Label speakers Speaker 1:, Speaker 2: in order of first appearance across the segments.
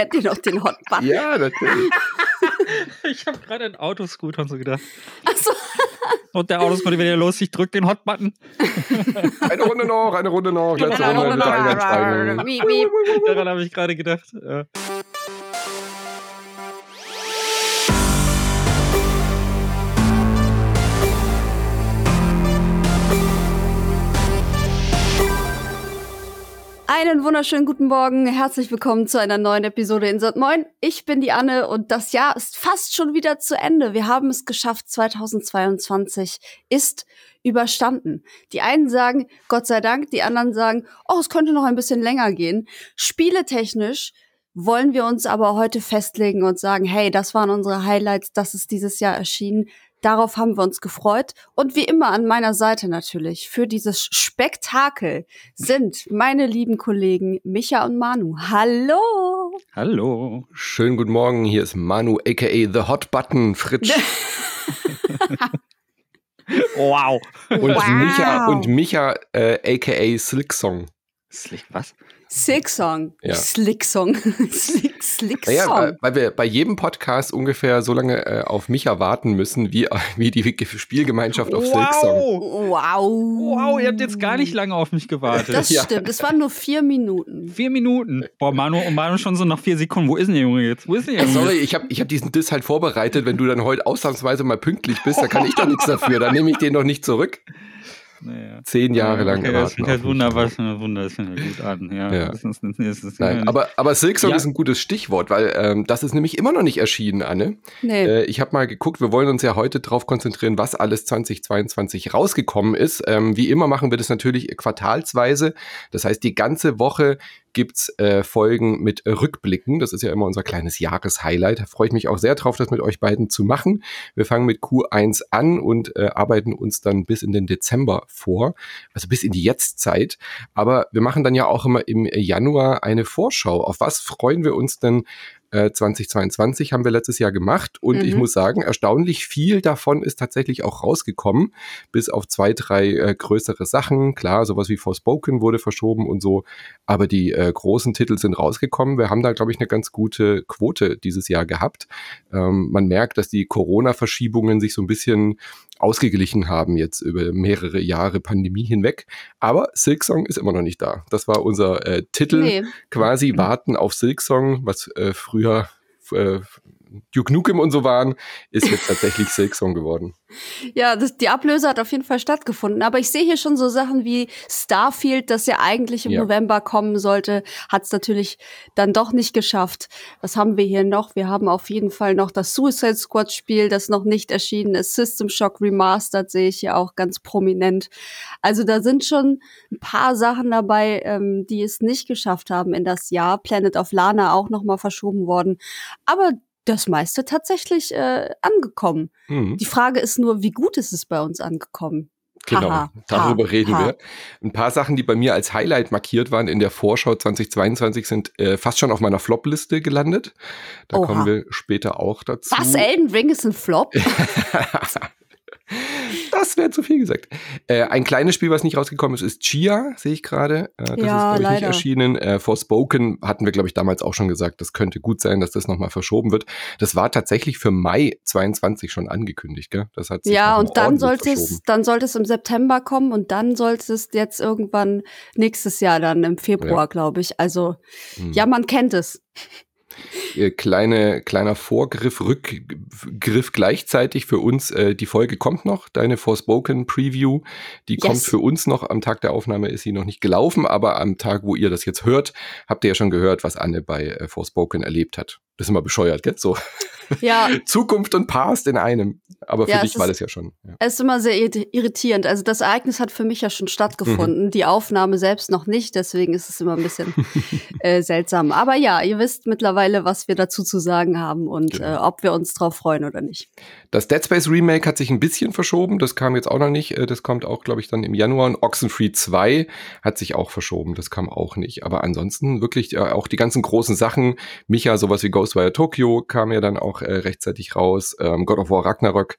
Speaker 1: kennt ihr noch den Hot Button?
Speaker 2: Ja, natürlich.
Speaker 3: ich habe gerade an Autoscooter und so gedacht. Achso. Und der Autoscooter wieder los, ich drücke den Hot Button.
Speaker 2: eine Runde noch, eine Runde noch, letzte Runde, Runde,
Speaker 3: Runde Daran habe ich gerade gedacht. Ja.
Speaker 1: Einen wunderschönen guten Morgen. Herzlich willkommen zu einer neuen Episode in Sat Moin. Ich bin die Anne und das Jahr ist fast schon wieder zu Ende. Wir haben es geschafft. 2022 ist überstanden. Die einen sagen, Gott sei Dank, die anderen sagen, oh, es könnte noch ein bisschen länger gehen. Spieletechnisch wollen wir uns aber heute festlegen und sagen, hey, das waren unsere Highlights, das ist dieses Jahr erschienen. Darauf haben wir uns gefreut. Und wie immer an meiner Seite natürlich für dieses Spektakel sind meine lieben Kollegen Micha und Manu. Hallo!
Speaker 3: Hallo!
Speaker 2: Schönen guten Morgen, hier ist Manu, aka The Hot Button, Fritsch.
Speaker 3: wow!
Speaker 2: Und wow. Micha, und Micha äh, aka Slick Song.
Speaker 3: Slick, was?
Speaker 1: Sick Song. Ja. Slick Song. Slick, Slick
Speaker 2: naja, Song. Weil, weil, wir bei jedem Podcast ungefähr so lange äh, auf Micha warten müssen, wie, wie die Spielgemeinschaft auf wow. Slick Song.
Speaker 1: Wow.
Speaker 3: Wow, ihr habt jetzt gar nicht lange auf mich gewartet.
Speaker 1: Das ja. stimmt. Es waren nur vier Minuten.
Speaker 3: Vier Minuten. Boah, Manu, und Manu schon so nach vier Sekunden. Wo ist denn der Junge jetzt? Wo ist denn der Junge?
Speaker 2: Sorry, ich habe ich hab diesen Diss halt vorbereitet. Wenn du dann heute ausnahmsweise mal pünktlich bist, da kann ich doch nichts dafür. Dann nehme ich den doch nicht zurück. Naja. Zehn Jahre lang
Speaker 3: okay, Das halt wunderbar, das Wunder, das fängt gut an. Ja, ja. Das ist,
Speaker 2: das ist Nein, aber, aber Silksong ja. ist ein gutes Stichwort, weil ähm, das ist nämlich immer noch nicht erschienen, Anne. Nee. Äh, ich habe mal geguckt, wir wollen uns ja heute darauf konzentrieren, was alles 2022 rausgekommen ist. Ähm, wie immer machen wir das natürlich quartalsweise. Das heißt, die ganze Woche gibt's äh, Folgen mit Rückblicken. Das ist ja immer unser kleines Jahreshighlight. Da freue ich mich auch sehr drauf, das mit euch beiden zu machen. Wir fangen mit Q1 an und äh, arbeiten uns dann bis in den Dezember vor, also bis in die Jetztzeit. Aber wir machen dann ja auch immer im Januar eine Vorschau. Auf was freuen wir uns denn 2022 äh, haben wir letztes Jahr gemacht und mhm. ich muss sagen, erstaunlich viel davon ist tatsächlich auch rausgekommen, bis auf zwei, drei äh, größere Sachen. Klar, sowas wie Forspoken wurde verschoben und so, aber die äh, großen Titel sind rausgekommen. Wir haben da, glaube ich, eine ganz gute Quote dieses Jahr gehabt. Ähm, man merkt, dass die Corona-Verschiebungen sich so ein bisschen ausgeglichen haben jetzt über mehrere Jahre Pandemie hinweg. Aber Silksong ist immer noch nicht da. Das war unser äh, Titel, nee. quasi Warten auf Silksong, was äh, früher äh, Duke Nukem und so waren, ist jetzt tatsächlich Silksong geworden.
Speaker 1: Ja, das, die Ablöse hat auf jeden Fall stattgefunden. Aber ich sehe hier schon so Sachen wie Starfield, das ja eigentlich im ja. November kommen sollte, hat es natürlich dann doch nicht geschafft. Was haben wir hier noch? Wir haben auf jeden Fall noch das Suicide Squad Spiel, das noch nicht erschienen ist. System Shock Remastered sehe ich hier auch ganz prominent. Also da sind schon ein paar Sachen dabei, ähm, die es nicht geschafft haben in das Jahr. Planet of Lana auch noch mal verschoben worden. Aber das meiste tatsächlich äh, angekommen. Mhm. Die Frage ist nur, wie gut ist es bei uns angekommen?
Speaker 2: Genau, ha, darüber ha, reden wir. Ein paar Sachen, die bei mir als Highlight markiert waren in der Vorschau 2022, sind äh, fast schon auf meiner Flop-Liste gelandet. Da Oha. kommen wir später auch dazu.
Speaker 1: Was, Elden Ring ist ein Flop?
Speaker 2: Das wäre zu viel gesagt. Äh, ein kleines Spiel, was nicht rausgekommen ist, ist Chia, sehe ich gerade. Äh, das ja, ist, glaube ich, nicht erschienen. Äh, Forspoken hatten wir, glaube ich, damals auch schon gesagt, das könnte gut sein, dass das nochmal verschoben wird. Das war tatsächlich für Mai 22 schon angekündigt, gell? Das hat sich
Speaker 1: ja, und dann sollte es, dann sollte es im September kommen und dann sollte es jetzt irgendwann nächstes Jahr dann im Februar, ja. glaube ich. Also, hm. ja, man kennt es.
Speaker 2: Äh, kleine, kleiner Vorgriff, Rückgriff gleichzeitig für uns. Äh, die Folge kommt noch, deine Forspoken Preview. Die yes. kommt für uns noch. Am Tag der Aufnahme ist sie noch nicht gelaufen, aber am Tag, wo ihr das jetzt hört, habt ihr ja schon gehört, was Anne bei äh, Forspoken erlebt hat. Das ist immer bescheuert, gell? So. Ja. Zukunft und Past in einem. Aber für ja, dich war das ja schon. Ja.
Speaker 1: Es ist immer sehr irritierend. Also das Ereignis hat für mich ja schon stattgefunden. Mhm. Die Aufnahme selbst noch nicht. Deswegen ist es immer ein bisschen äh, seltsam. Aber ja, ihr wisst mittlerweile, was wir dazu zu sagen haben und genau. äh, ob wir uns drauf freuen oder nicht.
Speaker 2: Das Dead Space Remake hat sich ein bisschen verschoben. Das kam jetzt auch noch nicht. Äh, das kommt auch, glaube ich, dann im Januar. Und Oxenfree 2 hat sich auch verschoben. Das kam auch nicht. Aber ansonsten wirklich äh, auch die ganzen großen Sachen. Micha, sowas wie Ghost Ghostwire Tokyo kam ja dann auch äh, rechtzeitig raus, ähm, God of War Ragnarok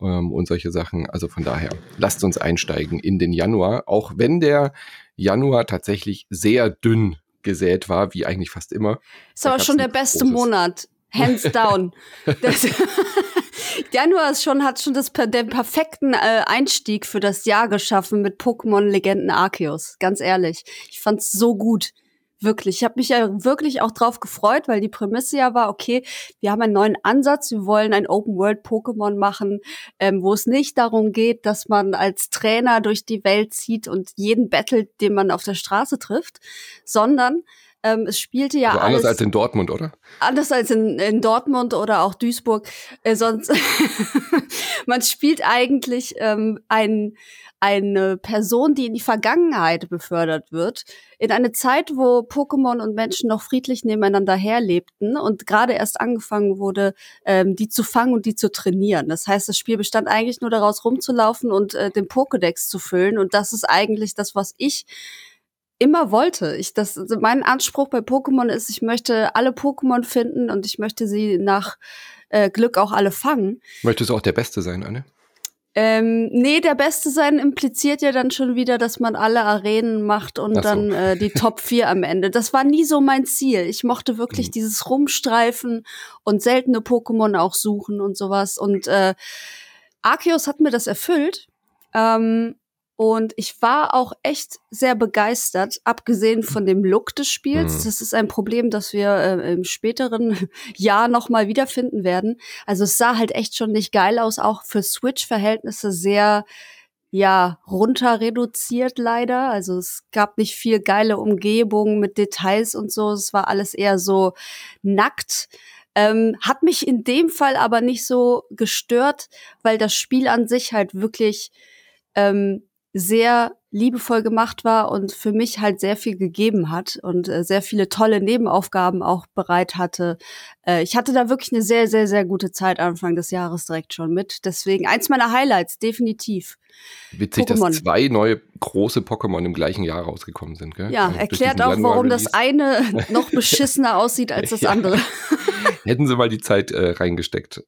Speaker 2: ähm, und solche Sachen. Also von daher, lasst uns einsteigen in den Januar, auch wenn der Januar tatsächlich sehr dünn gesät war, wie eigentlich fast immer.
Speaker 1: Ist aber schon der beste großes. Monat. Hands down. Januar ist schon, hat schon das, den perfekten äh, Einstieg für das Jahr geschaffen mit Pokémon-Legenden Arceus. Ganz ehrlich. Ich fand's so gut. Wirklich. Ich habe mich ja wirklich auch drauf gefreut, weil die Prämisse ja war, okay, wir haben einen neuen Ansatz, wir wollen ein Open-World-Pokémon machen, ähm, wo es nicht darum geht, dass man als Trainer durch die Welt zieht und jeden battelt, den man auf der Straße trifft, sondern ähm, es spielte ja
Speaker 2: also
Speaker 1: anders
Speaker 2: als in Dortmund, oder?
Speaker 1: Anders als in, in Dortmund oder auch Duisburg. Äh, sonst man spielt eigentlich ähm, ein, eine Person, die in die Vergangenheit befördert wird, in eine Zeit, wo Pokémon und Menschen noch friedlich nebeneinander herlebten und gerade erst angefangen wurde, ähm, die zu fangen und die zu trainieren. Das heißt, das Spiel bestand eigentlich nur daraus, rumzulaufen und äh, den Pokédex zu füllen. Und das ist eigentlich das, was ich immer wollte. Ich, das, mein Anspruch bei Pokémon ist, ich möchte alle Pokémon finden und ich möchte sie nach äh, Glück auch alle fangen.
Speaker 2: Möchtest du auch der Beste sein, Anne?
Speaker 1: Ähm, nee, der Beste sein impliziert ja dann schon wieder, dass man alle Arenen macht und so. dann äh, die Top 4 am Ende. Das war nie so mein Ziel. Ich mochte wirklich mhm. dieses Rumstreifen und seltene Pokémon auch suchen und sowas. Und äh, Arceus hat mir das erfüllt. Ähm, und ich war auch echt sehr begeistert, abgesehen von dem Look des Spiels. Mhm. Das ist ein Problem, das wir äh, im späteren Jahr nochmal wiederfinden werden. Also es sah halt echt schon nicht geil aus, auch für Switch-Verhältnisse sehr, ja, runter reduziert leider. Also es gab nicht viel geile Umgebung mit Details und so. Es war alles eher so nackt. Ähm, hat mich in dem Fall aber nicht so gestört, weil das Spiel an sich halt wirklich ähm, sehr liebevoll gemacht war und für mich halt sehr viel gegeben hat und äh, sehr viele tolle Nebenaufgaben auch bereit hatte. Äh, ich hatte da wirklich eine sehr, sehr, sehr gute Zeit Anfang des Jahres direkt schon mit. Deswegen eins meiner Highlights, definitiv.
Speaker 2: Witzig, Pokémon. dass zwei neue große Pokémon im gleichen Jahr rausgekommen sind, gell?
Speaker 1: Ja, also erklärt auch, warum das eine noch beschissener aussieht als das ja. andere.
Speaker 2: Hätten sie mal die Zeit äh, reingesteckt.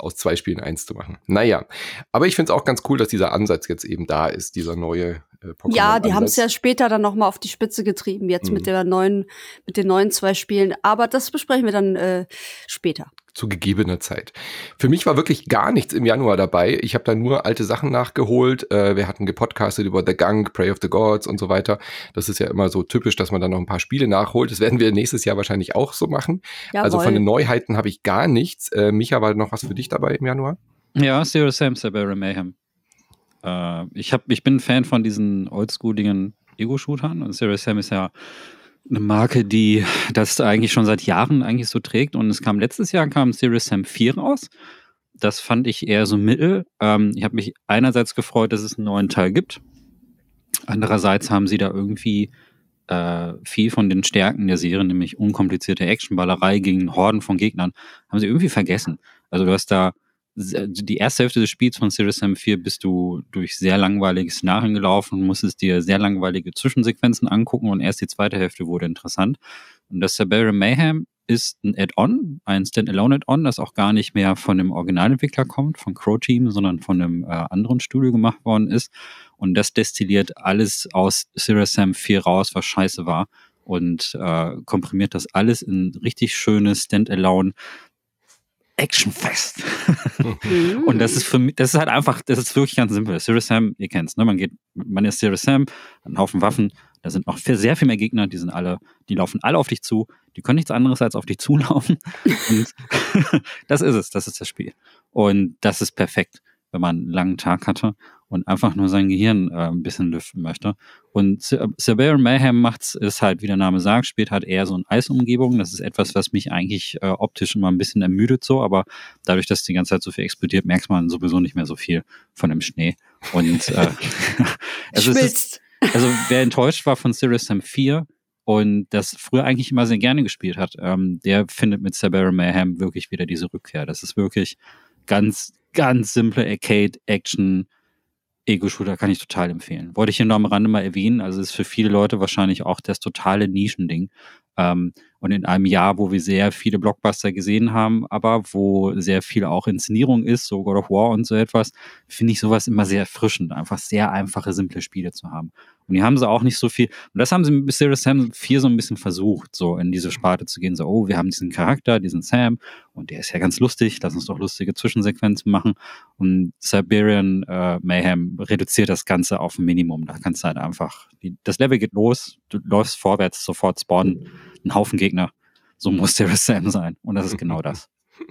Speaker 2: Aus zwei Spielen eins zu machen. Naja, aber ich finde es auch ganz cool, dass dieser Ansatz jetzt eben da ist, dieser neue
Speaker 1: äh, Pokémon. Ja, die haben es ja später dann nochmal auf die Spitze getrieben, jetzt mhm. mit der neuen, mit den neuen zwei Spielen. Aber das besprechen wir dann äh, später
Speaker 2: zu gegebener Zeit. Für mich war wirklich gar nichts im Januar dabei. Ich habe da nur alte Sachen nachgeholt. Äh, wir hatten gepodcastet über The Gunk, Prey of the Gods und so weiter. Das ist ja immer so typisch, dass man dann noch ein paar Spiele nachholt. Das werden wir nächstes Jahr wahrscheinlich auch so machen. Jawohl. Also von den Neuheiten habe ich gar nichts. Äh, Micha, war noch was für dich dabei im Januar?
Speaker 3: Ja, Zero Sam, Cyber Mayhem. Äh, ich, hab, ich bin ein Fan von diesen oldschooligen Ego-Shootern und Zero Sam ist ja eine Marke, die das eigentlich schon seit Jahren eigentlich so trägt. Und es kam letztes Jahr kam Serious Sam 4 raus. Das fand ich eher so mittel. Ähm, ich habe mich einerseits gefreut, dass es einen neuen Teil gibt. Andererseits haben sie da irgendwie äh, viel von den Stärken der Serie, nämlich unkomplizierte Actionballerei gegen Horden von Gegnern, haben sie irgendwie vergessen. Also du hast da die erste Hälfte des Spiels von Serious Sam 4 bist du durch sehr langweilige Szenarien gelaufen, musstest dir sehr langweilige Zwischensequenzen angucken und erst die zweite Hälfte wurde interessant. Und das Sabera Mayhem ist ein Add-on, ein Standalone Add-on, das auch gar nicht mehr von dem Originalentwickler kommt, von Crow Team, sondern von einem äh, anderen Studio gemacht worden ist. Und das destilliert alles aus Serious Sam 4 raus, was scheiße war und äh, komprimiert das alles in richtig schönes Standalone Actionfest. Mhm. und das ist für mich, das ist halt einfach, das ist wirklich ganz simpel. Serious Sam, ihr kennt's, ne? Man geht, man ist Serious Sam, einen Haufen Waffen, da sind noch sehr viel mehr Gegner, die sind alle, die laufen alle auf dich zu, die können nichts anderes als auf dich zulaufen. und das ist es, das ist das Spiel. Und das ist perfekt, wenn man einen langen Tag hatte und einfach nur sein Gehirn äh, ein bisschen lüften möchte. Und Severe Mayhem macht's, ist halt, wie der Name sagt, spielt halt eher so in Eisumgebung. Das ist etwas, was mich eigentlich äh, optisch immer ein bisschen ermüdet so, aber dadurch, dass die ganze Zeit so viel explodiert, merkt man sowieso nicht mehr so viel von dem Schnee. Und äh,
Speaker 1: es ist,
Speaker 3: also wer enttäuscht war von Serious Sam 4, und das früher eigentlich immer sehr gerne gespielt hat, ähm, der findet mit Sabera Mayhem wirklich wieder diese Rückkehr. Das ist wirklich ganz, ganz simple Arcade-Action, Ego-Shooter kann ich total empfehlen. Wollte ich hier nur am Rande mal erwähnen. Also ist für viele Leute wahrscheinlich auch das totale Nischending. Ähm, und in einem Jahr, wo wir sehr viele Blockbuster gesehen haben, aber wo sehr viel auch Inszenierung ist, so God of War und so etwas, finde ich sowas immer sehr erfrischend, einfach sehr einfache, simple Spiele zu haben. Und die haben sie auch nicht so viel. Und das haben sie mit Serious Sam 4 so ein bisschen versucht, so in diese Sparte zu gehen. So, oh, wir haben diesen Charakter, diesen Sam, und der ist ja ganz lustig. Lass uns doch lustige Zwischensequenzen machen. Und Siberian äh, Mayhem reduziert das Ganze auf ein Minimum. Da kannst du halt einfach, die, das Level geht los, du läufst vorwärts, sofort spawnen ein Haufen Gegner. So muss Serious Sam sein. Und das ist genau das.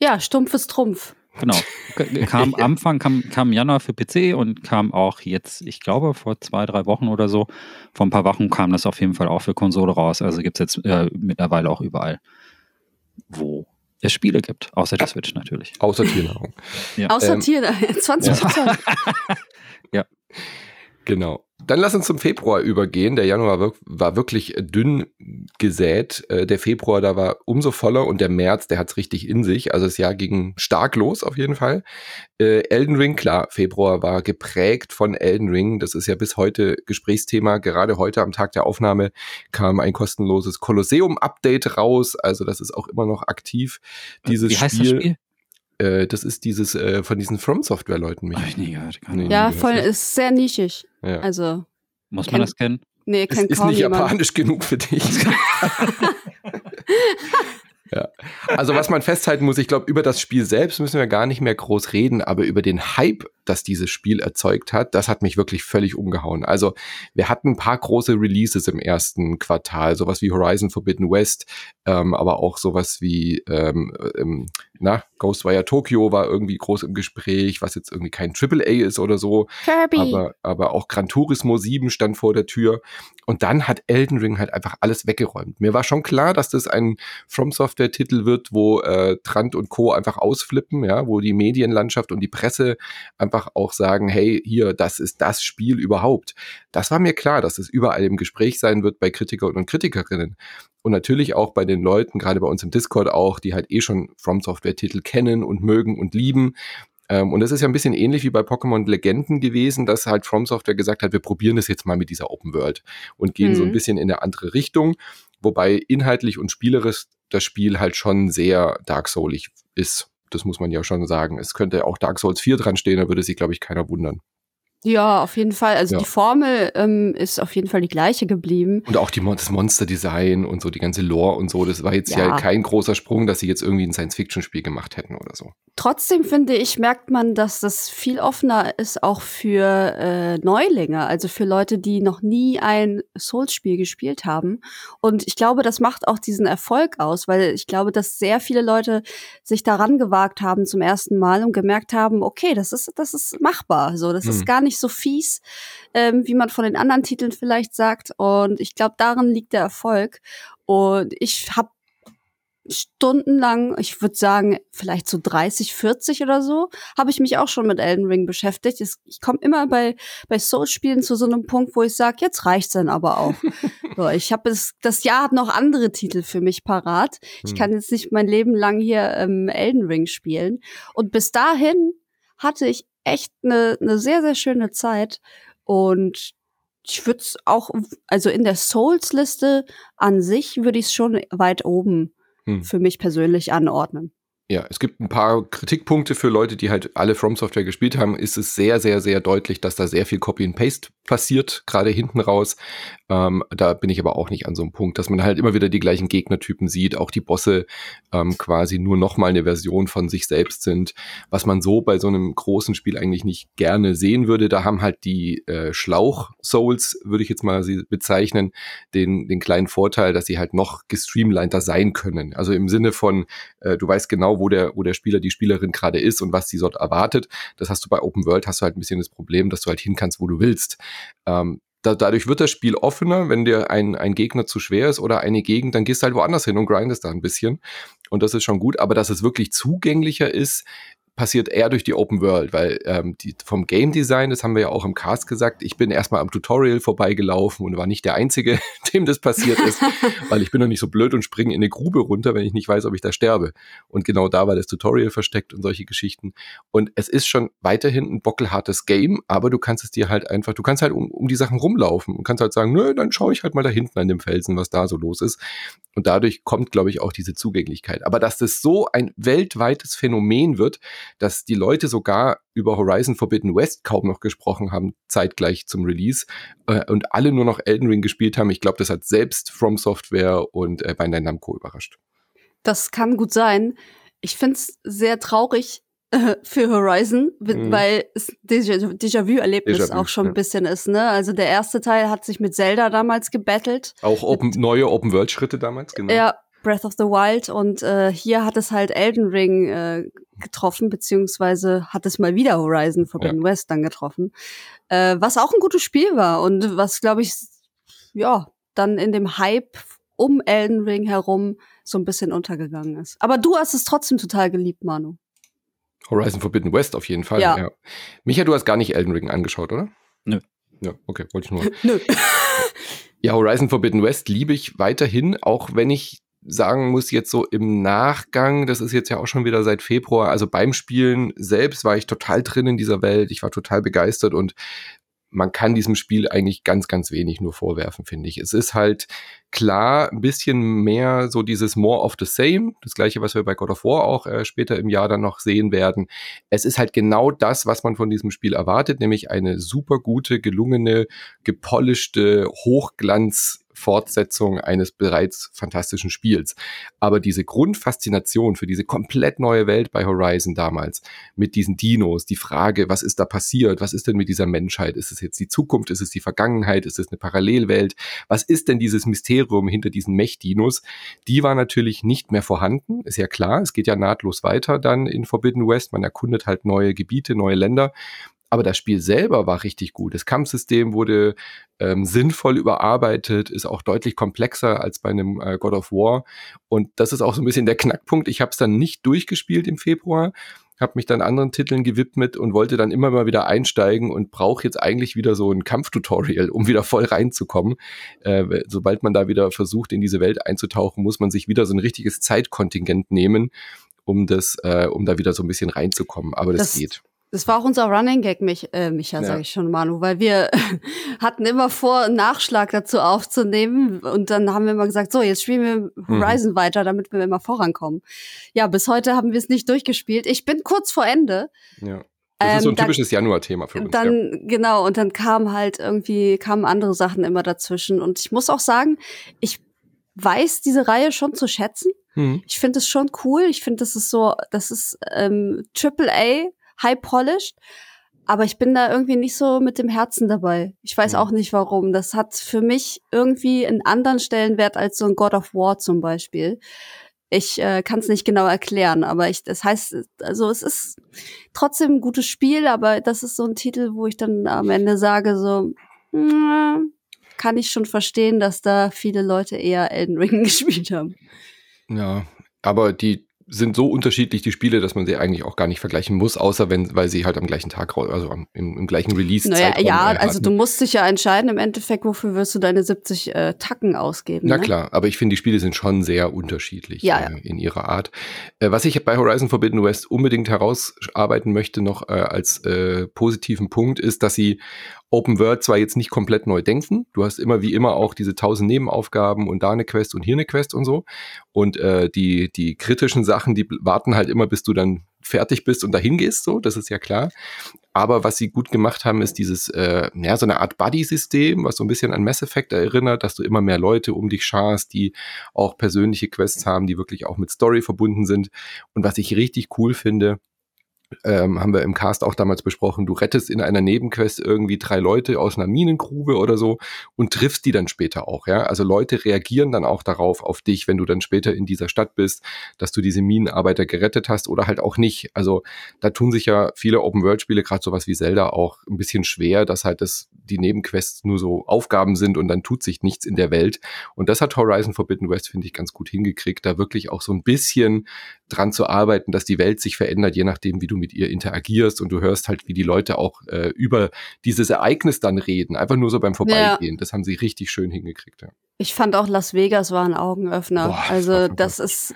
Speaker 1: Ja, stumpfes Trumpf.
Speaker 3: Genau. Kam am Anfang, kam, kam Januar für PC und kam auch jetzt, ich glaube, vor zwei, drei Wochen oder so. Vor ein paar Wochen kam das auf jeden Fall auch für Konsole raus. Also gibt es jetzt äh, mittlerweile auch überall, wo es Spiele gibt. Außer der Switch natürlich.
Speaker 2: Außer Tiernahrung.
Speaker 1: Ja. Außer ähm, Tiernahrung. 20 Prozent.
Speaker 2: ja. Genau. Dann lass uns zum Februar übergehen. Der Januar war wirklich dünn gesät. Äh, der Februar, da war umso voller und der März, der hat es richtig in sich. Also das Jahr ging stark los auf jeden Fall. Äh, Elden Ring, klar, Februar war geprägt von Elden Ring. Das ist ja bis heute Gesprächsthema. Gerade heute am Tag der Aufnahme kam ein kostenloses Kolosseum-Update raus. Also das ist auch immer noch aktiv. Dieses Wie heißt Spiel. Das Spiel? Äh, das ist dieses äh, von diesen From Software Leuten
Speaker 1: mich. ich nie gehört. Nee, ja, voll ist sehr nischig. Ja. Also
Speaker 3: muss man das kennen?
Speaker 1: Nee,
Speaker 2: kennt ist, ist nicht jemand. japanisch genug für dich. Ja. Also was man festhalten muss, ich glaube, über das Spiel selbst müssen wir gar nicht mehr groß reden, aber über den Hype, das dieses Spiel erzeugt hat, das hat mich wirklich völlig umgehauen. Also wir hatten ein paar große Releases im ersten Quartal, sowas wie Horizon Forbidden West, ähm, aber auch sowas wie ähm, ähm, na, Ghostwire Tokyo war irgendwie groß im Gespräch, was jetzt irgendwie kein AAA ist oder so. Kirby. Aber, aber auch Gran Turismo 7 stand vor der Tür. Und dann hat Elden Ring halt einfach alles weggeräumt. Mir war schon klar, dass das ein From Software Titel wird, wo äh, Trant und Co. einfach ausflippen, ja, wo die Medienlandschaft und die Presse einfach auch sagen, hey, hier, das ist das Spiel überhaupt. Das war mir klar, dass es überall im Gespräch sein wird bei Kritikern und Kritikerinnen. Und natürlich auch bei den Leuten, gerade bei uns im Discord auch, die halt eh schon From Software Titel kennen und mögen und lieben. Ähm, und das ist ja ein bisschen ähnlich wie bei Pokémon Legenden gewesen, dass halt From Software gesagt hat, wir probieren das jetzt mal mit dieser Open World und gehen mhm. so ein mhm. bisschen in eine andere Richtung. Wobei inhaltlich und spielerisch das Spiel halt schon sehr Dark Soulig ist. Das muss man ja schon sagen. Es könnte auch Dark Souls 4 dran stehen, da würde sich, glaube ich, keiner wundern.
Speaker 1: Ja, auf jeden Fall. Also ja. die Formel ähm, ist auf jeden Fall die gleiche geblieben.
Speaker 2: Und auch die, das Monster-Design und so, die ganze Lore und so. Das war jetzt ja. ja kein großer Sprung, dass sie jetzt irgendwie ein Science-Fiction-Spiel gemacht hätten oder so.
Speaker 1: Trotzdem finde ich, merkt man, dass das viel offener ist auch für äh, Neulinge, also für Leute, die noch nie ein Souls-Spiel gespielt haben. Und ich glaube, das macht auch diesen Erfolg aus, weil ich glaube, dass sehr viele Leute sich daran gewagt haben zum ersten Mal und gemerkt haben, okay, das ist, das ist machbar. So, das hm. ist gar nicht nicht so fies, ähm, wie man von den anderen Titeln vielleicht sagt. Und ich glaube, darin liegt der Erfolg. Und ich habe stundenlang, ich würde sagen, vielleicht so 30, 40 oder so, habe ich mich auch schon mit Elden Ring beschäftigt. Ich komme immer bei, bei Soul-Spielen zu so einem Punkt, wo ich sage, jetzt reicht's dann aber auch. so, ich habe das Jahr hat noch andere Titel für mich parat. Ich hm. kann jetzt nicht mein Leben lang hier ähm, Elden Ring spielen. Und bis dahin hatte ich echt eine, eine sehr, sehr schöne Zeit. Und ich würde es auch, also in der Souls-Liste an sich würde ich es schon weit oben hm. für mich persönlich anordnen
Speaker 2: ja, es gibt ein paar Kritikpunkte für Leute, die halt alle From Software gespielt haben. Ist es sehr, sehr, sehr deutlich, dass da sehr viel Copy and Paste passiert, gerade hinten raus. Ähm, da bin ich aber auch nicht an so einem Punkt, dass man halt immer wieder die gleichen Gegnertypen sieht, auch die Bosse ähm, quasi nur nochmal eine Version von sich selbst sind, was man so bei so einem großen Spiel eigentlich nicht gerne sehen würde. Da haben halt die äh, Schlauch-Souls, würde ich jetzt mal sie bezeichnen, den, den kleinen Vorteil, dass sie halt noch gestreamliner sein können. Also im Sinne von, äh, du weißt genau, wo der, wo der Spieler, die Spielerin gerade ist und was sie dort erwartet. Das hast du bei Open World, hast du halt ein bisschen das Problem, dass du halt hin kannst, wo du willst. Ähm, da, dadurch wird das Spiel offener, wenn dir ein, ein Gegner zu schwer ist oder eine Gegend, dann gehst du halt woanders hin und grindest da ein bisschen. Und das ist schon gut. Aber dass es wirklich zugänglicher ist, passiert eher durch die Open World, weil ähm, die, vom Game Design, das haben wir ja auch im Cast gesagt, ich bin erstmal am Tutorial vorbeigelaufen und war nicht der Einzige, dem das passiert ist, weil ich bin noch nicht so blöd und springe in eine Grube runter, wenn ich nicht weiß, ob ich da sterbe. Und genau da war das Tutorial versteckt und solche Geschichten. Und es ist schon weiterhin ein bockelhartes Game, aber du kannst es dir halt einfach, du kannst halt um, um die Sachen rumlaufen und kannst halt sagen, nö, dann schaue ich halt mal da hinten an dem Felsen, was da so los ist. Und dadurch kommt, glaube ich, auch diese Zugänglichkeit. Aber dass das so ein weltweites Phänomen wird, dass die Leute sogar über Horizon Forbidden West kaum noch gesprochen haben, zeitgleich zum Release, äh, und alle nur noch Elden Ring gespielt haben. Ich glaube, das hat selbst From Software und äh, Bandai Namco überrascht.
Speaker 1: Das kann gut sein. Ich finde es sehr traurig, für Horizon, mhm. weil es Déjà-vu-Erlebnis Déjà auch schon ja. ein bisschen ist. Ne? Also der erste Teil hat sich mit Zelda damals gebettelt.
Speaker 2: Auch open, neue Open-World-Schritte damals,
Speaker 1: genau. Ja, Breath of the Wild und äh, hier hat es halt Elden Ring äh, getroffen, beziehungsweise hat es mal wieder Horizon Forbidden ja. West dann getroffen, äh, was auch ein gutes Spiel war und was, glaube ich, ja, dann in dem Hype um Elden Ring herum so ein bisschen untergegangen ist. Aber du hast es trotzdem total geliebt, Manu.
Speaker 2: Horizon Forbidden West auf jeden Fall. Ja. ja. Micha, du hast gar nicht Elden Ring angeschaut, oder?
Speaker 3: Nö.
Speaker 2: Ja, okay, wollte ich nur. Nö. ja, Horizon Forbidden West liebe ich weiterhin, auch wenn ich sagen muss, jetzt so im Nachgang, das ist jetzt ja auch schon wieder seit Februar, also beim Spielen selbst war ich total drin in dieser Welt, ich war total begeistert und man kann diesem Spiel eigentlich ganz, ganz wenig nur vorwerfen, finde ich. Es ist halt klar ein bisschen mehr so dieses More of the Same, das gleiche, was wir bei God of War auch äh, später im Jahr dann noch sehen werden. Es ist halt genau das, was man von diesem Spiel erwartet, nämlich eine super gute, gelungene, gepolischte Hochglanz Fortsetzung eines bereits fantastischen Spiels. Aber diese Grundfaszination für diese komplett neue Welt bei Horizon damals, mit diesen Dinos, die Frage, was ist da passiert, was ist denn mit dieser Menschheit, ist es jetzt die Zukunft, ist es die Vergangenheit, ist es eine Parallelwelt, was ist denn dieses Mysterium hinter diesen Mech-Dinos, die war natürlich nicht mehr vorhanden, ist ja klar, es geht ja nahtlos weiter dann in Forbidden West, man erkundet halt neue Gebiete, neue Länder aber das Spiel selber war richtig gut. Das Kampfsystem wurde ähm, sinnvoll überarbeitet, ist auch deutlich komplexer als bei einem äh, God of War. Und das ist auch so ein bisschen der Knackpunkt. Ich habe es dann nicht durchgespielt im Februar, habe mich dann anderen Titeln gewidmet und wollte dann immer mal wieder einsteigen und brauche jetzt eigentlich wieder so ein Kampftutorial, um wieder voll reinzukommen. Äh, sobald man da wieder versucht, in diese Welt einzutauchen, muss man sich wieder so ein richtiges Zeitkontingent nehmen, um das, äh, um da wieder so ein bisschen reinzukommen. Aber das, das geht.
Speaker 1: Das war auch unser Running Gag, mich, äh, Micha, ja. sage ich schon, Manu, weil wir hatten immer vor, einen Nachschlag dazu aufzunehmen und dann haben wir immer gesagt, so, jetzt spielen wir mhm. Horizon mhm. weiter, damit wir immer vorankommen. Ja, bis heute haben wir es nicht durchgespielt. Ich bin kurz vor Ende.
Speaker 2: Ja. Das ähm, ist so ein ähm, typisches Januar-Thema für uns.
Speaker 1: Dann, ja. genau, und dann kamen halt irgendwie, kamen andere Sachen immer dazwischen. Und ich muss auch sagen, ich weiß diese Reihe schon zu schätzen. Mhm. Ich finde es schon cool. Ich finde, das ist so, das ist ähm, Triple A high polished. Aber ich bin da irgendwie nicht so mit dem Herzen dabei. Ich weiß auch nicht warum. Das hat für mich irgendwie einen anderen Stellenwert als so ein God of War zum Beispiel. Ich äh, kann es nicht genau erklären, aber ich, das heißt, also es ist trotzdem ein gutes Spiel, aber das ist so ein Titel, wo ich dann am Ende sage so, mh, kann ich schon verstehen, dass da viele Leute eher Elden Ring gespielt haben.
Speaker 2: Ja, aber die sind so unterschiedlich die Spiele, dass man sie eigentlich auch gar nicht vergleichen muss, außer wenn, weil sie halt am gleichen Tag, also im, im gleichen Release.
Speaker 1: Naja, ja, äh, also du musst dich ja entscheiden im Endeffekt, wofür wirst du deine 70 äh, Tacken ausgeben.
Speaker 2: Na
Speaker 1: ne?
Speaker 2: klar, aber ich finde, die Spiele sind schon sehr unterschiedlich ja, äh, in ihrer Art. Äh, was ich bei Horizon Forbidden West unbedingt herausarbeiten möchte noch äh, als äh, positiven Punkt ist, dass sie Open World zwar jetzt nicht komplett neu denken. Du hast immer wie immer auch diese tausend Nebenaufgaben und da eine Quest und hier eine Quest und so. Und äh, die, die kritischen Sachen, die warten halt immer, bis du dann fertig bist und dahin gehst, so, das ist ja klar. Aber was sie gut gemacht haben, ist dieses, äh, ja, so eine Art Buddy-System, was so ein bisschen an Mass Effect erinnert, dass du immer mehr Leute um dich scharst, die auch persönliche Quests haben, die wirklich auch mit Story verbunden sind. Und was ich richtig cool finde, ähm, haben wir im Cast auch damals besprochen, du rettest in einer Nebenquest irgendwie drei Leute aus einer Minengrube oder so und triffst die dann später auch, ja. Also Leute reagieren dann auch darauf auf dich, wenn du dann später in dieser Stadt bist, dass du diese Minenarbeiter gerettet hast oder halt auch nicht. Also da tun sich ja viele Open-World-Spiele, gerade sowas wie Zelda, auch ein bisschen schwer, dass halt das, die Nebenquests nur so Aufgaben sind und dann tut sich nichts in der Welt. Und das hat Horizon Forbidden West, finde ich, ganz gut hingekriegt, da wirklich auch so ein bisschen dran zu arbeiten, dass die Welt sich verändert, je nachdem, wie du mit ihr interagierst und du hörst halt, wie die Leute auch äh, über dieses Ereignis dann reden, einfach nur so beim Vorbeigehen. Ja. Das haben sie richtig schön hingekriegt. Ja.
Speaker 1: Ich fand auch Las Vegas war ein Augenöffner. Boah, also das ist,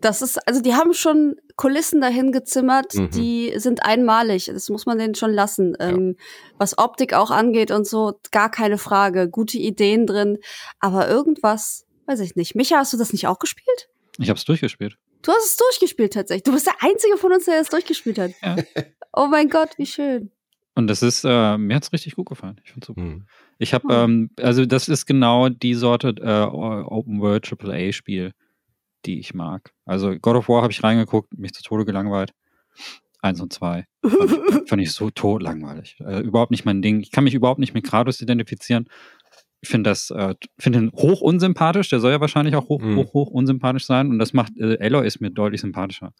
Speaker 1: das ist, also die haben schon Kulissen dahin gezimmert, mhm. die sind einmalig. Das muss man denen schon lassen. Ja. Ähm, was Optik auch angeht und so, gar keine Frage. Gute Ideen drin. Aber irgendwas, weiß ich nicht. Micha, hast du das nicht auch gespielt?
Speaker 3: Ich habe es durchgespielt.
Speaker 1: Du hast es durchgespielt tatsächlich. Du bist der Einzige von uns, der es durchgespielt hat. Ja. Oh mein Gott, wie schön.
Speaker 3: Und das ist, äh, mir hat es richtig gut gefallen. Ich finde super. Mhm. Ich habe, ähm, also das ist genau die Sorte äh, Open World AAA Spiel, die ich mag. Also God of War habe ich reingeguckt, mich zu Tode gelangweilt. Eins und zwei. Fand ich, fand ich so totlangweilig. Äh, überhaupt nicht mein Ding. Ich kann mich überhaupt nicht mit Kratos identifizieren. Ich finde das, äh, finde ihn hoch unsympathisch. Der soll ja wahrscheinlich auch hoch, mhm. hoch, hoch unsympathisch sein. Und das macht, äh, Aloy ist mir deutlich sympathischer.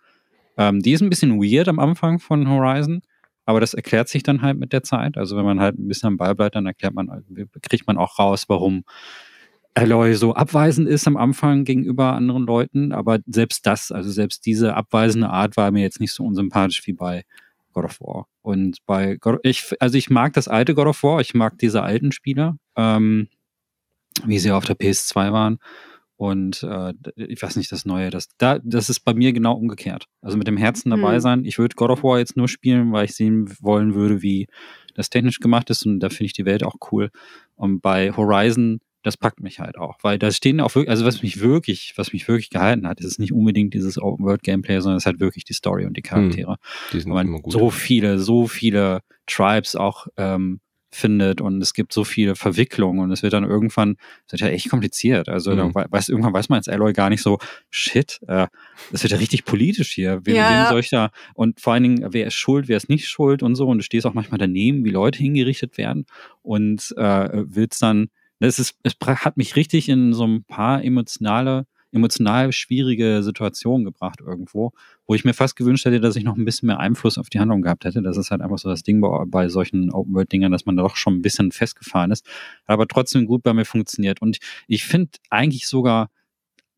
Speaker 3: Ähm, die ist ein bisschen weird am Anfang von Horizon. Aber das erklärt sich dann halt mit der Zeit. Also wenn man halt ein bisschen am Ball bleibt, dann erklärt man, kriegt man auch raus, warum Aloy so abweisend ist am Anfang gegenüber anderen Leuten, aber selbst das, also selbst diese abweisende Art war mir jetzt nicht so unsympathisch wie bei God of War. Und bei God, ich, also ich mag das alte God of War, ich mag diese alten Spieler, ähm, wie sie auf der PS2 waren. Und äh, ich weiß nicht, das Neue, das, da, das ist bei mir genau umgekehrt. Also mit dem Herzen dabei mhm. sein. Ich würde God of War jetzt nur spielen, weil ich sehen wollen würde, wie das technisch gemacht ist. Und da finde ich die Welt auch cool. Und bei Horizon das packt mich halt auch, weil da stehen auch wirklich, also was mich wirklich, was mich wirklich gehalten hat, ist nicht unbedingt dieses Open World Gameplay, sondern es ist halt wirklich die Story und die Charaktere. Hm, die sind immer gut. So viele, so viele Tribes auch ähm, findet und es gibt so viele Verwicklungen und es wird dann irgendwann, es wird ja echt kompliziert. Also mhm. weiß, irgendwann weiß man als Alloy gar nicht so, shit, äh, das wird ja richtig politisch hier. Wem, ja. wem soll ich da, und vor allen Dingen, wer ist schuld, wer ist nicht schuld und so und du stehst auch manchmal daneben, wie Leute hingerichtet werden und äh, willst dann es, ist, es hat mich richtig in so ein paar emotionale, emotional schwierige Situationen gebracht irgendwo, wo ich mir fast gewünscht hätte, dass ich noch ein bisschen mehr Einfluss auf die Handlung gehabt hätte. Das ist halt einfach so das Ding bei, bei solchen Open-World-Dingern, dass man da doch schon ein bisschen festgefahren ist, aber trotzdem gut bei mir funktioniert. Und ich finde eigentlich sogar,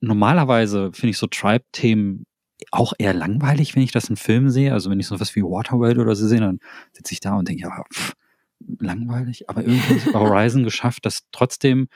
Speaker 3: normalerweise finde ich so Tribe-Themen auch eher langweilig, wenn ich das in Filmen sehe. Also wenn ich so was wie Waterworld oder so sehe, dann sitze ich da und denke, ja, pff, langweilig, aber irgendwie hat Horizon geschafft, das trotzdem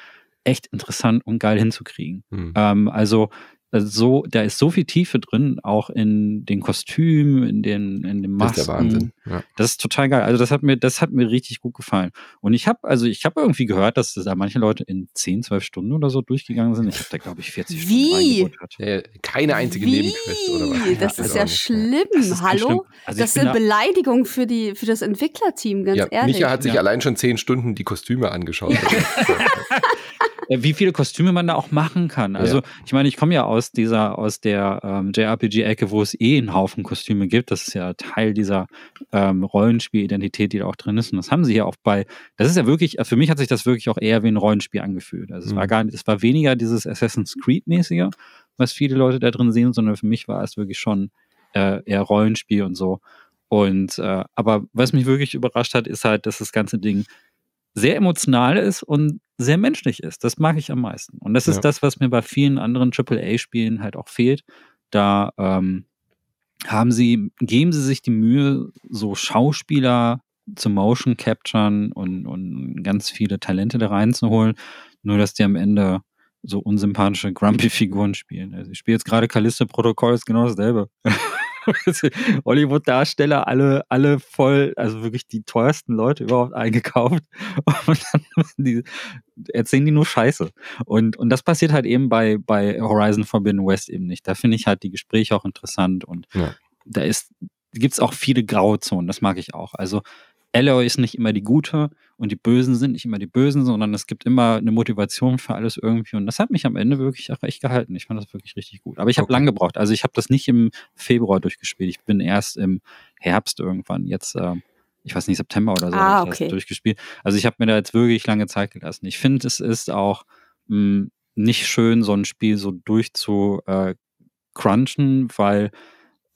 Speaker 3: echt interessant und geil hinzukriegen. Mhm. Ähm, also also so, da ist so viel Tiefe drin, auch in den Kostümen, in den, in den Masken. Das ist der Wahnsinn. Ja. Das ist total geil. Also das hat mir, das hat mir richtig gut gefallen. Und ich habe, also ich habe irgendwie gehört, dass da manche Leute in 10, 12 Stunden oder so durchgegangen sind. Ich habe da, glaube ich, 40
Speaker 1: Wie?
Speaker 2: Stunden ja, keine einzige
Speaker 1: Wie?
Speaker 2: Nebenquest oder
Speaker 1: was. Das, das ist ja schlimm. Das ist Hallo? Also das ist eine Beleidigung für, die, für das Entwicklerteam, ganz
Speaker 2: ja,
Speaker 1: ehrlich.
Speaker 2: Micha hat sich allein schon 10 Stunden die Kostüme angeschaut.
Speaker 3: Äh, wie viele Kostüme man da auch machen kann. Also ja. ich meine, ich komme ja aus dieser, aus der ähm, JRPG-Ecke, wo es eh einen Haufen Kostüme gibt. Das ist ja Teil dieser ähm, Rollenspielidentität, die da auch drin ist. Und das haben sie ja auch bei, das ist ja wirklich, für mich hat sich das wirklich auch eher wie ein Rollenspiel angefühlt. Also es mhm. war gar nicht, es war weniger dieses Assassin's Creed-mäßige, was viele Leute da drin sehen, sondern für mich war es wirklich schon äh, eher Rollenspiel und so. Und äh, aber was mich wirklich überrascht hat, ist halt, dass das ganze Ding sehr emotional ist und sehr menschlich ist. Das mag ich am meisten. Und das ist ja. das, was mir bei vielen anderen AAA-Spielen halt auch fehlt. Da ähm, haben sie, geben sie sich die Mühe, so Schauspieler zu Motion Capturen und, und ganz viele Talente da reinzuholen, nur dass die am Ende so unsympathische Grumpy-Figuren spielen. Also ich spiele jetzt gerade Callisto-Protokoll, ist genau dasselbe. Hollywood-Darsteller alle, alle voll, also wirklich die teuersten Leute überhaupt eingekauft. Und dann die, erzählen die nur Scheiße. Und, und das passiert halt eben bei, bei Horizon Forbidden West eben nicht. Da finde ich halt die Gespräche auch interessant und ja. da ist, gibt's auch viele Grauzonen, das mag ich auch. Also Alloy ist nicht immer die Gute und die Bösen sind nicht immer die Bösen, sondern es gibt immer eine Motivation für alles irgendwie. Und das hat mich am Ende wirklich auch echt gehalten. Ich fand das wirklich richtig gut. Aber ich habe okay. lange gebraucht. Also ich habe das nicht im Februar durchgespielt. Ich bin erst im Herbst irgendwann jetzt, äh, ich weiß nicht, September oder so, ah, okay. durchgespielt. Also ich habe mir da jetzt wirklich lange Zeit gelassen. Ich finde, es ist auch mh, hm, nicht schön, so ein Spiel so durchzu äh, crunchen, weil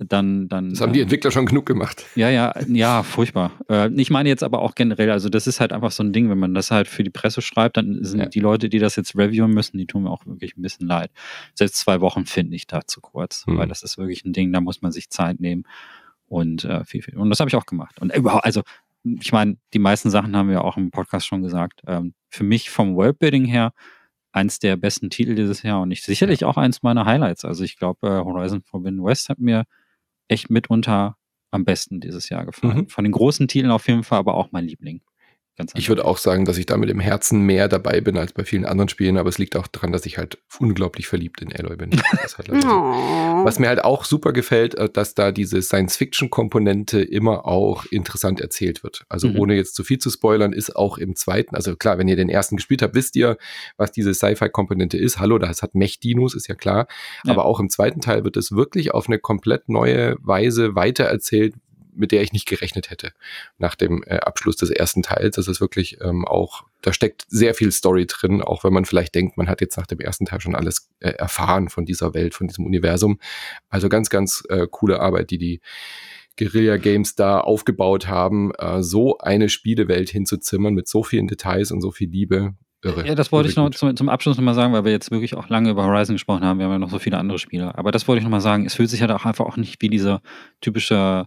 Speaker 3: dann, dann.
Speaker 2: Das haben die ähm, Entwickler schon genug gemacht.
Speaker 3: Ja, ja, ja, furchtbar. Äh, ich meine jetzt aber auch generell, also das ist halt einfach so ein Ding, wenn man das halt für die Presse schreibt, dann sind ja. die Leute, die das jetzt reviewen müssen, die tun mir auch wirklich ein bisschen leid. Selbst zwei Wochen finde ich da zu kurz, hm. weil das ist wirklich ein Ding, da muss man sich Zeit nehmen und äh, viel, viel. Und das habe ich auch gemacht. Und überhaupt, also ich meine, die meisten Sachen haben wir auch im Podcast schon gesagt. Ähm, für mich vom Worldbuilding her eins der besten Titel dieses Jahr und ich sicherlich auch eins meiner Highlights. Also ich glaube, äh, Horizon Forbidden West hat mir echt mitunter am besten dieses Jahr gefallen. Mhm. Von den großen Titeln auf jeden Fall, aber auch mein Liebling.
Speaker 2: Ganz ich würde auch sagen, dass ich da mit dem Herzen mehr dabei bin als bei vielen anderen Spielen, aber es liegt auch daran, dass ich halt unglaublich verliebt in Aloy bin. Halt so. Was mir halt auch super gefällt, äh, dass da diese Science-Fiction-Komponente immer auch interessant erzählt wird. Also mhm. ohne jetzt zu viel zu spoilern, ist auch im zweiten, also klar, wenn ihr den ersten gespielt habt, wisst ihr, was diese Sci-Fi-Komponente ist. Hallo, das hat Mech-Dinos, ist ja klar. Ja. Aber auch im zweiten Teil wird es wirklich auf eine komplett neue Weise weitererzählt, mit der ich nicht gerechnet hätte nach dem äh, Abschluss des ersten Teils. Das ist wirklich ähm, auch, da steckt sehr viel Story drin, auch wenn man vielleicht denkt, man hat jetzt nach dem ersten Teil schon alles äh, erfahren von dieser Welt, von diesem Universum. Also ganz, ganz äh, coole Arbeit, die die Guerilla Games da aufgebaut haben, äh, so eine Spielewelt hinzuzimmern mit so vielen Details und so viel Liebe.
Speaker 3: Irre. Ja, das wollte ich noch zum, zum Abschluss nochmal sagen, weil wir jetzt wirklich auch lange über Horizon gesprochen haben. Wir haben ja noch so viele andere Spiele. Aber das wollte ich nochmal sagen. Es fühlt sich halt auch einfach auch nicht wie dieser typische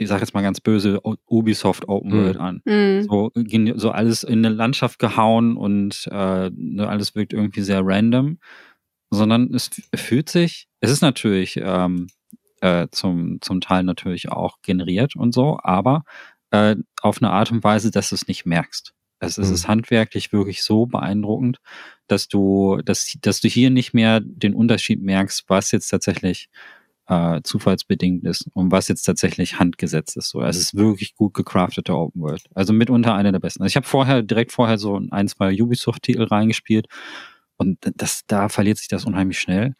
Speaker 3: ich sage jetzt mal ganz böse, Ubisoft Open World mhm. an. Mhm. So, so alles in eine Landschaft gehauen und äh, ne, alles wirkt irgendwie sehr random, sondern es fühlt sich, es ist natürlich ähm, äh, zum, zum Teil natürlich auch generiert und so, aber äh, auf eine Art und Weise, dass du es nicht merkst. Es, mhm. ist handwerklich wirklich so beeindruckend, dass du, dass, dass du hier nicht mehr den Unterschied merkst, was jetzt tatsächlich äh, zufallsbedingt ist und was jetzt tatsächlich handgesetzt ist. So, es ist wirklich gut gecraftete Open World. Also mitunter einer der besten. Also ich habe vorher, direkt vorher so ein, zwei Ubisoft-Titel reingespielt und das, da verliert sich das unheimlich schnell.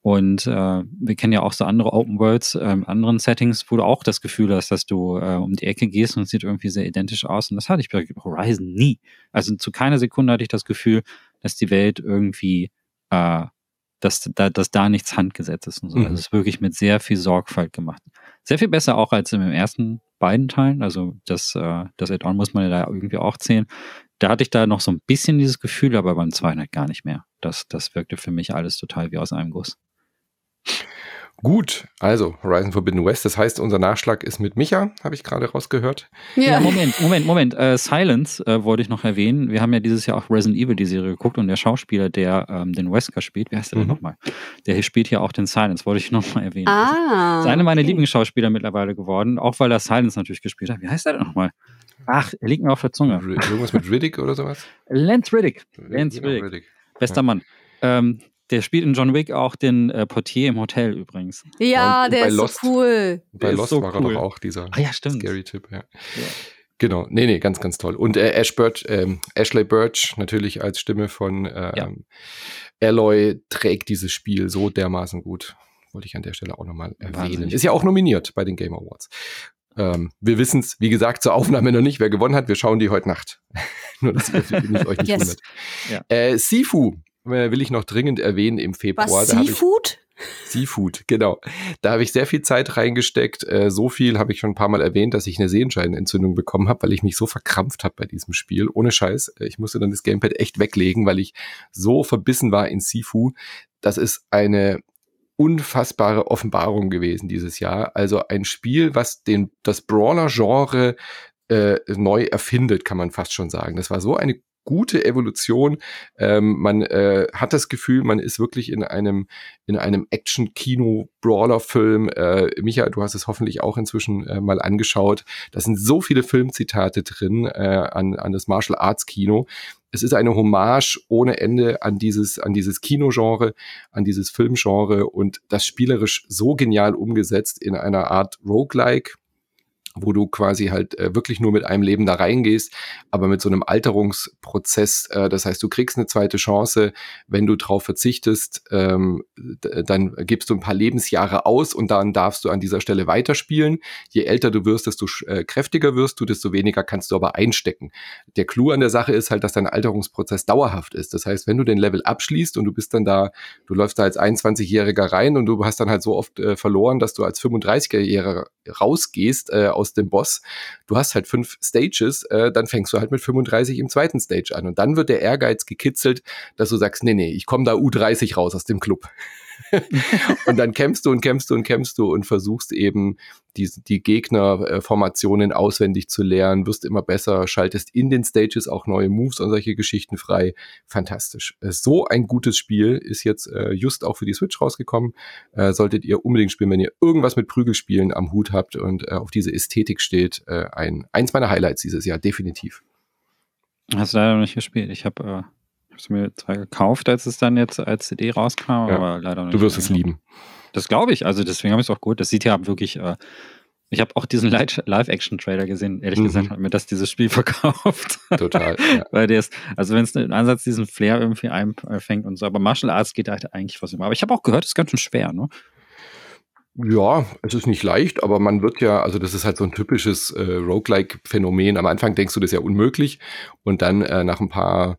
Speaker 3: Und äh, wir kennen ja auch so andere Open Worlds, äh, anderen Settings, wo du auch das Gefühl hast, dass du äh, um die Ecke gehst und es sieht irgendwie sehr identisch aus. Und das hatte ich bei Horizon nie. Also zu keiner Sekunde hatte ich das Gefühl, dass die Welt irgendwie äh, dass da, dass da nichts handgesetzt ist und so. Also mhm. Also es ist wirklich mit sehr viel Sorgfalt gemacht. Sehr viel besser auch als im ersten beiden Teilen. Also das, äh, das Add-on muss man ja da irgendwie auch zählen. Da hatte ich da noch so ein bisschen dieses Gefühl, aber beim zweiten halt gar nicht mehr. Das, das wirkte für mich alles total wie aus einem Guss.
Speaker 2: Gut, also Horizon Forbidden West, das heißt, unser Nachschlag ist mit Micha, habe ich gerade rausgehört.
Speaker 3: Ja. ja, Moment, Moment, Moment. Äh, Silence äh, wollte ich noch erwähnen. Wir haben ja dieses Jahr auch Resident Evil die Serie geguckt und der Schauspieler, der ähm, den Wesker spielt, wie heißt der mhm. denn nochmal? Der spielt hier auch den Silence, wollte ich nochmal erwähnen.
Speaker 1: Ah.
Speaker 3: ist einer meiner okay. Lieblingsschauspieler mittlerweile geworden, auch weil er Silence natürlich gespielt hat. Wie heißt der denn nochmal? Ach, er liegt mir auf der Zunge.
Speaker 2: Irgendwas mit Riddick oder sowas?
Speaker 3: Lance Riddick. Lance Riddick. Riddick. Bester ja. Mann. Ähm, der spielt in John Wick auch den äh, Portier im Hotel übrigens.
Speaker 1: Ja, und, der ist Lost, so cool.
Speaker 2: Bei Lost so war cool. er doch auch dieser
Speaker 3: ah, ja, stimmt.
Speaker 2: scary Typ, ja. ja. Genau, nee, nee, ganz, ganz toll. Und äh, Ash Birch, ähm, Ashley Birch natürlich als Stimme von äh, ja. Alloy trägt dieses Spiel so dermaßen gut. Wollte ich an der Stelle auch nochmal erwähnen. Wahnsinnig. Ist ja auch nominiert bei den Game Awards. Ähm, wir wissen es, wie gesagt, zur Aufnahme noch nicht, wer gewonnen hat. Wir schauen die heute Nacht. Nur, dass ihr euch nicht yes. wundert. Ja. Äh, Sifu will ich noch dringend erwähnen im Februar.
Speaker 1: Was, Seafood?
Speaker 2: Seafood, genau. Da habe ich sehr viel Zeit reingesteckt. Äh, so viel habe ich schon ein paar Mal erwähnt, dass ich eine Sehenscheidenentzündung bekommen habe, weil ich mich so verkrampft habe bei diesem Spiel. Ohne Scheiß. Äh, ich musste dann das Gamepad echt weglegen, weil ich so verbissen war in Sifu. Das ist eine unfassbare Offenbarung gewesen dieses Jahr. Also ein Spiel, was den, das Brawler-Genre äh, neu erfindet, kann man fast schon sagen. Das war so eine gute Evolution. Ähm, man äh, hat das Gefühl, man ist wirklich in einem in einem Action-Kino-Brawler-Film. Äh, Micha, du hast es hoffentlich auch inzwischen äh, mal angeschaut. Da sind so viele Filmzitate drin äh, an, an das Martial Arts Kino. Es ist eine Hommage ohne Ende an dieses, an dieses Kinogenre, an dieses Filmgenre und das spielerisch so genial umgesetzt in einer Art Roguelike wo du quasi halt äh, wirklich nur mit einem Leben da reingehst, aber mit so einem Alterungsprozess. Äh, das heißt, du kriegst eine zweite Chance, wenn du drauf verzichtest, ähm, dann gibst du ein paar Lebensjahre aus und dann darfst du an dieser Stelle weiterspielen. Je älter du wirst, desto äh, kräftiger wirst du, desto weniger kannst du aber einstecken. Der Clou an der Sache ist halt, dass dein Alterungsprozess dauerhaft ist. Das heißt, wenn du den Level abschließt und du bist dann da, du läufst da als 21-Jähriger rein und du hast dann halt so oft äh, verloren, dass du als 35-Jähriger rausgehst äh, aus aus dem Boss. Du hast halt fünf Stages, äh, dann fängst du halt mit 35 im zweiten Stage an. Und dann wird der Ehrgeiz gekitzelt, dass du sagst, nee, nee, ich komme da U30 raus aus dem Club. und dann kämpfst du und kämpfst du und kämpfst du und versuchst eben die, die Gegnerformationen auswendig zu lernen, wirst immer besser, schaltest in den Stages auch neue Moves und solche Geschichten frei. Fantastisch. Äh, so ein gutes Spiel ist jetzt äh, just auch für die Switch rausgekommen. Äh, solltet ihr unbedingt spielen, wenn ihr irgendwas mit Prügelspielen am Hut habt und äh, auf diese Ästhetik steht. Äh, ein, eins meiner Highlights dieses Jahr, definitiv.
Speaker 3: Hast du leider noch nicht gespielt. Ich habe äh, es mir zwar gekauft, als es dann jetzt als CD rauskam, ja. aber leider
Speaker 2: nicht. Du wirst es lieben.
Speaker 3: Das glaube ich. Also deswegen habe ich es auch gut. Das sieht ja wirklich äh, ich habe auch diesen Live-Action-Trailer gesehen. Ehrlich mhm. gesagt hat mir das dieses Spiel verkauft.
Speaker 2: Total. Ja.
Speaker 3: Weil der ist, also wenn es einen Ansatz diesen Flair irgendwie einfängt und so, aber Martial Arts geht halt eigentlich was immer. Aber ich habe auch gehört, es ist ganz schön schwer, ne?
Speaker 2: Ja, es ist nicht leicht, aber man wird ja, also das ist halt so ein typisches äh, Roguelike-Phänomen. Am Anfang denkst du, das ist ja unmöglich und dann äh, nach ein paar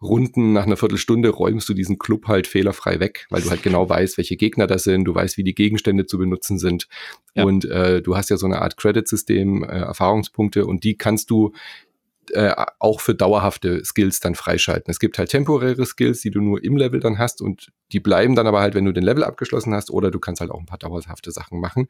Speaker 2: Runden, nach einer Viertelstunde räumst du diesen Club halt fehlerfrei weg, weil du halt genau weißt, welche Gegner das sind, du weißt, wie die Gegenstände zu benutzen sind ja. und äh, du hast ja so eine Art Credit-System, äh, Erfahrungspunkte und die kannst du äh, auch für dauerhafte Skills dann freischalten. Es gibt halt temporäre Skills, die du nur im Level dann hast und die bleiben dann aber halt, wenn du den Level abgeschlossen hast oder du kannst halt auch ein paar dauerhafte Sachen machen.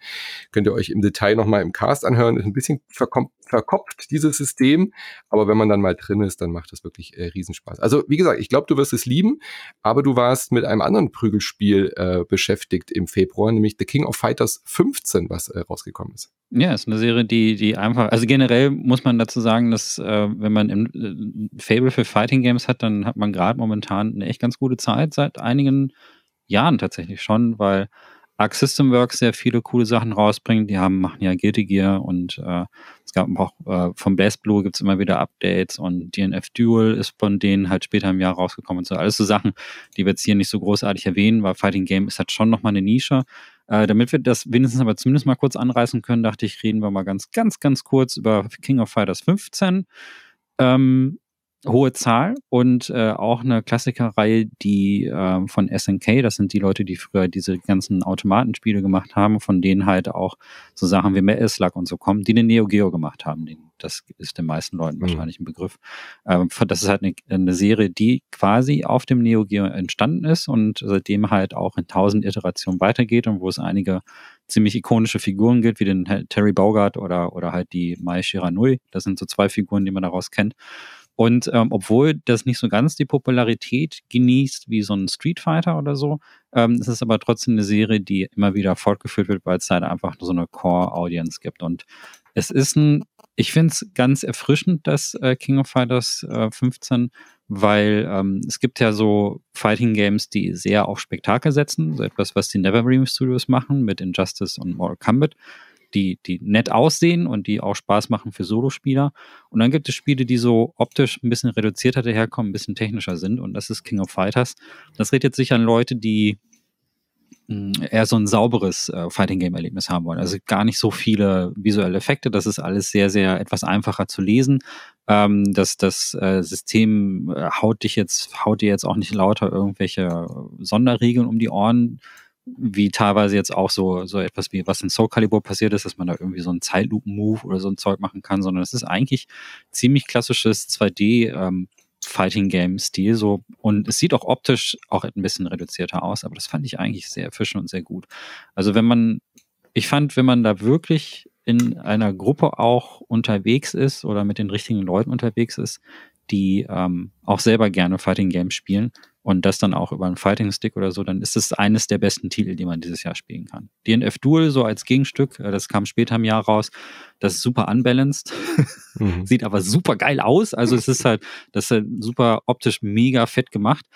Speaker 2: Könnt ihr euch im Detail nochmal im Cast anhören. Ist ein bisschen verkopft, dieses System, aber wenn man dann mal drin ist, dann macht das wirklich äh, Riesenspaß. Also wie gesagt, ich glaube, du wirst es lieben, aber du warst mit einem anderen Prügelspiel äh, beschäftigt im Februar, nämlich The King of Fighters 15, was äh, rausgekommen ist.
Speaker 3: Ja, ist eine Serie, die, die einfach, also generell muss man dazu sagen, dass äh, wenn man im äh, Fable für Fighting Games hat, dann hat man gerade momentan eine echt ganz gute Zeit, seit einigen Jahren tatsächlich schon, weil Arc System Works sehr viele coole Sachen rausbringt. Die haben, machen ja Guilty Gear und äh, es gab auch äh, vom Blast Blue gibt es immer wieder Updates und DNF Duel ist von denen halt später im Jahr rausgekommen und so. Alles so Sachen, die wir jetzt hier nicht so großartig erwähnen, weil Fighting Game ist halt schon nochmal eine Nische. Äh, damit wir das wenigstens aber zumindest mal kurz anreißen können, dachte ich, reden wir mal ganz, ganz, ganz kurz über King of Fighters 15. Ähm, hohe Zahl und äh, auch eine Klassikerreihe, die äh, von SNK, das sind die Leute, die früher diese ganzen Automatenspiele gemacht haben, von denen halt auch so Sachen wie Metal Slug und so kommen, die den Neo Geo gemacht haben. Den, das ist den meisten Leuten mhm. wahrscheinlich ein Begriff. Ähm, das ist halt eine, eine, Serie, die quasi auf dem Neo Geo entstanden ist und seitdem halt auch in tausend Iterationen weitergeht und wo es einige ziemlich ikonische Figuren gibt, wie den Terry Bogard oder, oder halt die Mai Shiranui. Das sind so zwei Figuren, die man daraus kennt. Und ähm, obwohl das nicht so ganz die Popularität genießt wie so ein Street Fighter oder so, ähm, ist es aber trotzdem eine Serie, die immer wieder fortgeführt wird, weil es halt einfach so eine Core-Audience gibt. Und es ist ein, ich finde es ganz erfrischend, dass äh, King of Fighters äh, 15, weil ähm, es gibt ja so Fighting Games, die sehr auf Spektakel setzen, so etwas, was die Neverream Studios machen mit Injustice und Mortal Kombat die, die nett aussehen und die auch Spaß machen für Solospieler. Und dann gibt es Spiele, die so optisch ein bisschen reduzierter daherkommen, ein bisschen technischer sind. Und das ist King of Fighters. Das redet sich an Leute, die hm, eher so ein sauberes äh, Fighting Game Erlebnis haben wollen. Also gar nicht so viele visuelle Effekte. Das ist alles sehr, sehr etwas einfacher zu lesen. Ähm, das das äh, System äh, haut dich jetzt, haut dir jetzt auch nicht lauter irgendwelche Sonderregeln um die Ohren wie teilweise jetzt auch so, so etwas wie was in Soul Calibur passiert ist, dass man da irgendwie so einen Zeitlupen-Move oder so ein Zeug machen kann, sondern es ist eigentlich ziemlich klassisches 2D ähm, Fighting Game Stil so und es sieht auch optisch auch ein bisschen reduzierter aus, aber das fand ich eigentlich sehr erfrischend und sehr gut. Also wenn man, ich fand, wenn man da wirklich in einer Gruppe auch unterwegs ist oder mit den richtigen Leuten unterwegs ist, die ähm, auch selber gerne Fighting Games spielen, und das dann auch über einen Fighting Stick oder so, dann ist es eines der besten Titel, die man dieses Jahr spielen kann. DNF Duel so als Gegenstück, äh, das kam später im Jahr raus, das ist super unbalanced, mhm. sieht aber super geil aus, also es ist halt, das ist halt super optisch mega fett gemacht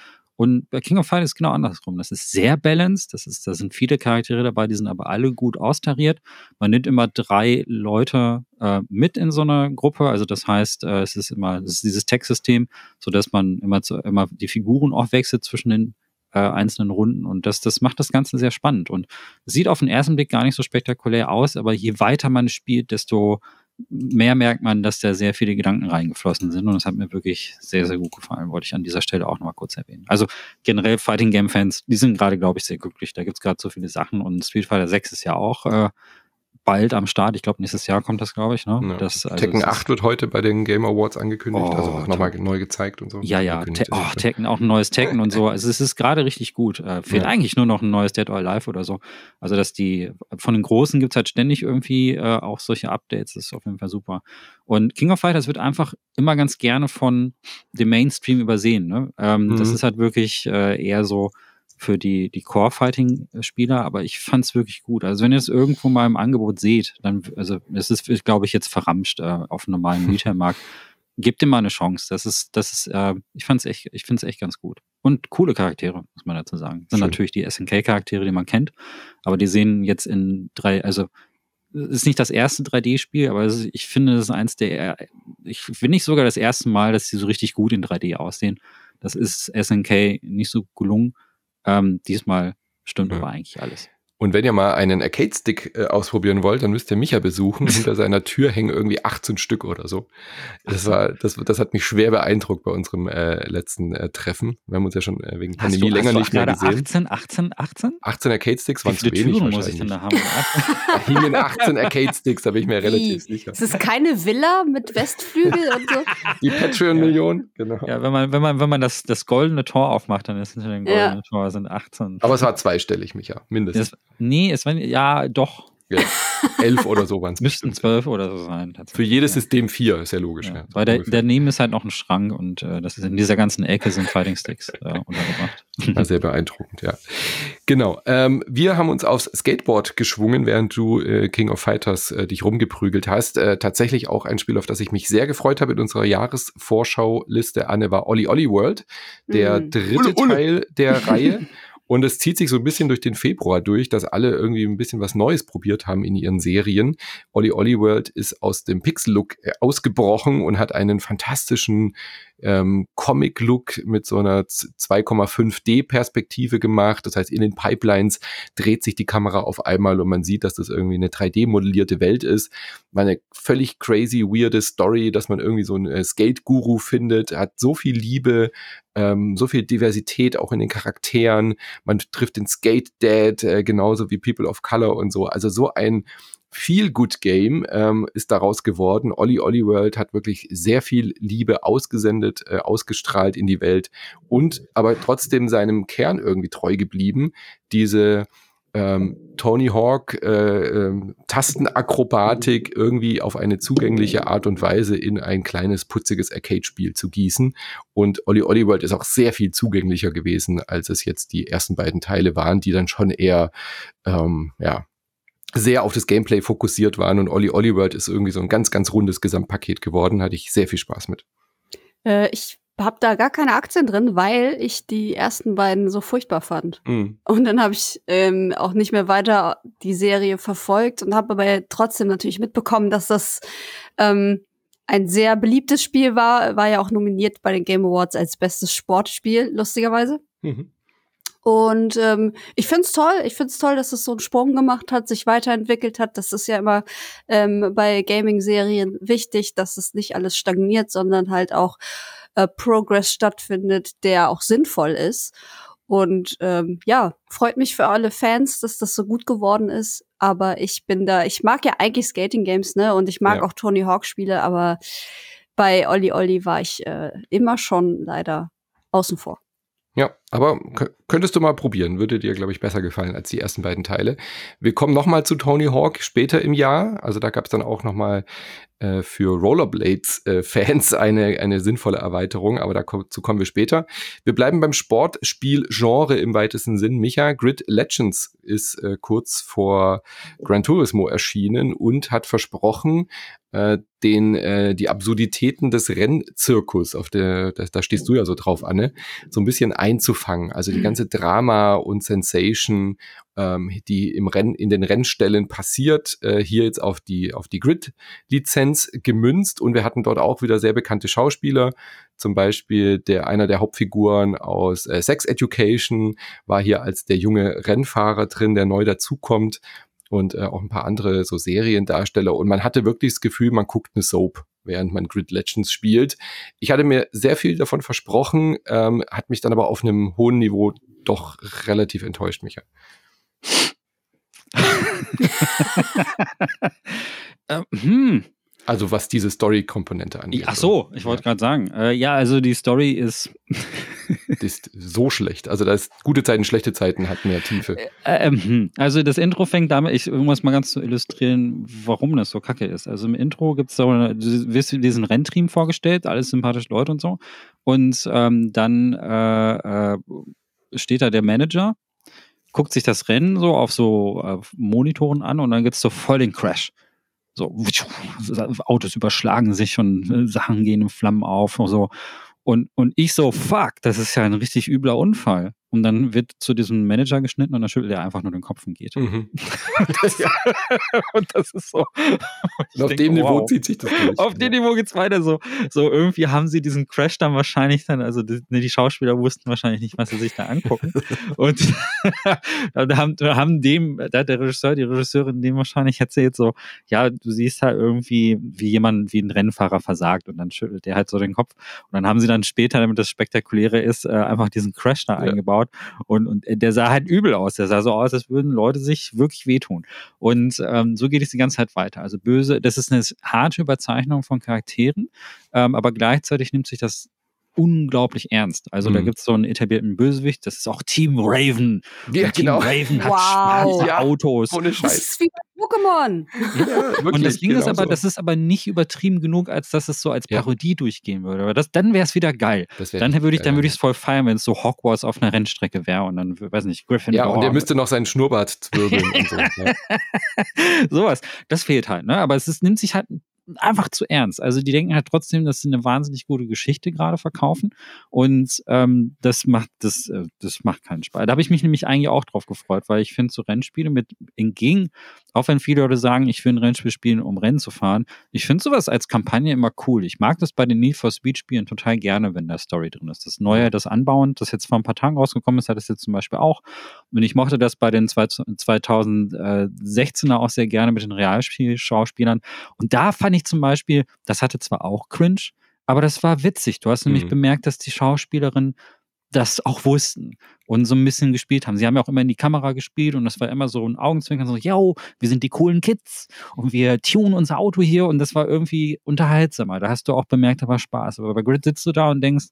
Speaker 3: und bei King of Fighters ist genau andersrum. Das ist sehr balanced. Das ist, da sind viele Charaktere dabei, die sind aber alle gut austariert. Man nimmt immer drei Leute äh, mit in so einer Gruppe. Also das heißt, äh, es ist immer, es ist dieses Textsystem, so dass man immer zu, immer die Figuren auch wechselt zwischen den äh, einzelnen Runden. Und das, das macht das Ganze sehr spannend. Und sieht auf den ersten Blick gar nicht so spektakulär aus, aber je weiter man spielt, desto mehr merkt man, dass da sehr viele Gedanken reingeflossen sind und das hat mir wirklich sehr, sehr gut gefallen, wollte ich an dieser Stelle auch nochmal kurz erwähnen. Also generell Fighting Game Fans, die sind gerade, glaube ich, sehr glücklich. Da gibt es gerade so viele Sachen und Street Fighter 6 ist ja auch äh, bald am Start. Ich glaube, nächstes Jahr kommt das, glaube ich. Ne?
Speaker 2: Ja.
Speaker 3: Das,
Speaker 2: also, Tekken 8 wird heute bei den Game Awards angekündigt, oh, also auch nochmal neu gezeigt und so.
Speaker 3: Ja, ja, Te oh, Tekken, auch ein neues Tekken und so. Also es ist gerade richtig gut. Äh, fehlt ja. eigentlich nur noch ein neues Dead or Alive oder so. Also dass die, von den Großen gibt es halt ständig irgendwie äh, auch solche Updates. Das ist auf jeden Fall super. Und King of Fighters wird einfach immer ganz gerne von dem Mainstream übersehen. Ne? Ähm, mhm. Das ist halt wirklich äh, eher so, für die, die Core-Fighting-Spieler, aber ich fand es wirklich gut. Also wenn ihr es irgendwo mal im Angebot seht, dann, also es ist, glaube ich, jetzt verramscht äh, auf einem normalen Retail-Markt. gebt dem mal eine Chance. Das ist, das ist, äh, ich fand's echt, ich finde es echt ganz gut. Und coole Charaktere, muss man dazu sagen. Sind Schön. natürlich die SNK-Charaktere, die man kennt, aber die sehen jetzt in drei, also ist nicht das erste 3D-Spiel, aber ich finde, das ist eins der, ich finde nicht sogar das erste Mal, dass sie so richtig gut in 3D aussehen. Das ist SNK nicht so gelungen. Ähm, diesmal stimmt ja. aber eigentlich alles.
Speaker 2: Und wenn ihr mal einen Arcade-Stick äh, ausprobieren wollt, dann müsst ihr Micha besuchen. Hinter seiner Tür hängen irgendwie 18 Stück oder so. Das war, das, das hat mich schwer beeindruckt bei unserem äh, letzten äh, Treffen. Wir haben uns ja schon äh, wegen Pandemie du, länger nicht mehr gesehen.
Speaker 3: 18, 18, 18?
Speaker 2: 18 Arcade-Sticks waren zu wenig Türen muss ich denn da haben? da hingen 18 Arcade-Sticks, da bin ich mir relativ sicher.
Speaker 1: Ist es keine Villa mit Westflügel und so?
Speaker 2: Die Patreon-Million, genau.
Speaker 3: Ja, wenn man, wenn man, wenn man das, das goldene Tor aufmacht, dann ist es hinter dem goldenen ja. Tor sind 18.
Speaker 2: Aber es war zweistellig, Micha, mindestens. Das,
Speaker 3: Nee, es war, ja, doch.
Speaker 2: Ja, elf oder so waren es.
Speaker 3: Müssten zwölf oder so sein.
Speaker 2: Für jedes ja. System vier, ist ja logisch. Ja.
Speaker 3: Ja, weil der, daneben ist halt noch ein Schrank und äh, das ist in dieser ganzen Ecke sind Fighting Sticks äh, untergebracht.
Speaker 2: War sehr beeindruckend, ja. Genau. Ähm, wir haben uns aufs Skateboard geschwungen, während du äh, King of Fighters äh, dich rumgeprügelt hast. Äh, tatsächlich auch ein Spiel, auf das ich mich sehr gefreut habe in unserer Jahresvorschau-Liste. Anne war Olli Olli World, der mhm. dritte Ulle, Ulle. Teil der Reihe. Und es zieht sich so ein bisschen durch den Februar durch, dass alle irgendwie ein bisschen was Neues probiert haben in ihren Serien. Olli Olli World ist aus dem Pixel-Look äh, ausgebrochen und hat einen fantastischen ähm, Comic-Look mit so einer 2,5D-Perspektive gemacht. Das heißt, in den Pipelines dreht sich die Kamera auf einmal und man sieht, dass das irgendwie eine 3D-modellierte Welt ist. War eine völlig crazy, weirde Story, dass man irgendwie so einen äh, Skate-Guru findet. Hat so viel Liebe, ähm, so viel Diversität auch in den Charakteren. Man trifft den Skate Dad äh, genauso wie People of Color und so. Also so ein Feel Good Game ähm, ist daraus geworden. Olli Olli World hat wirklich sehr viel Liebe ausgesendet, äh, ausgestrahlt in die Welt und aber trotzdem seinem Kern irgendwie treu geblieben. Diese ähm, Tony Hawk äh, äh, Tastenakrobatik irgendwie auf eine zugängliche Art und Weise in ein kleines putziges Arcade-Spiel zu gießen. Und Olli Olli World ist auch sehr viel zugänglicher gewesen, als es jetzt die ersten beiden Teile waren, die dann schon eher ähm, ja sehr auf das Gameplay fokussiert waren und Olli Olli World ist irgendwie so ein ganz, ganz rundes Gesamtpaket geworden. Hatte ich sehr viel Spaß mit.
Speaker 1: Äh, ich habe da gar keine Aktien drin, weil ich die ersten beiden so furchtbar fand. Mm. Und dann habe ich ähm, auch nicht mehr weiter die Serie verfolgt und habe aber trotzdem natürlich mitbekommen, dass das ähm, ein sehr beliebtes Spiel war. War ja auch nominiert bei den Game Awards als bestes Sportspiel, lustigerweise. Mhm. Und ähm, ich find's toll. Ich find's toll, dass es so einen Sprung gemacht hat, sich weiterentwickelt hat. Das ist ja immer ähm, bei Gaming-Serien wichtig, dass es nicht alles stagniert, sondern halt auch äh, Progress stattfindet, der auch sinnvoll ist. Und ähm, ja, freut mich für alle Fans, dass das so gut geworden ist. Aber ich bin da, ich mag ja eigentlich Skating Games, ne? Und ich mag ja. auch Tony Hawk Spiele, aber bei Olli Olli war ich äh, immer schon leider außen vor.
Speaker 2: Ja, aber könntest du mal probieren, würde dir, glaube ich, besser gefallen als die ersten beiden Teile. Wir kommen noch mal zu Tony Hawk später im Jahr. Also da gab es dann auch noch mal äh, für Rollerblades-Fans äh, eine, eine sinnvolle Erweiterung, aber dazu kommen wir später. Wir bleiben beim Sportspiel-Genre im weitesten Sinn. Micha, Grid Legends ist äh, kurz vor Gran Turismo erschienen und hat versprochen, äh, den äh, die Absurditäten des Rennzirkus, auf der da, da stehst du ja so drauf, Anne, so ein bisschen einzufangen. Also die mhm. ganze Drama und Sensation, ähm, die im Renn in den Rennstellen passiert, äh, hier jetzt auf die auf die Grid-Lizenz gemünzt. Und wir hatten dort auch wieder sehr bekannte Schauspieler, zum Beispiel der einer der Hauptfiguren aus äh, Sex Education war hier als der junge Rennfahrer drin, der neu dazukommt. Und äh, auch ein paar andere so Seriendarsteller. Und man hatte wirklich das Gefühl, man guckt eine Soap, während man Grid Legends spielt. Ich hatte mir sehr viel davon versprochen, ähm, hat mich dann aber auf einem hohen Niveau doch relativ enttäuscht, Micha.
Speaker 3: äh, hm.
Speaker 2: Also was diese Story-Komponente angeht.
Speaker 3: Ach so, ich wollte gerade sagen. Äh, ja, also die Story ist
Speaker 2: ist so schlecht. Also da ist gute Zeiten, schlechte Zeiten hat mehr Tiefe.
Speaker 3: Äh, ähm, hm. also das Intro fängt damit, ich irgendwas mal ganz zu illustrieren, warum das so kacke ist. Also im Intro gibt es so eine, du wirst diesen Rennteam vorgestellt, alles sympathische Leute und so. Und ähm, dann äh, äh, steht da der Manager, guckt sich das Rennen so auf so äh, Monitoren an und dann gibt es so voll den Crash. So, Autos überschlagen sich und äh, Sachen gehen in Flammen auf und so. Und, und ich so, fuck, das ist ja ein richtig übler Unfall. Und dann wird zu diesem Manager geschnitten und dann schüttelt er einfach nur den Kopf und geht. Mhm. das, und das ist so.
Speaker 2: auf denke, dem Niveau zieht sich das durch.
Speaker 3: Auf dem Niveau geht's weiter so. So irgendwie haben sie diesen Crash dann wahrscheinlich dann, also die, die Schauspieler wussten wahrscheinlich nicht, was sie sich da angucken. und da haben, haben dem, da hat der Regisseur, die Regisseurin dem wahrscheinlich erzählt so, ja, du siehst halt irgendwie, wie jemand, wie ein Rennfahrer versagt und dann schüttelt der halt so den Kopf. Und dann haben sie dann später, damit das Spektakuläre ist, äh, einfach diesen Crash da ja. eingebaut angeschaut und, und der sah halt übel aus. Der sah so aus, als würden Leute sich wirklich wehtun. Und ähm, so geht es die ganze Zeit weiter. Also böse, das ist eine harte Überzeichnung von Charakteren, ähm, aber gleichzeitig nimmt sich das unglaublich ernst. Also mhm. da gibt es so einen etablierten Bösewicht, das ist auch Team Raven.
Speaker 2: Ja,
Speaker 3: Team
Speaker 2: genau.
Speaker 3: Raven hat wow. schwarze Autos.
Speaker 1: Ohne Scheiß. Das ist wie Pokémon.
Speaker 3: Ja, und das Ding genau ist aber, so. das ist aber nicht übertrieben genug, als dass es so als Parodie ja. durchgehen würde. Aber das, dann wäre es wieder geil. Dann würde ich, dann würde ich es voll feiern, wenn es so Hogwarts auf einer Rennstrecke wäre und dann, weiß nicht, Griffin.
Speaker 2: Ja, und er müsste noch seinen Schnurrbart zwirbeln und so. Ja.
Speaker 3: Sowas. Das fehlt halt, ne? Aber es ist, nimmt sich halt einfach zu ernst. Also die denken halt trotzdem, dass sie eine wahnsinnig gute Geschichte gerade verkaufen und ähm, das macht das äh, das macht keinen Spaß. Da habe ich mich nämlich eigentlich auch drauf gefreut, weil ich finde so Rennspiele mit entgegen, auch wenn viele Leute sagen, ich will ein Rennspiel spielen, um Rennen zu fahren, ich finde sowas als Kampagne immer cool. Ich mag das bei den Need for Speed Spielen total gerne, wenn da Story drin ist. Das Neue, das Anbauen, das jetzt vor ein paar Tagen rausgekommen ist, hat es jetzt zum Beispiel auch. Und ich mochte das bei den 2016er auch sehr gerne mit den Realspielschauspielern. Und da fand ich zum Beispiel, das hatte zwar auch Cringe, aber das war witzig. Du hast nämlich mhm. bemerkt, dass die Schauspielerin das auch wussten und so ein bisschen gespielt haben. Sie haben ja auch immer in die Kamera gespielt und das war immer so ein Augenzwinkern, so, yo, wir sind die coolen Kids und wir tunen unser Auto hier und das war irgendwie unterhaltsamer. Da hast du auch bemerkt, da war Spaß. Aber bei Grid sitzt du da und denkst,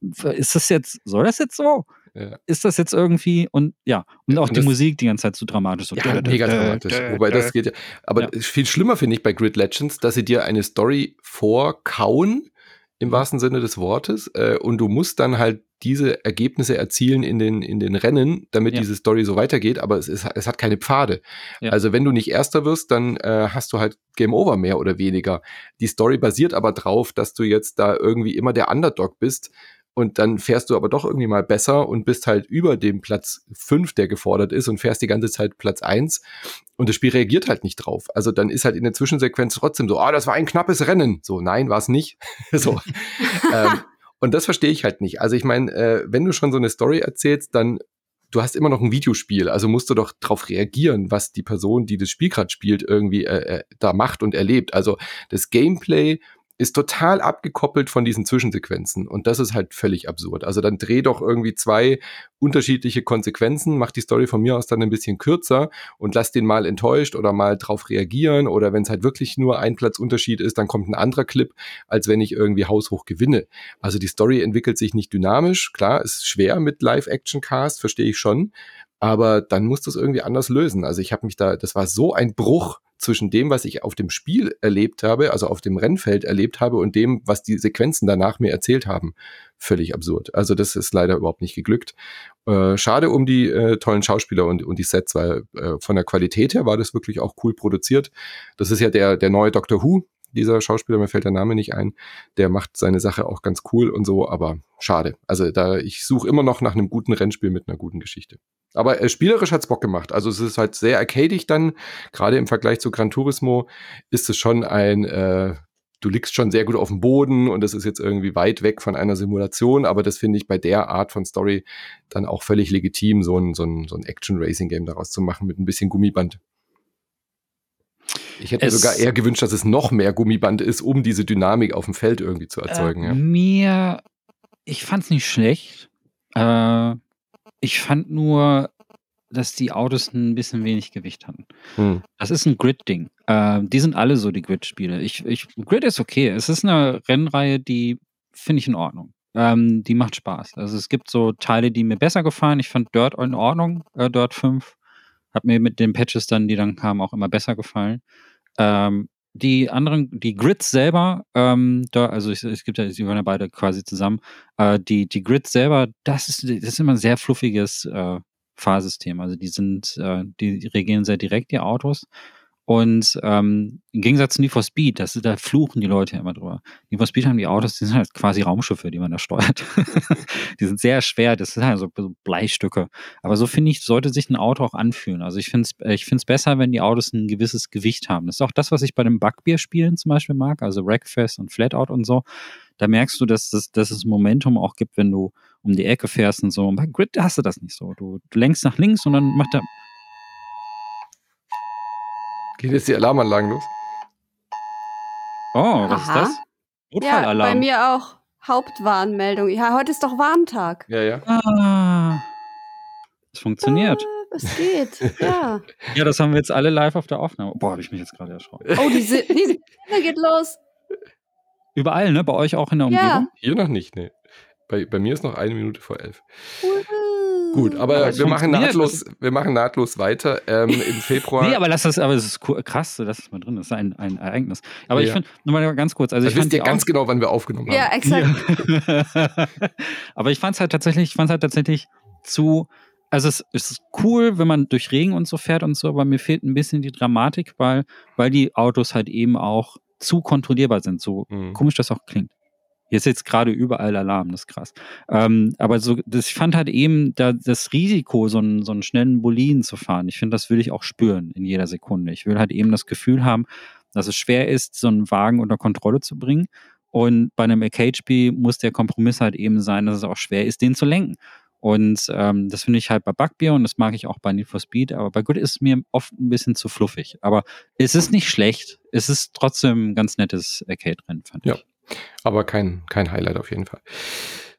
Speaker 3: ist das jetzt, soll das jetzt so? Ja. Ist das jetzt irgendwie und ja, und auch und die Musik die ganze Zeit so dramatisch. So
Speaker 2: ja, mega dramatisch. Wobei das geht ja. Aber ja. viel schlimmer finde ich bei Grid Legends, dass sie dir eine Story vorkauen, im mhm. wahrsten Sinne des Wortes, äh, und du musst dann halt diese Ergebnisse erzielen in den, in den Rennen, damit ja. diese Story so weitergeht, aber es, ist, es hat keine Pfade. Ja. Also wenn du nicht Erster wirst, dann äh, hast du halt Game Over mehr oder weniger. Die Story basiert aber drauf, dass du jetzt da irgendwie immer der Underdog bist und dann fährst du aber doch irgendwie mal besser und bist halt über dem Platz fünf, der gefordert ist und fährst die ganze Zeit Platz eins und das Spiel reagiert halt nicht drauf. Also dann ist halt in der Zwischensequenz trotzdem so, ah, das war ein knappes Rennen. So, nein, war es nicht. so. ähm, und das verstehe ich halt nicht. Also ich meine, äh, wenn du schon so eine Story erzählst, dann du hast immer noch ein Videospiel, also musst du doch darauf reagieren, was die Person, die das Spiel gerade spielt, irgendwie äh, äh, da macht und erlebt. Also das Gameplay ist total abgekoppelt von diesen Zwischensequenzen. Und das ist halt völlig absurd. Also dann dreh doch irgendwie zwei unterschiedliche Konsequenzen, mach die Story von mir aus dann ein bisschen kürzer und lass den mal enttäuscht oder mal drauf reagieren. Oder wenn es halt wirklich nur ein Platzunterschied ist, dann kommt ein anderer Clip, als wenn ich irgendwie haushoch gewinne. Also die Story entwickelt sich nicht dynamisch. Klar, ist schwer mit Live-Action-Cast, verstehe ich schon. Aber dann musst du es irgendwie anders lösen. Also ich habe mich da, das war so ein Bruch zwischen dem, was ich auf dem Spiel erlebt habe, also auf dem Rennfeld erlebt habe und dem, was die Sequenzen danach mir erzählt haben. Völlig absurd. Also das ist leider überhaupt nicht geglückt. Äh, schade um die äh, tollen Schauspieler und, und die Sets, weil äh, von der Qualität her war das wirklich auch cool produziert. Das ist ja der, der neue Doctor Who, dieser Schauspieler, mir fällt der Name nicht ein, der macht seine Sache auch ganz cool und so, aber schade. Also da, ich suche immer noch nach einem guten Rennspiel mit einer guten Geschichte. Aber äh, spielerisch hat's Bock gemacht. Also es ist halt sehr arcadig dann. Gerade im Vergleich zu Gran Turismo ist es schon ein, äh, du liegst schon sehr gut auf dem Boden und es ist jetzt irgendwie weit weg von einer Simulation, aber das finde ich bei der Art von Story dann auch völlig legitim, so ein, so ein, so ein Action-Racing-Game daraus zu machen mit ein bisschen Gummiband. Ich hätte mir sogar eher gewünscht, dass es noch mehr Gummiband ist, um diese Dynamik auf dem Feld irgendwie zu erzeugen.
Speaker 3: Äh, ja. Mir, ich fand es nicht schlecht. Äh, ich fand nur, dass die Autos ein bisschen wenig Gewicht hatten. Hm. Das ist ein Grid-Ding. Äh, die sind alle so, die Grid-Spiele. Ich, ich, Grid ist okay. Es ist eine Rennreihe, die finde ich in Ordnung. Ähm, die macht Spaß. Also es gibt so Teile, die mir besser gefallen. Ich fand Dirt in Ordnung, äh, Dirt 5. Hat mir mit den Patches dann, die dann kamen, auch immer besser gefallen. Ähm, die anderen, die Grids selber, ähm, da, also es, es gibt ja, sie waren ja beide quasi zusammen, äh, die, die Grids selber, das ist, das ist immer ein sehr fluffiges äh, Fahrsystem. Also die sind, äh, die reagieren sehr direkt, die Autos. Und ähm, im Gegensatz zu Need for Speed, das, da fluchen die Leute ja immer drüber. Need for Speed haben die Autos, die sind halt quasi Raumschiffe, die man da steuert. die sind sehr schwer, das sind halt so, Bleistücke. Aber so finde ich, sollte sich ein Auto auch anfühlen. Also ich finde es ich find's besser, wenn die Autos ein gewisses Gewicht haben. Das ist auch das, was ich bei den Bugbeer-Spielen zum Beispiel mag, also Wreckfest und Flatout und so. Da merkst du, dass, das, dass es Momentum auch gibt, wenn du um die Ecke fährst und so. Und bei Grid hast du das nicht so. Du, du lenkst nach links und dann macht er
Speaker 2: Geht jetzt die Alarmanlagen los?
Speaker 3: Oh, was Aha. ist das?
Speaker 1: Notfallalarm. Ja, bei mir auch. Hauptwarnmeldung. Ja, heute ist doch Warntag.
Speaker 2: Ja, ja. Ah,
Speaker 3: es funktioniert.
Speaker 1: Ah, es geht, ja.
Speaker 3: ja, das haben wir jetzt alle live auf der Aufnahme. Boah, habe ich mich jetzt gerade erschrocken.
Speaker 1: Oh, die Sirene geht los.
Speaker 3: Überall, ne? Bei euch auch in der Umgebung? Ja.
Speaker 2: Hier noch nicht, ne. Bei, bei mir ist noch eine Minute vor elf. Uhu. Gut, aber, aber wir machen nahtlos, wir machen nahtlos weiter. Ähm, Im Februar.
Speaker 3: nee, aber lass das, aber es ist krass, dass es mal drin ist. ein, ein Ereignis. Aber ja. ich finde, nur mal ganz kurz. Also
Speaker 2: ich wisst ihr ganz genau, wann wir aufgenommen haben.
Speaker 1: Ja, exakt.
Speaker 3: Ja. aber ich fand es halt tatsächlich, ich fand es halt tatsächlich zu. Also es ist cool, wenn man durch Regen und so fährt und so, aber mir fehlt ein bisschen die Dramatik, weil, weil die Autos halt eben auch zu kontrollierbar sind, so mhm. komisch das auch klingt. Hier ist jetzt gerade überall Alarm, das ist krass. Ähm, aber so, das, ich fand halt eben da, das Risiko, so einen, so einen schnellen Boliden zu fahren, ich finde, das will ich auch spüren in jeder Sekunde. Ich will halt eben das Gefühl haben, dass es schwer ist, so einen Wagen unter Kontrolle zu bringen. Und bei einem Arcade-Spiel muss der Kompromiss halt eben sein, dass es auch schwer ist, den zu lenken. Und ähm, das finde ich halt bei Bugbeer und das mag ich auch bei Need for Speed, aber bei Good ist es mir oft ein bisschen zu fluffig. Aber es ist nicht schlecht, es ist trotzdem ein ganz nettes Arcade-Rennen, fand ja. ich.
Speaker 2: Aber kein, kein Highlight auf jeden Fall.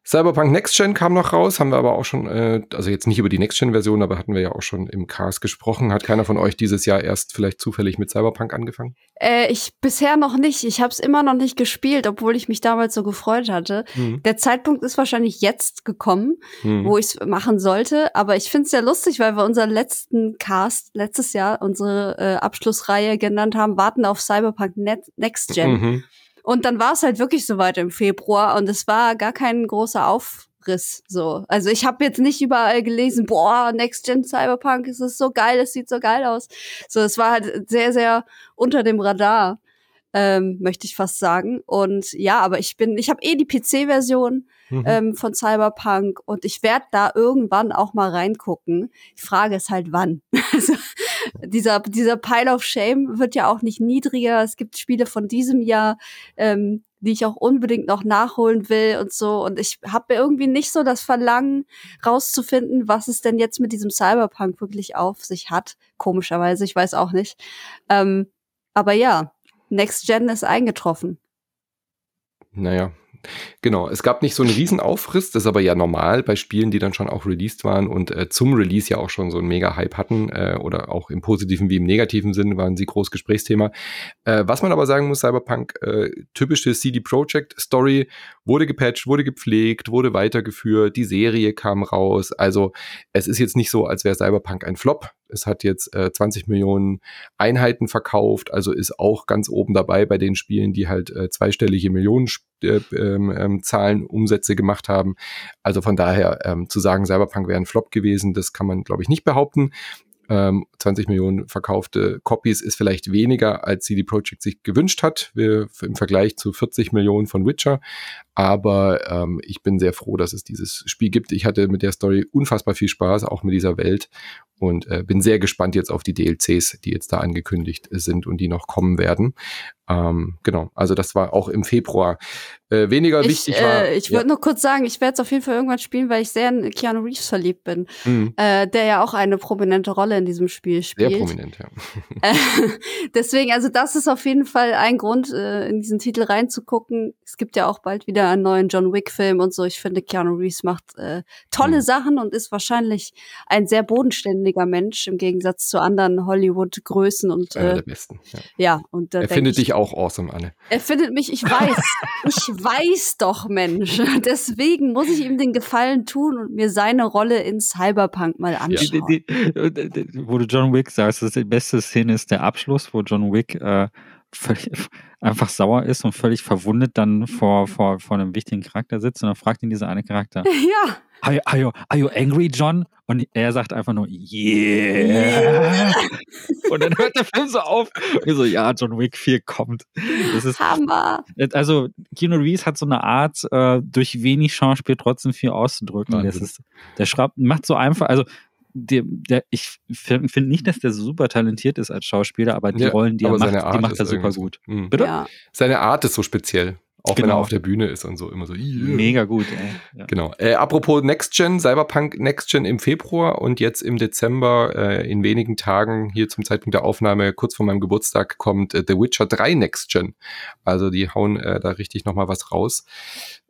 Speaker 2: Cyberpunk Next Gen kam noch raus, haben wir aber auch schon, äh, also jetzt nicht über die Next Gen Version, aber hatten wir ja auch schon im Cast gesprochen. Hat keiner von euch dieses Jahr erst vielleicht zufällig mit Cyberpunk angefangen?
Speaker 1: Äh, ich bisher noch nicht. Ich habe es immer noch nicht gespielt, obwohl ich mich damals so gefreut hatte. Mhm. Der Zeitpunkt ist wahrscheinlich jetzt gekommen, mhm. wo ich es machen sollte. Aber ich finde es sehr lustig, weil wir unseren letzten Cast letztes Jahr unsere äh, Abschlussreihe genannt haben, warten auf Cyberpunk Net Next Gen. Mhm. Und dann war es halt wirklich soweit im Februar und es war gar kein großer Aufriss so. Also ich habe jetzt nicht überall gelesen, boah, Next Gen Cyberpunk, es ist so geil, es sieht so geil aus. So, es war halt sehr, sehr unter dem Radar, ähm, möchte ich fast sagen. Und ja, aber ich bin, ich habe eh die PC-Version mhm. ähm, von Cyberpunk und ich werde da irgendwann auch mal reingucken. Die Frage ist halt wann. also, dieser, dieser Pile of Shame wird ja auch nicht niedriger. Es gibt Spiele von diesem Jahr, ähm, die ich auch unbedingt noch nachholen will und so. Und ich habe irgendwie nicht so das Verlangen, rauszufinden, was es denn jetzt mit diesem Cyberpunk wirklich auf sich hat. Komischerweise, ich weiß auch nicht. Ähm, aber ja, Next Gen ist eingetroffen.
Speaker 2: Naja, Genau, es gab nicht so einen riesen Aufriss, das ist aber ja normal bei Spielen, die dann schon auch released waren und äh, zum Release ja auch schon so einen Mega-Hype hatten äh, oder auch im positiven wie im negativen Sinn waren sie groß Gesprächsthema. Äh, was man aber sagen muss, Cyberpunk, äh, typische CD Projekt Story, wurde gepatcht, wurde gepflegt, wurde weitergeführt, die Serie kam raus, also es ist jetzt nicht so, als wäre Cyberpunk ein Flop, es hat jetzt äh, 20 Millionen Einheiten verkauft, also ist auch ganz oben dabei bei den Spielen, die halt äh, zweistellige Millionen äh, ähm, ähm, Umsätze gemacht haben. Also von daher ähm, zu sagen, Cyberpunk wäre ein Flop gewesen, das kann man, glaube ich, nicht behaupten. 20 ähm, Millionen verkaufte Copies ist vielleicht weniger, als CD Projekt sich gewünscht hat, im Vergleich zu 40 Millionen von Witcher. Aber ähm, ich bin sehr froh, dass es dieses Spiel gibt. Ich hatte mit der Story unfassbar viel Spaß, auch mit dieser Welt und äh, bin sehr gespannt jetzt auf die DLCs, die jetzt da angekündigt sind und die noch kommen werden. Ähm, genau, also das war auch im Februar. Äh, weniger
Speaker 1: ich,
Speaker 2: wichtig war.
Speaker 1: Äh, ich würde ja. nur kurz sagen, ich werde es auf jeden Fall irgendwann spielen, weil ich sehr in Keanu Reeves verliebt bin, mhm. äh, der ja auch eine prominente Rolle in diesem Spiel spielt.
Speaker 2: Sehr prominent, ja.
Speaker 1: Äh, deswegen, also das ist auf jeden Fall ein Grund, äh, in diesen Titel reinzugucken. Es gibt ja auch bald wieder einen neuen John Wick-Film und so. Ich finde, Keanu Reeves macht äh, tolle mhm. Sachen und ist wahrscheinlich ein sehr bodenständiger Mensch im Gegensatz zu anderen Hollywood-Größen und
Speaker 2: einer der besten.
Speaker 1: Ja, ja und
Speaker 2: er findet ich, dich auch awesome, Anne.
Speaker 1: Er findet mich, ich weiß, ich weiß doch, Mensch. Deswegen muss ich ihm den Gefallen tun und mir seine Rolle in Cyberpunk mal anschauen. Die, die,
Speaker 3: die, wo du John Wick sagst, dass die beste Szene ist der Abschluss, wo John Wick äh, völlig, einfach sauer ist und völlig verwundet dann vor, vor, vor einem wichtigen Charakter sitzt und dann fragt ihn dieser eine Charakter.
Speaker 1: Ja.
Speaker 3: Are, are, you, are you angry, John? Und er sagt einfach nur, yeah. yeah. Und dann hört der Film so auf. Und so, ja, John Wick 4 kommt.
Speaker 1: Das ist, Hammer.
Speaker 3: Also, Keanu Reeves hat so eine Art, äh, durch wenig Schauspiel trotzdem viel auszudrücken. Das ist, der schreibt, macht so einfach, also, der, der, ich finde nicht, dass der so super talentiert ist als Schauspieler, aber die ja, Rollen, die er macht, die macht er super gut.
Speaker 2: Mhm. Bitte? Ja. Seine Art ist so speziell. Auch genau. wenn er genau. auf der Bühne ist und so immer so.
Speaker 3: Yeah. Mega gut, ey.
Speaker 2: Ja. Genau. Äh, apropos Next Gen, Cyberpunk Next Gen im Februar und jetzt im Dezember äh, in wenigen Tagen hier zum Zeitpunkt der Aufnahme kurz vor meinem Geburtstag kommt äh, The Witcher 3 Next Gen. Also die hauen äh, da richtig noch mal was raus.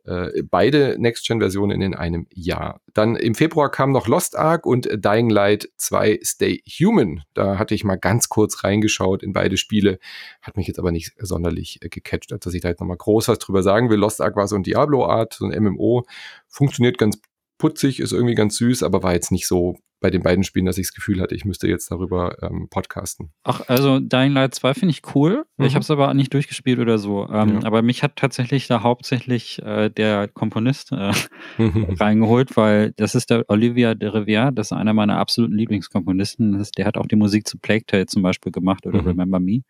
Speaker 2: Äh, beide Next-Gen-Versionen in einem Jahr. Dann im Februar kam noch Lost Ark und Dying Light 2 Stay Human. Da hatte ich mal ganz kurz reingeschaut in beide Spiele, hat mich jetzt aber nicht sonderlich äh, gecatcht, dass ich da jetzt nochmal groß was drüber sagen will. Lost Ark war so ein Diablo-Art, so ein MMO, funktioniert ganz putzig, ist irgendwie ganz süß, aber war jetzt nicht so bei den beiden Spielen, dass ich das Gefühl hatte, ich müsste jetzt darüber ähm, podcasten.
Speaker 3: Ach, also Dying Light 2 finde ich cool. Mhm. Ich habe es aber nicht durchgespielt oder so. Ähm, ja. Aber mich hat tatsächlich da hauptsächlich äh, der Komponist äh, reingeholt, weil das ist der Olivia de Rivière, das ist einer meiner absoluten Lieblingskomponisten. Ist, der hat auch die Musik zu Plague Tale zum Beispiel gemacht oder mhm. Remember Me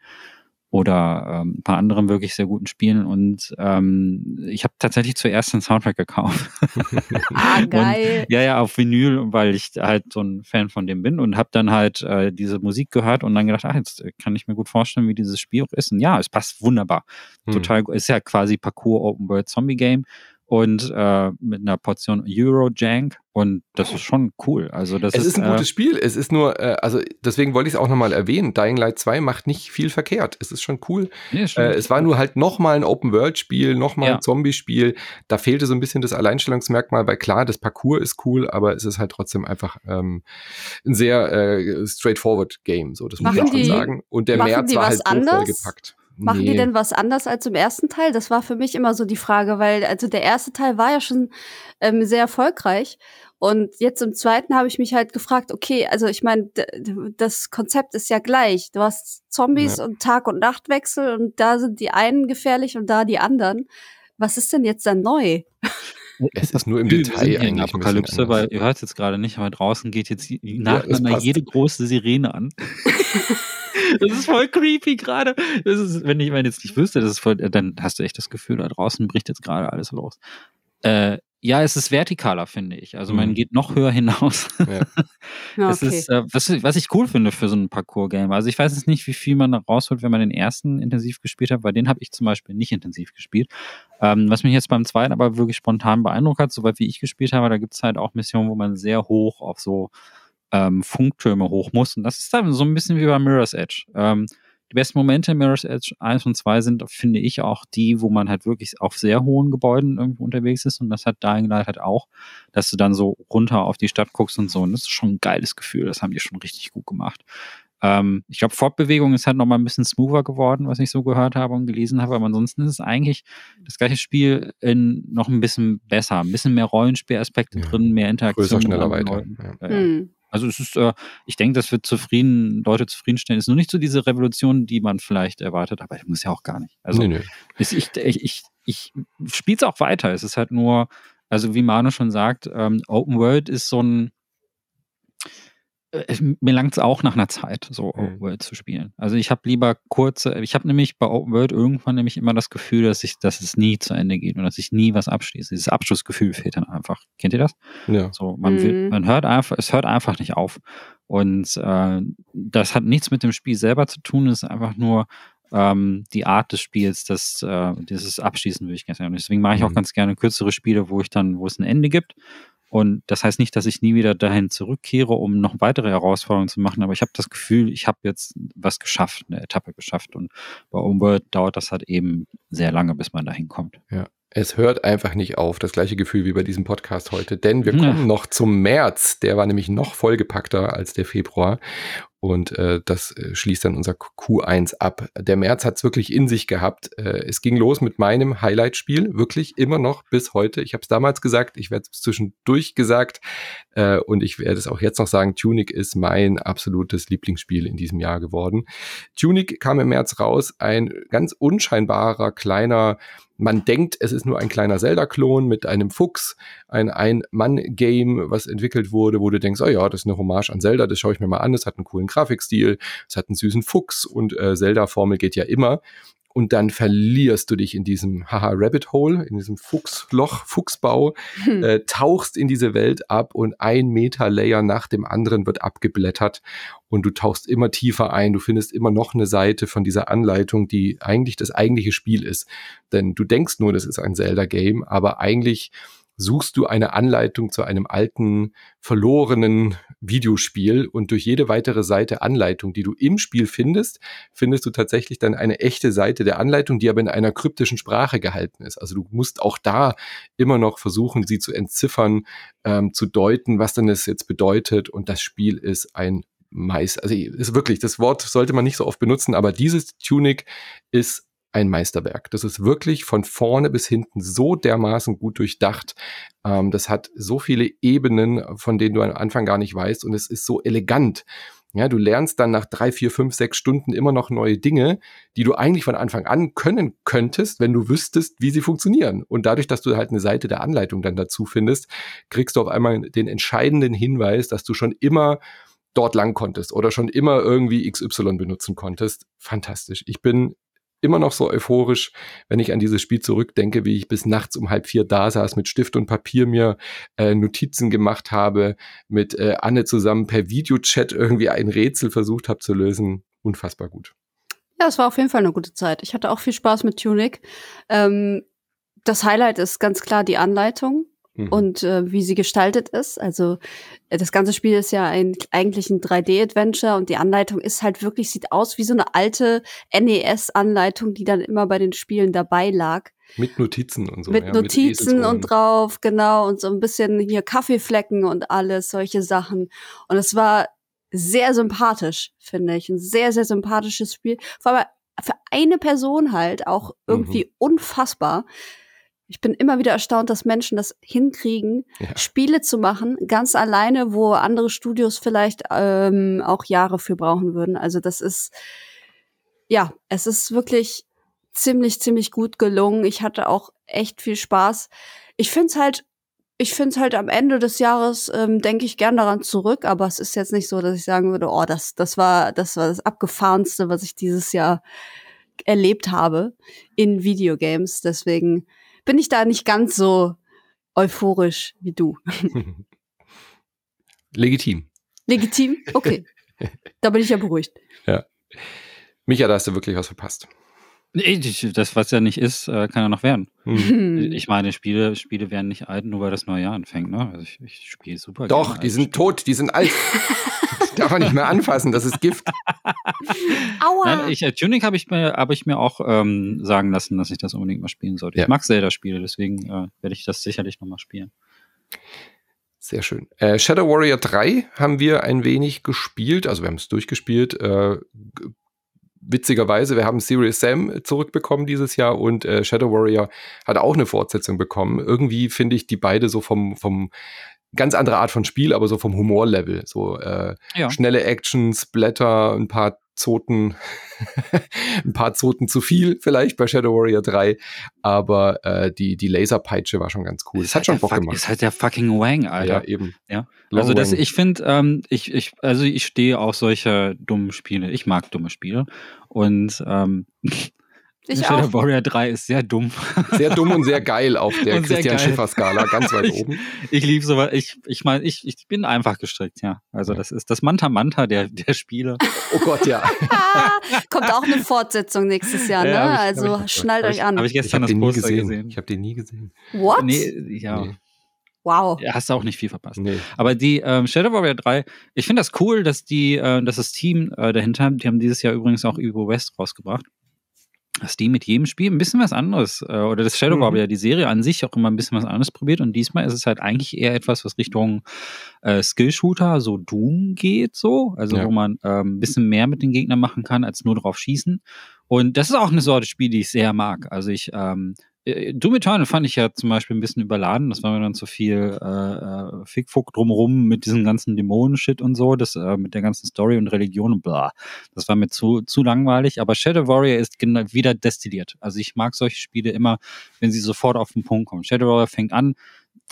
Speaker 3: oder ähm, ein paar anderen wirklich sehr guten Spielen. Und ähm, ich habe tatsächlich zuerst den Soundtrack gekauft.
Speaker 1: ah, geil.
Speaker 3: Und, ja, ja, auf Vinyl, weil ich halt so ein Fan von dem bin und habe dann halt äh, diese Musik gehört und dann gedacht, ach, jetzt kann ich mir gut vorstellen, wie dieses Spiel auch ist. Und ja, es passt wunderbar. Hm. Total, ist ja quasi Parcours Open World Zombie Game und äh, mit einer Portion Euro-Jank und das ist schon cool. Also das
Speaker 2: es
Speaker 3: ist,
Speaker 2: ist ein äh, gutes Spiel. Es ist nur, äh, also deswegen wollte ich es auch nochmal erwähnen. Dying Light 2 macht nicht viel verkehrt. Es ist schon cool. Ja, äh, es war nur halt nochmal ein Open-World-Spiel, nochmal ja. ein Zombie-Spiel. Da fehlte so ein bisschen das Alleinstellungsmerkmal, weil klar, das Parcours ist cool, aber es ist halt trotzdem einfach ähm, ein sehr äh, straightforward Game. So, das muss ich auch schon sagen. Und der März war halt vollgepackt.
Speaker 1: Machen nee. die denn was anders als im ersten Teil? Das war für mich immer so die Frage, weil also der erste Teil war ja schon ähm, sehr erfolgreich. Und jetzt im zweiten habe ich mich halt gefragt, okay, also ich meine, das Konzept ist ja gleich. Du hast Zombies ja. und Tag- und Nachtwechsel und da sind die einen gefährlich und da die anderen. Was ist denn jetzt dann neu?
Speaker 2: Es ist nur im Detail eigentlich.
Speaker 3: Apokalypse, weil ihr hört es jetzt gerade nicht, aber draußen geht jetzt nacheinander ja, jede große Sirene an. Das ist voll creepy gerade. Wenn ich meine jetzt nicht wüsste, das ist voll, dann hast du echt das Gefühl, da draußen bricht jetzt gerade alles los. Äh, ja, es ist vertikaler, finde ich. Also man mhm. geht noch höher hinaus. Ja. ja, okay. ist, äh, was, was, ich cool finde für so ein Parcours-Game. Also ich weiß jetzt nicht, wie viel man rausholt, wenn man den ersten intensiv gespielt hat, weil den habe ich zum Beispiel nicht intensiv gespielt. Ähm, was mich jetzt beim zweiten aber wirklich spontan beeindruckt hat, soweit wie ich gespielt habe, da gibt es halt auch Missionen, wo man sehr hoch auf so ähm, Funktürme hoch muss. Und das ist dann so ein bisschen wie bei Mirror's Edge. Ähm, die besten Momente in Mirror's Edge 1 und 2 sind, finde ich, auch die, wo man halt wirklich auf sehr hohen Gebäuden irgendwo unterwegs ist. Und das hat Dying Light halt auch, dass du dann so runter auf die Stadt guckst und so. Und das ist schon ein geiles Gefühl. Das haben die schon richtig gut gemacht. Ähm, ich glaube, Fortbewegung ist halt noch mal ein bisschen smoother geworden, was ich so gehört habe und gelesen habe. Aber ansonsten ist es eigentlich das gleiche Spiel in noch ein bisschen besser. Ein bisschen mehr Rollenspielaspekte ja. drin, mehr Interaktion.
Speaker 2: Größer, schneller, weiter.
Speaker 3: Ja. Hm. Also es ist, äh, ich denke, das wird zufrieden, Leute zufriedenstellen. Es ist nur nicht so diese Revolution, die man vielleicht erwartet, aber ich muss ja auch gar nicht. Also nee, nee. Ist, ich, ich, ich, ich spiele es auch weiter. Es ist halt nur, also wie Manu schon sagt, ähm, Open World ist so ein mir langt es auch nach einer Zeit, so Open mhm. World zu spielen. Also ich habe lieber kurze, ich habe nämlich bei Open World irgendwann nämlich immer das Gefühl, dass ich, dass es nie zu Ende geht und dass ich nie was abschließe. Dieses Abschlussgefühl fehlt dann einfach. Kennt ihr das? Ja. So, man mhm. will, man hört einfach, es hört einfach nicht auf. Und äh, das hat nichts mit dem Spiel selber zu tun, es ist einfach nur ähm, die Art des Spiels, das, äh, dieses Abschließen würde ich gerne sagen. Deswegen mache ich auch mhm. ganz gerne kürzere Spiele, wo ich dann, wo es ein Ende gibt und das heißt nicht, dass ich nie wieder dahin zurückkehre, um noch weitere Herausforderungen zu machen, aber ich habe das Gefühl, ich habe jetzt was geschafft, eine Etappe geschafft. Und bei Homeworld dauert das halt eben sehr lange, bis man dahin kommt.
Speaker 2: Ja. Es hört einfach nicht auf. Das gleiche Gefühl wie bei diesem Podcast heute. Denn wir kommen ja. noch zum März. Der war nämlich noch vollgepackter als der Februar. Und äh, das äh, schließt dann unser Q1 ab. Der März hat es wirklich in sich gehabt. Äh, es ging los mit meinem Highlight-Spiel, wirklich immer noch bis heute. Ich habe es damals gesagt, ich werde es zwischendurch gesagt äh, und ich werde es auch jetzt noch sagen, Tunic ist mein absolutes Lieblingsspiel in diesem Jahr geworden. Tunic kam im März raus, ein ganz unscheinbarer kleiner man denkt, es ist nur ein kleiner Zelda-Klon mit einem Fuchs, ein Ein-Mann-Game, was entwickelt wurde, wo du denkst, oh ja, das ist eine Hommage an Zelda, das schaue ich mir mal an, das hat einen coolen Grafikstil, es hat einen süßen Fuchs und äh, Zelda-Formel geht ja immer und dann verlierst du dich in diesem haha Rabbit Hole, in diesem Fuchsloch, Fuchsbau, hm. äh, tauchst in diese Welt ab und ein Meter Layer nach dem anderen wird abgeblättert und du tauchst immer tiefer ein. Du findest immer noch eine Seite von dieser Anleitung, die eigentlich das eigentliche Spiel ist. Denn du denkst nur, das ist ein Zelda-Game, aber eigentlich suchst du eine Anleitung zu einem alten, verlorenen Videospiel und durch jede weitere Seite Anleitung, die du im Spiel findest, findest du tatsächlich dann eine echte Seite der Anleitung, die aber in einer kryptischen Sprache gehalten ist. Also du musst auch da immer noch versuchen, sie zu entziffern, ähm, zu deuten, was denn es jetzt bedeutet und das Spiel ist ein Meister. Also ist wirklich, das Wort sollte man nicht so oft benutzen, aber dieses Tunic ist ein Meisterwerk. Das ist wirklich von vorne bis hinten so dermaßen gut durchdacht. Ähm, das hat so viele Ebenen, von denen du am Anfang gar nicht weißt und es ist so elegant. Ja, du lernst dann nach drei, vier, fünf, sechs Stunden immer noch neue Dinge, die du eigentlich von Anfang an können könntest, wenn du wüsstest, wie sie funktionieren. Und dadurch, dass du halt eine Seite der Anleitung dann dazu findest, kriegst du auf einmal den entscheidenden Hinweis, dass du schon immer dort lang konntest oder schon immer irgendwie XY benutzen konntest. Fantastisch. Ich bin immer noch so euphorisch, wenn ich an dieses Spiel zurückdenke, wie ich bis nachts um halb vier da saß, mit Stift und Papier mir äh, Notizen gemacht habe, mit äh, Anne zusammen per Videochat irgendwie ein Rätsel versucht habe zu lösen. Unfassbar gut.
Speaker 1: Ja, es war auf jeden Fall eine gute Zeit. Ich hatte auch viel Spaß mit Tunic. Ähm, das Highlight ist ganz klar die Anleitung mhm. und äh, wie sie gestaltet ist. Also äh, das ganze Spiel ist ja ein, eigentlich ein 3D-Adventure und die Anleitung ist halt wirklich, sieht aus wie so eine alte NES-Anleitung, die dann immer bei den Spielen dabei lag.
Speaker 2: Mit Notizen und so.
Speaker 1: Mit ja, Notizen mit und drauf, genau, und so ein bisschen hier Kaffeeflecken und alles, solche Sachen. Und es war sehr sympathisch, finde ich. Ein sehr, sehr sympathisches Spiel. Vor allem für eine Person halt auch irgendwie mhm. unfassbar ich bin immer wieder erstaunt, dass Menschen das hinkriegen, ja. Spiele zu machen, ganz alleine, wo andere Studios vielleicht ähm, auch Jahre für brauchen würden. Also das ist, ja, es ist wirklich ziemlich, ziemlich gut gelungen. Ich hatte auch echt viel Spaß. Ich finde es halt, ich finde es halt am Ende des Jahres, ähm, denke ich gern daran zurück, aber es ist jetzt nicht so, dass ich sagen würde, oh, das, das war, das war das abgefahrenste, was ich dieses Jahr erlebt habe in Videogames. Deswegen, bin ich da nicht ganz so euphorisch wie du.
Speaker 2: Legitim.
Speaker 1: Legitim? Okay. da bin ich ja beruhigt.
Speaker 2: Ja. Micha, da hast du wirklich was verpasst.
Speaker 3: Nee, das, was ja nicht ist, äh, kann ja noch werden. Hm. Ich meine, Spiele, Spiele werden nicht alt, nur weil das neue Jahr anfängt. Ne? Also ich, ich spiele super.
Speaker 2: Doch, die sind Spiele. tot, die sind alt. darf man nicht mehr anfassen, das ist Gift.
Speaker 3: Aua. Nein, ich, äh, Tuning habe ich, mir, hab ich mir auch ähm, sagen lassen, dass ich das unbedingt mal spielen sollte. Ja. Ich mag Zelda-Spiele, deswegen äh, werde ich das sicherlich nochmal spielen.
Speaker 2: Sehr schön. Äh, Shadow Warrior 3 haben wir ein wenig gespielt, also wir haben es durchgespielt. Äh, witzigerweise, wir haben Serious Sam zurückbekommen dieses Jahr und äh, Shadow Warrior hat auch eine Fortsetzung bekommen. Irgendwie finde ich die beide so vom, vom ganz andere Art von Spiel, aber so vom Humorlevel. So äh, ja. schnelle Actions, Blätter, ein paar Zoten, ein paar Zoten zu viel vielleicht bei Shadow Warrior 3, aber äh, die, die Laserpeitsche war schon ganz cool. Es hat schon Bock gemacht.
Speaker 3: Ist halt der fucking Wang, Alter.
Speaker 2: Ja, eben.
Speaker 3: Ja. also das, ich finde, ähm, ich, ich, also ich stehe auf solche dummen Spiele. Ich mag dumme Spiele. Und ähm,
Speaker 1: ich Shadow
Speaker 3: auch. Warrior 3 ist sehr dumm.
Speaker 2: Sehr dumm und sehr geil auf der Christian Schiffer-Skala, ganz weit
Speaker 3: ich,
Speaker 2: oben.
Speaker 3: Ich liebe sowas. Ich, ich meine, ich, ich bin einfach gestrickt, ja. Also das ist das Manta Manta der, der Spiele.
Speaker 2: Oh Gott, ja.
Speaker 1: Kommt auch eine Fortsetzung nächstes Jahr, ne? Ja, ich, also ich, schnallt euch an.
Speaker 3: Habe ich gestern ich hab das Poster gesehen. gesehen.
Speaker 2: Ich habe den nie gesehen.
Speaker 1: What?
Speaker 3: Nee, ja. Nee.
Speaker 1: Wow.
Speaker 3: Ja, hast du auch nicht viel verpasst. Nee. Aber die ähm, Shadow Warrior 3, ich finde das cool, dass die, äh, dass das Team äh, dahinter, die haben dieses Jahr übrigens auch Evo West rausgebracht dass die mit jedem Spiel ein bisschen was anderes, äh, oder das Shadow mhm. Warrior, die Serie an sich auch immer ein bisschen was anderes probiert und diesmal ist es halt eigentlich eher etwas, was Richtung äh, Skill-Shooter, so Doom geht, so, also ja. wo man ähm, ein bisschen mehr mit den Gegnern machen kann, als nur drauf schießen. Und das ist auch eine Sorte Spiel, die ich sehr mag. Also ich ähm, äh, Eternal fand ich ja zum Beispiel ein bisschen überladen. Das war mir dann zu viel äh, äh, Fickfuck drumherum mit diesem ganzen Dämonen-Shit und so, das äh, mit der ganzen Story und Religion und bla. Das war mir zu, zu langweilig. Aber Shadow Warrior ist wieder destilliert. Also ich mag solche Spiele immer, wenn sie sofort auf den Punkt kommen. Shadow Warrior fängt an,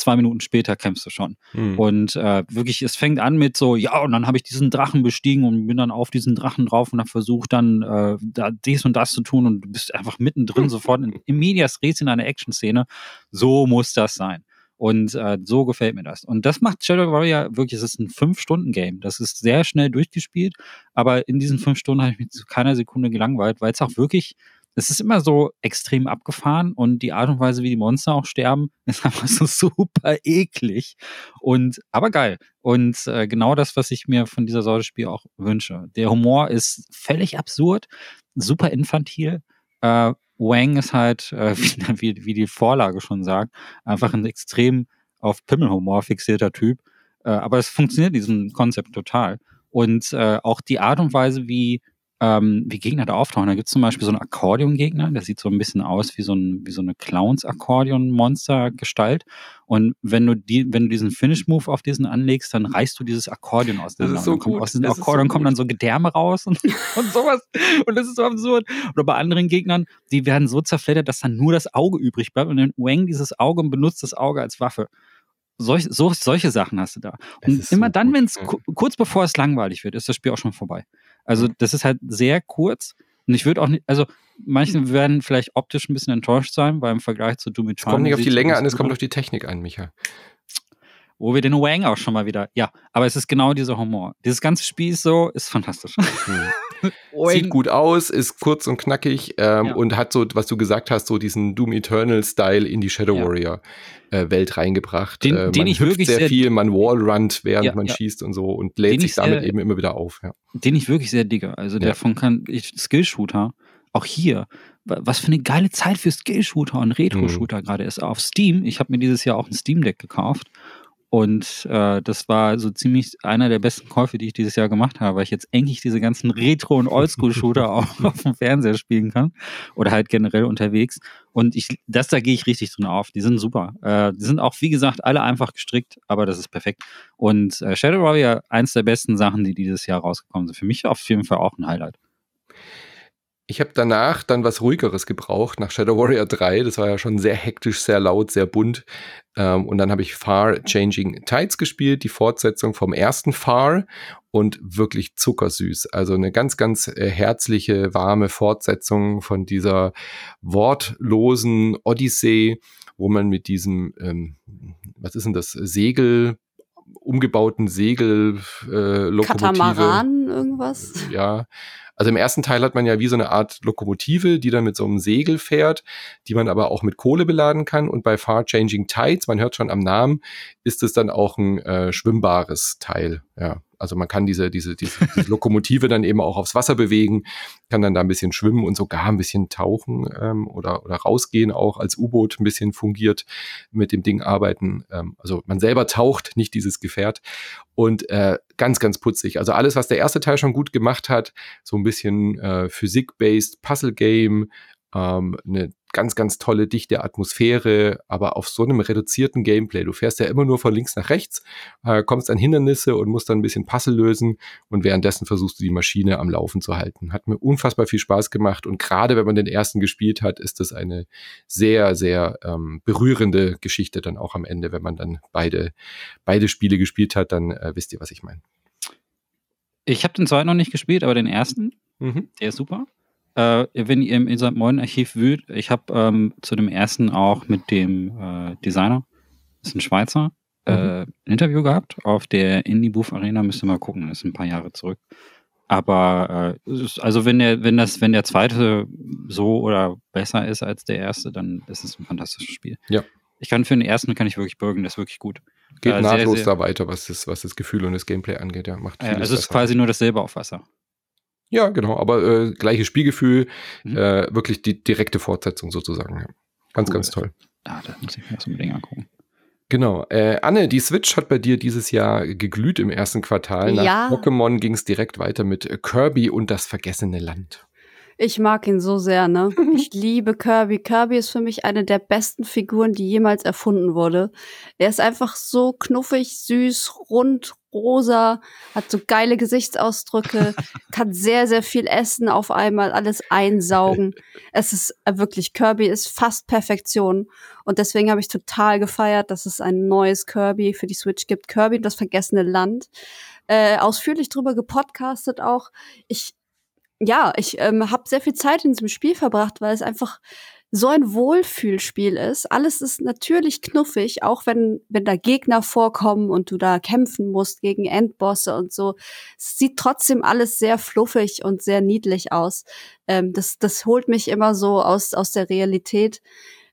Speaker 3: zwei Minuten später kämpfst du schon. Mhm. Und äh, wirklich, es fängt an mit so, ja, und dann habe ich diesen Drachen bestiegen und bin dann auf diesen Drachen drauf und habe versucht, dann äh, da dies und das zu tun und du bist einfach mittendrin sofort in, im Medias Res in einer Action-Szene. So muss das sein. Und äh, so gefällt mir das. Und das macht Shadow Warrior wirklich, es ist ein Fünf-Stunden-Game. Das ist sehr schnell durchgespielt, aber in diesen fünf Stunden habe ich mich zu keiner Sekunde gelangweilt, weil es auch wirklich es ist immer so extrem abgefahren und die Art und Weise, wie die Monster auch sterben, ist einfach so super eklig und aber geil. Und äh, genau das, was ich mir von dieser Sorte Spiel auch wünsche. Der Humor ist völlig absurd, super infantil. Äh, Wang ist halt, äh, wie, wie die Vorlage schon sagt, einfach ein extrem auf Pimmelhumor fixierter Typ. Äh, aber es funktioniert diesem Konzept total. Und äh, auch die Art und Weise, wie ähm, wie Gegner da auftauchen. Da gibt es zum Beispiel so einen Akkordeon-Gegner, der sieht so ein bisschen aus wie so, ein, wie so eine Clowns-Akkordeon-Monster-Gestalt. Und wenn du, die, wenn du diesen Finish-Move auf diesen anlegst, dann reißt du dieses Akkordeon aus dem
Speaker 2: so
Speaker 3: kommt Aus diesem das Akkordeon so kommen dann so Gedärme raus und, und sowas. Und das ist so absurd. Oder bei anderen Gegnern, die werden so zerfleddert, dass dann nur das Auge übrig bleibt. Und dann Wang dieses Auge und benutzt das Auge als Waffe. Solch, so, solche Sachen hast du da. Und immer so dann, wenn es kurz bevor es langweilig wird, ist das Spiel auch schon vorbei. Also das ist halt sehr kurz. Und ich würde auch nicht, also manche werden vielleicht optisch ein bisschen enttäuscht sein, weil im Vergleich zu Doom Eternal.
Speaker 2: Es kommt nicht auf die Länge an, es kommt auf die Technik an, Micha.
Speaker 3: Wo wir den Wang auch schon mal wieder, ja, aber es ist genau dieser Humor. Dieses ganze Spiel ist so, ist fantastisch.
Speaker 2: Hm. Sieht gut aus, ist kurz und knackig ähm, ja. und hat so, was du gesagt hast, so diesen Doom Eternal-Style in die Shadow ja. Warrior äh, Welt reingebracht.
Speaker 3: Den, äh, den ich wirklich
Speaker 2: sehr, sehr viel, man wallrunnt, während ja, man schießt und so und lädt sich damit sehr, eben immer wieder auf.
Speaker 3: Den ich wirklich sehr digge. Also der von kann, ich, Skillshooter, auch hier, was für eine geile Zeit für Skillshooter und Retro-Shooter mhm. gerade ist. Auf Steam, ich habe mir dieses Jahr auch ein Steam Deck gekauft und äh, das war so ziemlich einer der besten Käufe, die ich dieses Jahr gemacht habe, weil ich jetzt endlich diese ganzen Retro- und Oldschool-Shooter auch auf dem Fernseher spielen kann. Oder halt generell unterwegs. Und ich, das da gehe ich richtig drin auf. Die sind super. Äh, die sind auch, wie gesagt, alle einfach gestrickt, aber das ist perfekt. Und äh, Shadow Warrior, eins der besten Sachen, die dieses Jahr rausgekommen sind. Für mich auf jeden Fall auch ein Highlight.
Speaker 2: Ich habe danach dann was ruhigeres gebraucht, nach Shadow Warrior 3. Das war ja schon sehr hektisch, sehr laut, sehr bunt. Ähm, und dann habe ich Far Changing Tides gespielt, die Fortsetzung vom ersten Far und wirklich zuckersüß. Also eine ganz, ganz äh, herzliche, warme Fortsetzung von dieser wortlosen Odyssee, wo man mit diesem, ähm, was ist denn das, Segel, umgebauten Segellokomotive. Äh,
Speaker 1: Katamaran, irgendwas?
Speaker 2: Ja, also im ersten Teil hat man ja wie so eine Art Lokomotive, die dann mit so einem Segel fährt, die man aber auch mit Kohle beladen kann. Und bei Far Changing Tides, man hört schon am Namen, ist es dann auch ein äh, schwimmbares Teil. Ja, also man kann diese, diese, diese, diese Lokomotive dann eben auch aufs Wasser bewegen, kann dann da ein bisschen schwimmen und sogar ein bisschen tauchen ähm, oder, oder rausgehen, auch als U-Boot ein bisschen fungiert, mit dem Ding arbeiten. Ähm, also man selber taucht, nicht dieses Gefährt. Und äh, ganz, ganz putzig. Also alles, was der erste Teil schon gut gemacht hat, so ein bisschen äh, Physik-based Puzzle-Game, ähm, eine ganz, ganz tolle, dichte Atmosphäre, aber auf so einem reduzierten Gameplay. Du fährst ja immer nur von links nach rechts, äh, kommst an Hindernisse und musst dann ein bisschen Puzzle lösen und währenddessen versuchst du die Maschine am Laufen zu halten. Hat mir unfassbar viel Spaß gemacht und gerade wenn man den ersten gespielt hat, ist das eine sehr, sehr ähm, berührende Geschichte dann auch am Ende, wenn man dann beide, beide Spiele gespielt hat, dann äh, wisst ihr, was ich meine.
Speaker 3: Ich habe den zweiten noch nicht gespielt, aber den ersten, mhm. der ist super. Äh, wenn ihr im Inside Moin Archiv wühlt, ich habe ähm, zu dem ersten auch mit dem äh, Designer, das ist ein Schweizer, äh, mhm. ein Interview gehabt auf der Indie Booth Arena, müsst ihr mal gucken, das ist ein paar Jahre zurück. Aber äh, also wenn der, wenn das, wenn der zweite so oder besser ist als der erste, dann ist es ein fantastisches Spiel.
Speaker 2: Ja.
Speaker 3: Ich kann für den ersten kann ich wirklich bürgen, das ist wirklich gut.
Speaker 2: Geht äh, nahtlos sehr, sehr, da weiter, was das, was das Gefühl und das Gameplay angeht, ja. Macht
Speaker 3: ja, also es ist quasi nur dasselbe auf Wasser.
Speaker 2: Ja, genau, aber äh, gleiches Spielgefühl, mhm. äh, wirklich die direkte Fortsetzung sozusagen. Ja. Ganz, cool. ganz toll.
Speaker 3: Ah, da muss ich mir das unbedingt angucken.
Speaker 2: Genau. Äh, Anne, die Switch hat bei dir dieses Jahr geglüht im ersten Quartal. Nach
Speaker 1: ja.
Speaker 2: Pokémon ging es direkt weiter mit Kirby und das vergessene Land.
Speaker 1: Ich mag ihn so sehr, ne? Ich liebe Kirby. Kirby ist für mich eine der besten Figuren, die jemals erfunden wurde. Er ist einfach so knuffig, süß, rund, rosa, hat so geile Gesichtsausdrücke, kann sehr, sehr viel essen auf einmal, alles einsaugen. Es ist äh, wirklich, Kirby ist fast Perfektion. Und deswegen habe ich total gefeiert, dass es ein neues Kirby für die Switch gibt. Kirby und das vergessene Land. Äh, ausführlich drüber gepodcastet auch. Ich, ja, ich ähm, habe sehr viel Zeit in diesem Spiel verbracht, weil es einfach so ein Wohlfühlspiel ist. Alles ist natürlich knuffig, auch wenn, wenn da Gegner vorkommen und du da kämpfen musst gegen Endbosse und so. Es sieht trotzdem alles sehr fluffig und sehr niedlich aus. Ähm, das, das holt mich immer so aus, aus der Realität.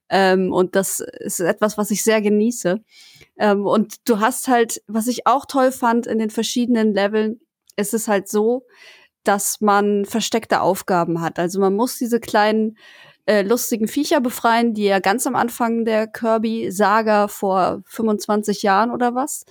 Speaker 1: Ähm, und das ist etwas, was ich sehr genieße. Ähm, und du hast halt, was ich auch toll fand in den verschiedenen Leveln, ist es halt so, dass man versteckte Aufgaben hat. Also man muss diese kleinen äh, lustigen Viecher befreien, die ja ganz am Anfang der Kirby-Saga vor 25 Jahren oder was,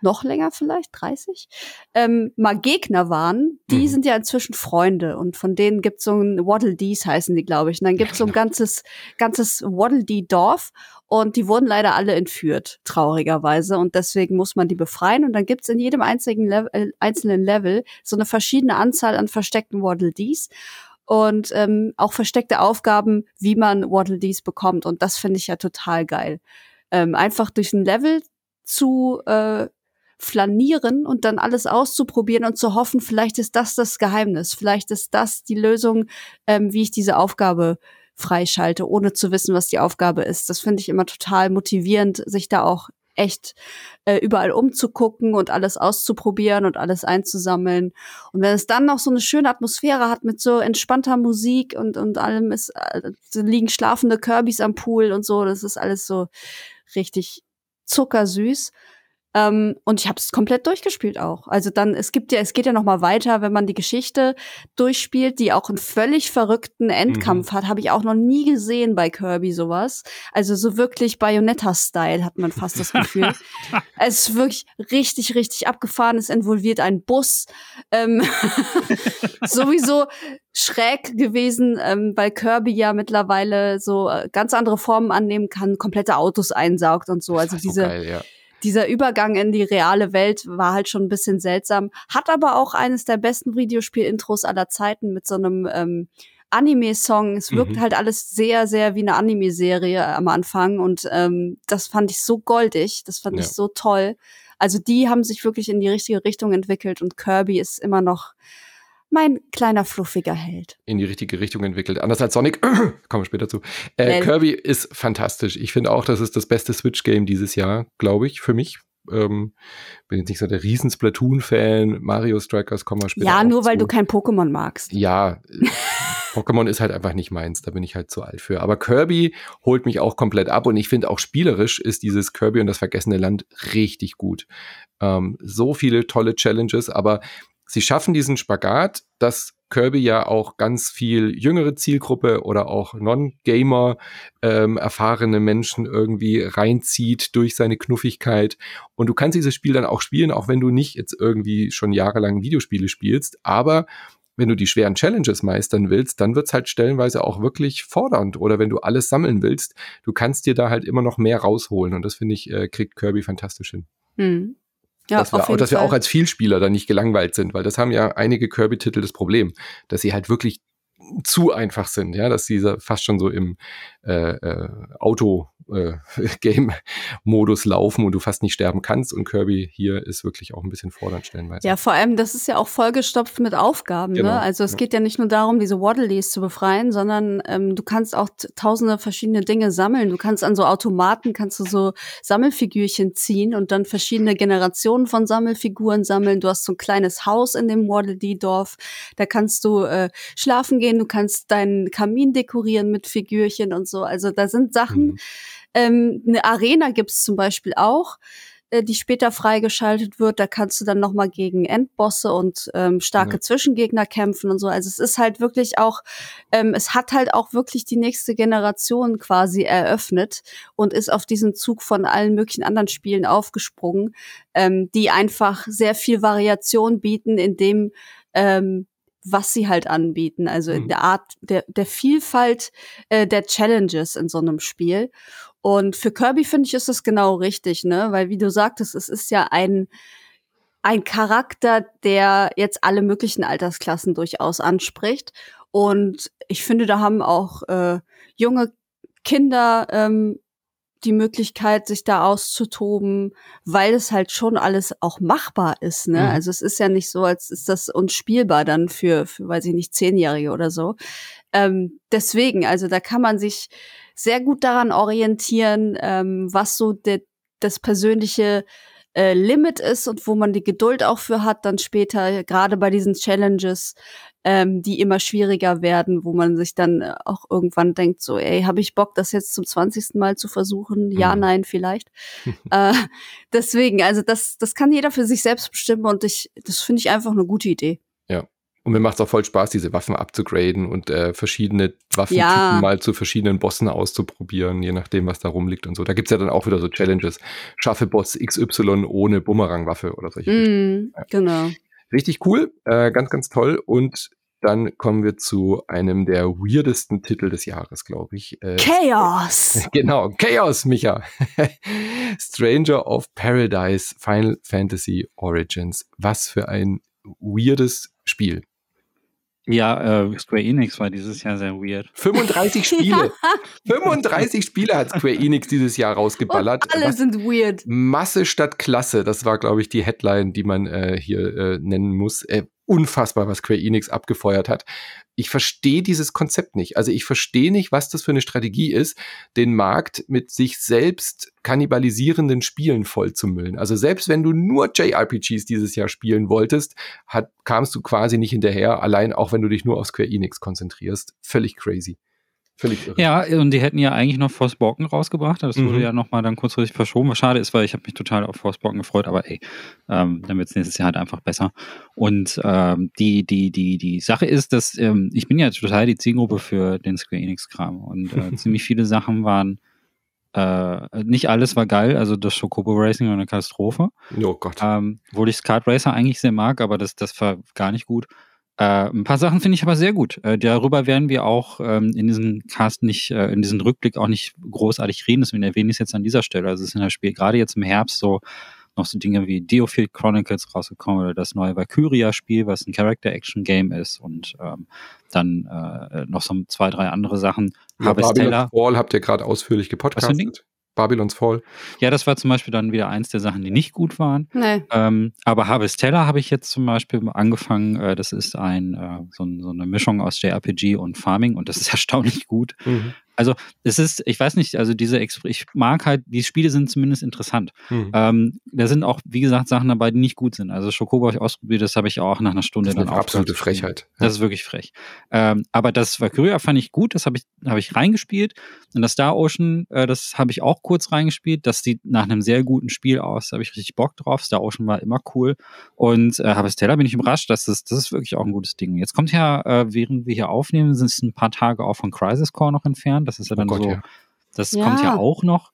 Speaker 1: noch länger vielleicht, 30, ähm, mal Gegner waren, die mhm. sind ja inzwischen Freunde und von denen gibt's so ein Waddle Dees heißen die, glaube ich. Und dann gibt's so ein genau. ganzes, ganzes Waddle Dee Dorf und die wurden leider alle entführt, traurigerweise. Und deswegen muss man die befreien. Und dann gibt's in jedem einzigen Level, äh, einzelnen Level so eine verschiedene Anzahl an versteckten Waddle Dees und ähm, auch versteckte Aufgaben, wie man Waddle Dees bekommt. Und das finde ich ja total geil. Ähm, einfach durch ein Level zu äh, flanieren und dann alles auszuprobieren und zu hoffen, vielleicht ist das das Geheimnis, vielleicht ist das die Lösung, ähm, wie ich diese Aufgabe freischalte, ohne zu wissen, was die Aufgabe ist. Das finde ich immer total motivierend, sich da auch echt äh, überall umzugucken und alles auszuprobieren und alles einzusammeln. Und wenn es dann noch so eine schöne Atmosphäre hat mit so entspannter Musik und, und allem ist, äh, liegen schlafende Kirbys am Pool und so, das ist alles so richtig zuckersüß. Ähm, und ich habe es komplett durchgespielt auch. Also dann, es gibt ja, es geht ja noch mal weiter, wenn man die Geschichte durchspielt, die auch einen völlig verrückten Endkampf mhm. hat. Habe ich auch noch nie gesehen bei Kirby sowas. Also so wirklich Bayonetta-Style hat man fast das Gefühl. es ist wirklich richtig, richtig abgefahren. Es involviert einen Bus. Ähm, sowieso schräg gewesen, ähm, weil Kirby ja mittlerweile so äh, ganz andere Formen annehmen kann, komplette Autos einsaugt und so. Also diese, geil, ja dieser Übergang in die reale Welt war halt schon ein bisschen seltsam. Hat aber auch eines der besten Videospiel-Intros aller Zeiten mit so einem ähm, Anime-Song. Es wirkt mhm. halt alles sehr, sehr wie eine Anime-Serie am Anfang und ähm, das fand ich so goldig, das fand ja. ich so toll. Also die haben sich wirklich in die richtige Richtung entwickelt und Kirby ist immer noch mein kleiner fluffiger Held.
Speaker 2: In die richtige Richtung entwickelt. Anders als Sonic, kommen wir später zu. Äh, Kirby ist fantastisch. Ich finde auch, das ist das beste Switch-Game dieses Jahr, glaube ich, für mich. Ähm, bin jetzt nicht so der riesen Splatoon-Fan. Mario Strikers kommen wir später.
Speaker 1: Ja, nur weil du kein Pokémon magst.
Speaker 2: Ja, Pokémon ist halt einfach nicht meins, da bin ich halt zu alt für. Aber Kirby holt mich auch komplett ab und ich finde auch spielerisch ist dieses Kirby und das vergessene Land richtig gut. Ähm, so viele tolle Challenges, aber sie schaffen diesen Spagat, dass Kirby ja auch ganz viel jüngere Zielgruppe oder auch Non-Gamer ähm, erfahrene Menschen irgendwie reinzieht durch seine Knuffigkeit. Und du kannst dieses Spiel dann auch spielen, auch wenn du nicht jetzt irgendwie schon jahrelang Videospiele spielst. Aber wenn du die schweren Challenges meistern willst, dann wird's halt stellenweise auch wirklich fordernd. Oder wenn du alles sammeln willst, du kannst dir da halt immer noch mehr rausholen. Und das finde ich, äh, kriegt Kirby fantastisch hin. Hm. Ja, dass wir, dass wir auch als Vielspieler da nicht gelangweilt sind, weil das haben ja einige Kirby-Titel das Problem, dass sie halt wirklich zu einfach sind, ja, dass diese fast schon so im äh, äh, Auto äh, Game-Modus laufen und du fast nicht sterben kannst. Und Kirby hier ist wirklich auch ein bisschen fordernd stellenweise.
Speaker 1: Ja, vor allem, das ist ja auch vollgestopft mit Aufgaben. Ne? Genau. Ne? Also es ja. geht ja nicht nur darum, diese Waddleys zu befreien, sondern ähm, du kannst auch tausende verschiedene Dinge sammeln. Du kannst an so Automaten, kannst du so Sammelfigürchen ziehen und dann verschiedene Generationen von Sammelfiguren sammeln. Du hast so ein kleines Haus in dem Waddle-Dee-Dorf. Da kannst du äh, schlafen gehen, du kannst deinen Kamin dekorieren mit Figürchen und so. Also da sind Sachen, mhm ähm, eine Arena gibt's zum Beispiel auch, äh, die später freigeschaltet wird. Da kannst du dann noch mal gegen Endbosse und ähm, starke ja. Zwischengegner kämpfen und so. Also es ist halt wirklich auch, ähm, es hat halt auch wirklich die nächste Generation quasi eröffnet und ist auf diesen Zug von allen möglichen anderen Spielen aufgesprungen, ähm, die einfach sehr viel Variation bieten, in dem ähm, was sie halt anbieten, also in mhm. der Art der, der Vielfalt äh, der Challenges in so einem Spiel. Und für Kirby finde ich ist das genau richtig, ne? Weil wie du sagtest, es ist ja ein ein Charakter, der jetzt alle möglichen Altersklassen durchaus anspricht. Und ich finde, da haben auch äh, junge Kinder ähm, die Möglichkeit, sich da auszutoben, weil es halt schon alles auch machbar ist. Ne? Mhm. Also es ist ja nicht so, als ist das unspielbar dann für, für weiß ich nicht, Zehnjährige oder so. Ähm, deswegen, also da kann man sich sehr gut daran orientieren, ähm, was so de, das persönliche äh, Limit ist und wo man die Geduld auch für hat, dann später, gerade bei diesen Challenges, ähm, die immer schwieriger werden, wo man sich dann äh, auch irgendwann denkt, so, ey, habe ich Bock, das jetzt zum 20. Mal zu versuchen? Ja, mhm. nein, vielleicht. äh, deswegen, also das, das kann jeder für sich selbst bestimmen und ich, das finde ich einfach eine gute Idee.
Speaker 2: Ja. Und mir macht es auch voll Spaß, diese Waffen abzugraden und äh, verschiedene Waffentypen ja. mal zu verschiedenen Bossen auszuprobieren, je nachdem, was da rumliegt und so. Da gibt's ja dann auch wieder so Challenges. Schaffe Boss XY ohne Bumerangwaffe oder solche
Speaker 1: mm, ja. Genau.
Speaker 2: Richtig cool, äh, ganz, ganz toll. Und dann kommen wir zu einem der weirdesten Titel des Jahres, glaube ich.
Speaker 1: Äh, Chaos!
Speaker 2: Genau, Chaos, Micha. Stranger of Paradise Final Fantasy Origins. Was für ein weirdes Spiel.
Speaker 3: Ja, äh, Square Enix war dieses Jahr sehr weird.
Speaker 2: 35 Spiele. 35 Spiele hat Square Enix dieses Jahr rausgeballert.
Speaker 1: Und alle Was, sind weird.
Speaker 2: Masse statt Klasse, das war, glaube ich, die Headline, die man äh, hier äh, nennen muss. Äh, unfassbar, was Square Enix abgefeuert hat. Ich verstehe dieses Konzept nicht. Also ich verstehe nicht, was das für eine Strategie ist, den Markt mit sich selbst kannibalisierenden Spielen vollzumüllen. Also selbst wenn du nur JRPGs dieses Jahr spielen wolltest, hat, kamst du quasi nicht hinterher, allein auch wenn du dich nur auf Square Enix konzentrierst. Völlig crazy.
Speaker 3: Völlig irre. Ja, und die hätten ja eigentlich noch Forspoken rausgebracht. Das wurde mhm. ja nochmal dann kurzfristig verschoben. Was schade ist, weil ich habe mich total auf Forspoken gefreut, aber ey, ähm, dann wird es nächstes Jahr halt einfach besser. Und ähm, die, die, die, die Sache ist, dass ähm, ich bin ja total die Zielgruppe für den Square Enix-Kram. Und äh, ziemlich viele Sachen waren äh, nicht alles war geil, also das Chocobo Racing war eine Katastrophe.
Speaker 2: Oh Gott.
Speaker 3: Ähm, obwohl ich Kart Racer eigentlich sehr mag, aber das, das war gar nicht gut. Äh, ein paar Sachen finde ich aber sehr gut. Äh, darüber werden wir auch ähm, in diesem Cast nicht, äh, in diesem Rückblick auch nicht großartig reden, deswegen erwähne ich es jetzt an dieser Stelle. Also es in der Spiel gerade jetzt im Herbst so noch so Dinge wie Deofield Chronicles rausgekommen oder das neue Valkyria-Spiel, was ein Character-Action-Game ist und ähm, dann äh, noch so zwei, drei andere Sachen.
Speaker 2: Ja, Babylon's Fall habt ihr gerade ausführlich gepodcastet. Babylon's Fall.
Speaker 3: Ja, das war zum Beispiel dann wieder eins der Sachen, die nicht gut waren.
Speaker 1: Nee.
Speaker 3: Ähm, aber Harvestella habe ich jetzt zum Beispiel angefangen. Äh, das ist ein, äh, so, so, eine Mischung aus JRPG und Farming und das ist erstaunlich gut. Mhm. Also es ist, ich weiß nicht, also diese, ich mag halt, die Spiele sind zumindest interessant. Mhm. Ähm, da sind auch, wie gesagt, Sachen dabei, die nicht gut sind. Also Schokobo habe ich ausprobiert, das habe ich auch nach einer Stunde
Speaker 2: das ist
Speaker 3: dann
Speaker 2: eine absolute Frechheit.
Speaker 3: Das ist wirklich frech. Ähm, aber das Valkyria fand ich gut, das habe ich, habe ich reingespielt. Und das Star Ocean, äh, das habe ich auch kurz reingespielt. Das sieht nach einem sehr guten Spiel aus, da habe ich richtig Bock drauf. Star Ocean war immer cool. Und äh, Harvestella bin ich überrascht, dass das, das ist wirklich auch ein gutes Ding. Jetzt kommt ja, äh, während wir hier aufnehmen, sind es ein paar Tage auch von Crisis Core noch entfernt. Das ist ja oh dann oh Gott, so, ja. das ja. kommt ja auch noch.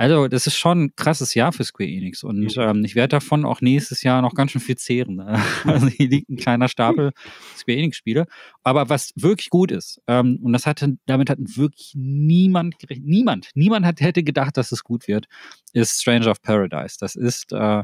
Speaker 3: Also, das ist schon ein krasses Jahr für Square Enix und ähm, ich werde davon auch nächstes Jahr noch ganz schön viel zehren. Ne? Also, hier liegt ein kleiner Stapel Square Enix-Spiele. Aber was wirklich gut ist, ähm, und das hatte, damit hat wirklich niemand gerechnet, niemand, niemand hat, hätte gedacht, dass es gut wird, ist Stranger of Paradise. Das ist äh,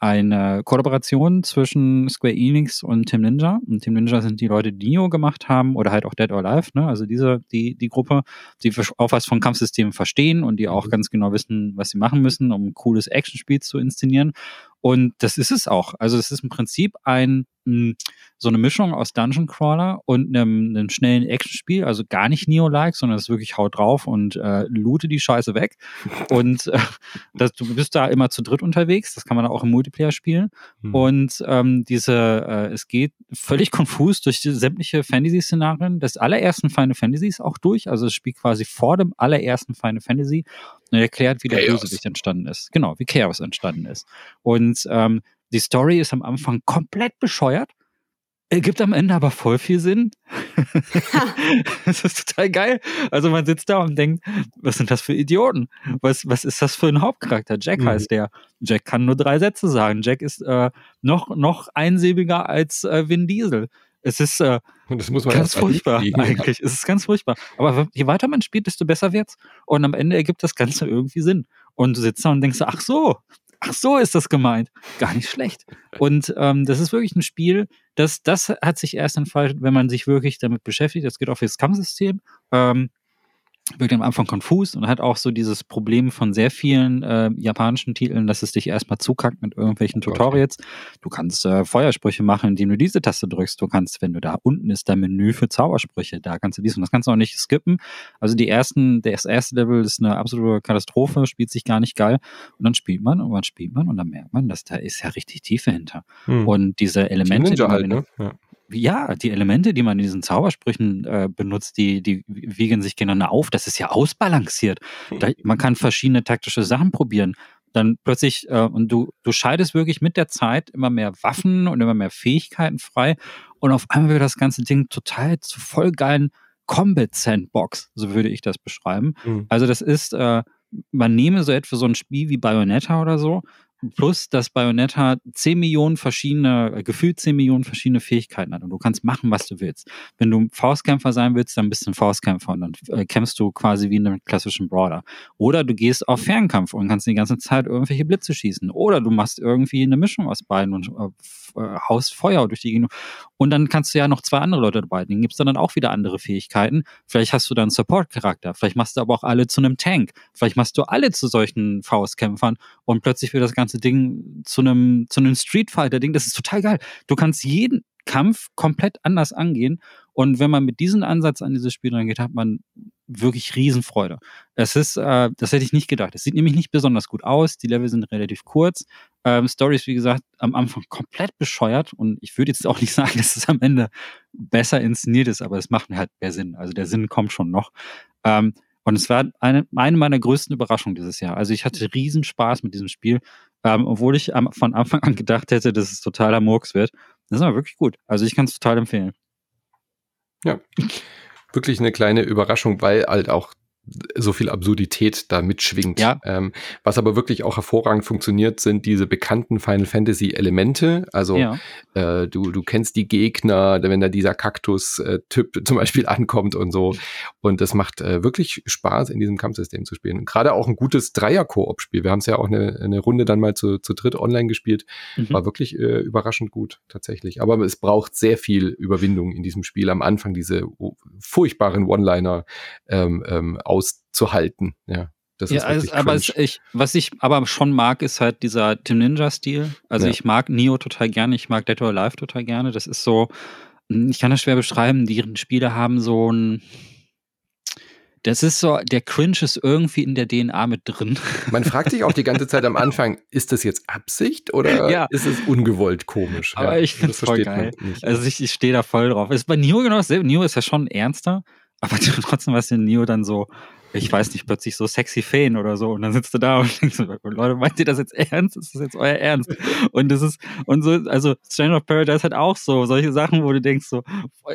Speaker 3: eine Kollaboration zwischen Square Enix und Team Ninja. Und Team Ninja sind die Leute, die Nio gemacht haben oder halt auch Dead or Alive, ne? Also diese, die, die Gruppe, die auch was von Kampfsystemen verstehen und die auch mhm. ganz genau wissen, was sie machen müssen, um ein cooles Actionspiel zu inszenieren. Und das ist es auch. Also es ist im Prinzip ein hm, so eine Mischung aus Dungeon Crawler und einem, einem schnellen Actionspiel, also gar nicht Neo-like, sondern es ist wirklich haut drauf und äh, loote die Scheiße weg. Und äh, das, du bist da immer zu dritt unterwegs, das kann man auch im Multiplayer spielen. Mhm. Und ähm, diese, äh, es geht völlig konfus durch die, sämtliche Fantasy-Szenarien des allerersten Final Fantasies auch durch. Also es spielt quasi vor dem allerersten Final Fantasy und erklärt, wie der Chaos. Bösewicht entstanden ist. Genau, wie Chaos entstanden ist. Und ähm, die Story ist am Anfang komplett bescheuert, ergibt am Ende aber voll viel Sinn. das ist total geil. Also man sitzt da und denkt, was sind das für Idioten? Was, was ist das für ein Hauptcharakter? Jack mhm. heißt der. Jack kann nur drei Sätze sagen. Jack ist äh, noch, noch einsilbiger als äh, Vin Diesel. Es ist äh, ganz furchtbar eigentlich. Es ist ganz furchtbar. Aber je weiter man spielt, desto besser wird's. Und am Ende ergibt das Ganze irgendwie Sinn. Und du sitzt da und denkst, ach so, ach so ist das gemeint. Gar nicht schlecht. Und ähm, das ist wirklich ein Spiel, das, das hat sich erst entfaltet, wenn man sich wirklich damit beschäftigt. Das geht auch fürs Kampfsystem. Ähm, wirkt am Anfang konfus und hat auch so dieses Problem von sehr vielen äh, japanischen Titeln, dass es dich erstmal zukackt mit irgendwelchen Tutorials. Du kannst äh, Feuersprüche machen, indem du diese Taste drückst. Du kannst, wenn du da unten ist, dein Menü für Zaubersprüche, da kannst du dies und das kannst du auch nicht skippen. Also die ersten, das erste Level ist eine absolute Katastrophe, spielt sich gar nicht geil. Und dann spielt man und dann spielt man und dann merkt man, dass da ist ja richtig Tiefe hinter. Hm. Und diese Elemente, die halt, ne? ja ja, die Elemente, die man in diesen Zaubersprüchen äh, benutzt, die, die wiegen sich gegeneinander auf. Das ist ja ausbalanciert. Da, man kann verschiedene taktische Sachen probieren. Dann plötzlich, äh, und du, du scheidest wirklich mit der Zeit immer mehr Waffen und immer mehr Fähigkeiten frei. Und auf einmal wird das ganze Ding total zu voll geilen Combat Sandbox, so würde ich das beschreiben. Mhm. Also das ist, äh, man nehme so etwa so ein Spiel wie Bayonetta oder so, Plus, dass Bayonetta 10 Millionen verschiedene, äh, gefühlt 10 Millionen verschiedene Fähigkeiten hat und du kannst machen, was du willst. Wenn du Faustkämpfer sein willst, dann bist du ein Faustkämpfer und dann äh, kämpfst du quasi wie in einem klassischen Brawler. Oder du gehst auf Fernkampf und kannst die ganze Zeit irgendwelche Blitze schießen. Oder du machst irgendwie eine Mischung aus beiden und äh, äh haust Feuer durch die Gegend. Und dann kannst du ja noch zwei andere Leute dabei. Denen gibt's dann auch wieder andere Fähigkeiten. Vielleicht hast du dann Support-Charakter. Vielleicht machst du aber auch alle zu einem Tank. Vielleicht machst du alle zu solchen Faustkämpfern und plötzlich wird das Ganze ganze Ding zu einem, zu einem Street Fighter-Ding. Das ist total geil. Du kannst jeden Kampf komplett anders angehen. Und wenn man mit diesem Ansatz an dieses Spiel rangeht, hat man wirklich Riesenfreude. Es ist, äh, das hätte ich nicht gedacht. Es sieht nämlich nicht besonders gut aus. Die Level sind relativ kurz. Ähm, Stories, wie gesagt, am Anfang komplett bescheuert. Und ich würde jetzt auch nicht sagen, dass es am Ende besser inszeniert ist, aber es macht mir halt mehr Sinn. Also der Sinn kommt schon noch. Ähm, und es war eine, eine meiner größten Überraschungen dieses Jahr. Also ich hatte riesen Spaß mit diesem Spiel, ähm, obwohl ich am, von Anfang an gedacht hätte, dass es totaler Murks wird. Das ist aber wirklich gut. Also ich kann es total empfehlen.
Speaker 2: Ja, wirklich eine kleine Überraschung, weil halt auch so viel Absurdität da mitschwingt. Ja. Ähm, was aber wirklich auch hervorragend funktioniert, sind diese bekannten Final Fantasy Elemente. Also ja. äh, du, du kennst die Gegner, wenn da dieser Kaktus-Typ äh, zum Beispiel ankommt und so. Und das macht äh, wirklich Spaß, in diesem Kampfsystem zu spielen. Gerade auch ein gutes Dreier-Koop-Spiel. Wir haben es ja auch eine, eine Runde dann mal zu, zu dritt online gespielt. Mhm. War wirklich äh, überraschend gut, tatsächlich. Aber es braucht sehr viel Überwindung in diesem Spiel. Am Anfang diese furchtbaren One-Liner ähm, ähm, auszuhalten. Ja.
Speaker 3: Das ja, also, aber es, ich, was ich aber schon mag, ist halt dieser Tim Ninja-Stil. Also ja. ich mag Neo total gerne, ich mag Dead or Alive total gerne. Das ist so, hm, ich kann das schwer beschreiben, die Spiele haben so ein, das ist so, der Cringe ist irgendwie in der DNA mit drin.
Speaker 2: Man fragt sich auch die ganze Zeit am Anfang, ist das jetzt Absicht oder ja. ist es ungewollt komisch?
Speaker 3: Aber ja, ich finde es voll geil. Also ich, ich stehe da voll drauf. Ist bei Neo genau dasselbe. Neo ist ja schon ernster, aber trotzdem war es in Neo dann so, ich weiß nicht, plötzlich so sexy Feen oder so. Und dann sitzt du da und denkst so, Leute, meint ihr das jetzt ernst? Ist das jetzt euer Ernst? Und das ist, und so, also Stranger of Paradise hat auch so solche Sachen, wo du denkst so,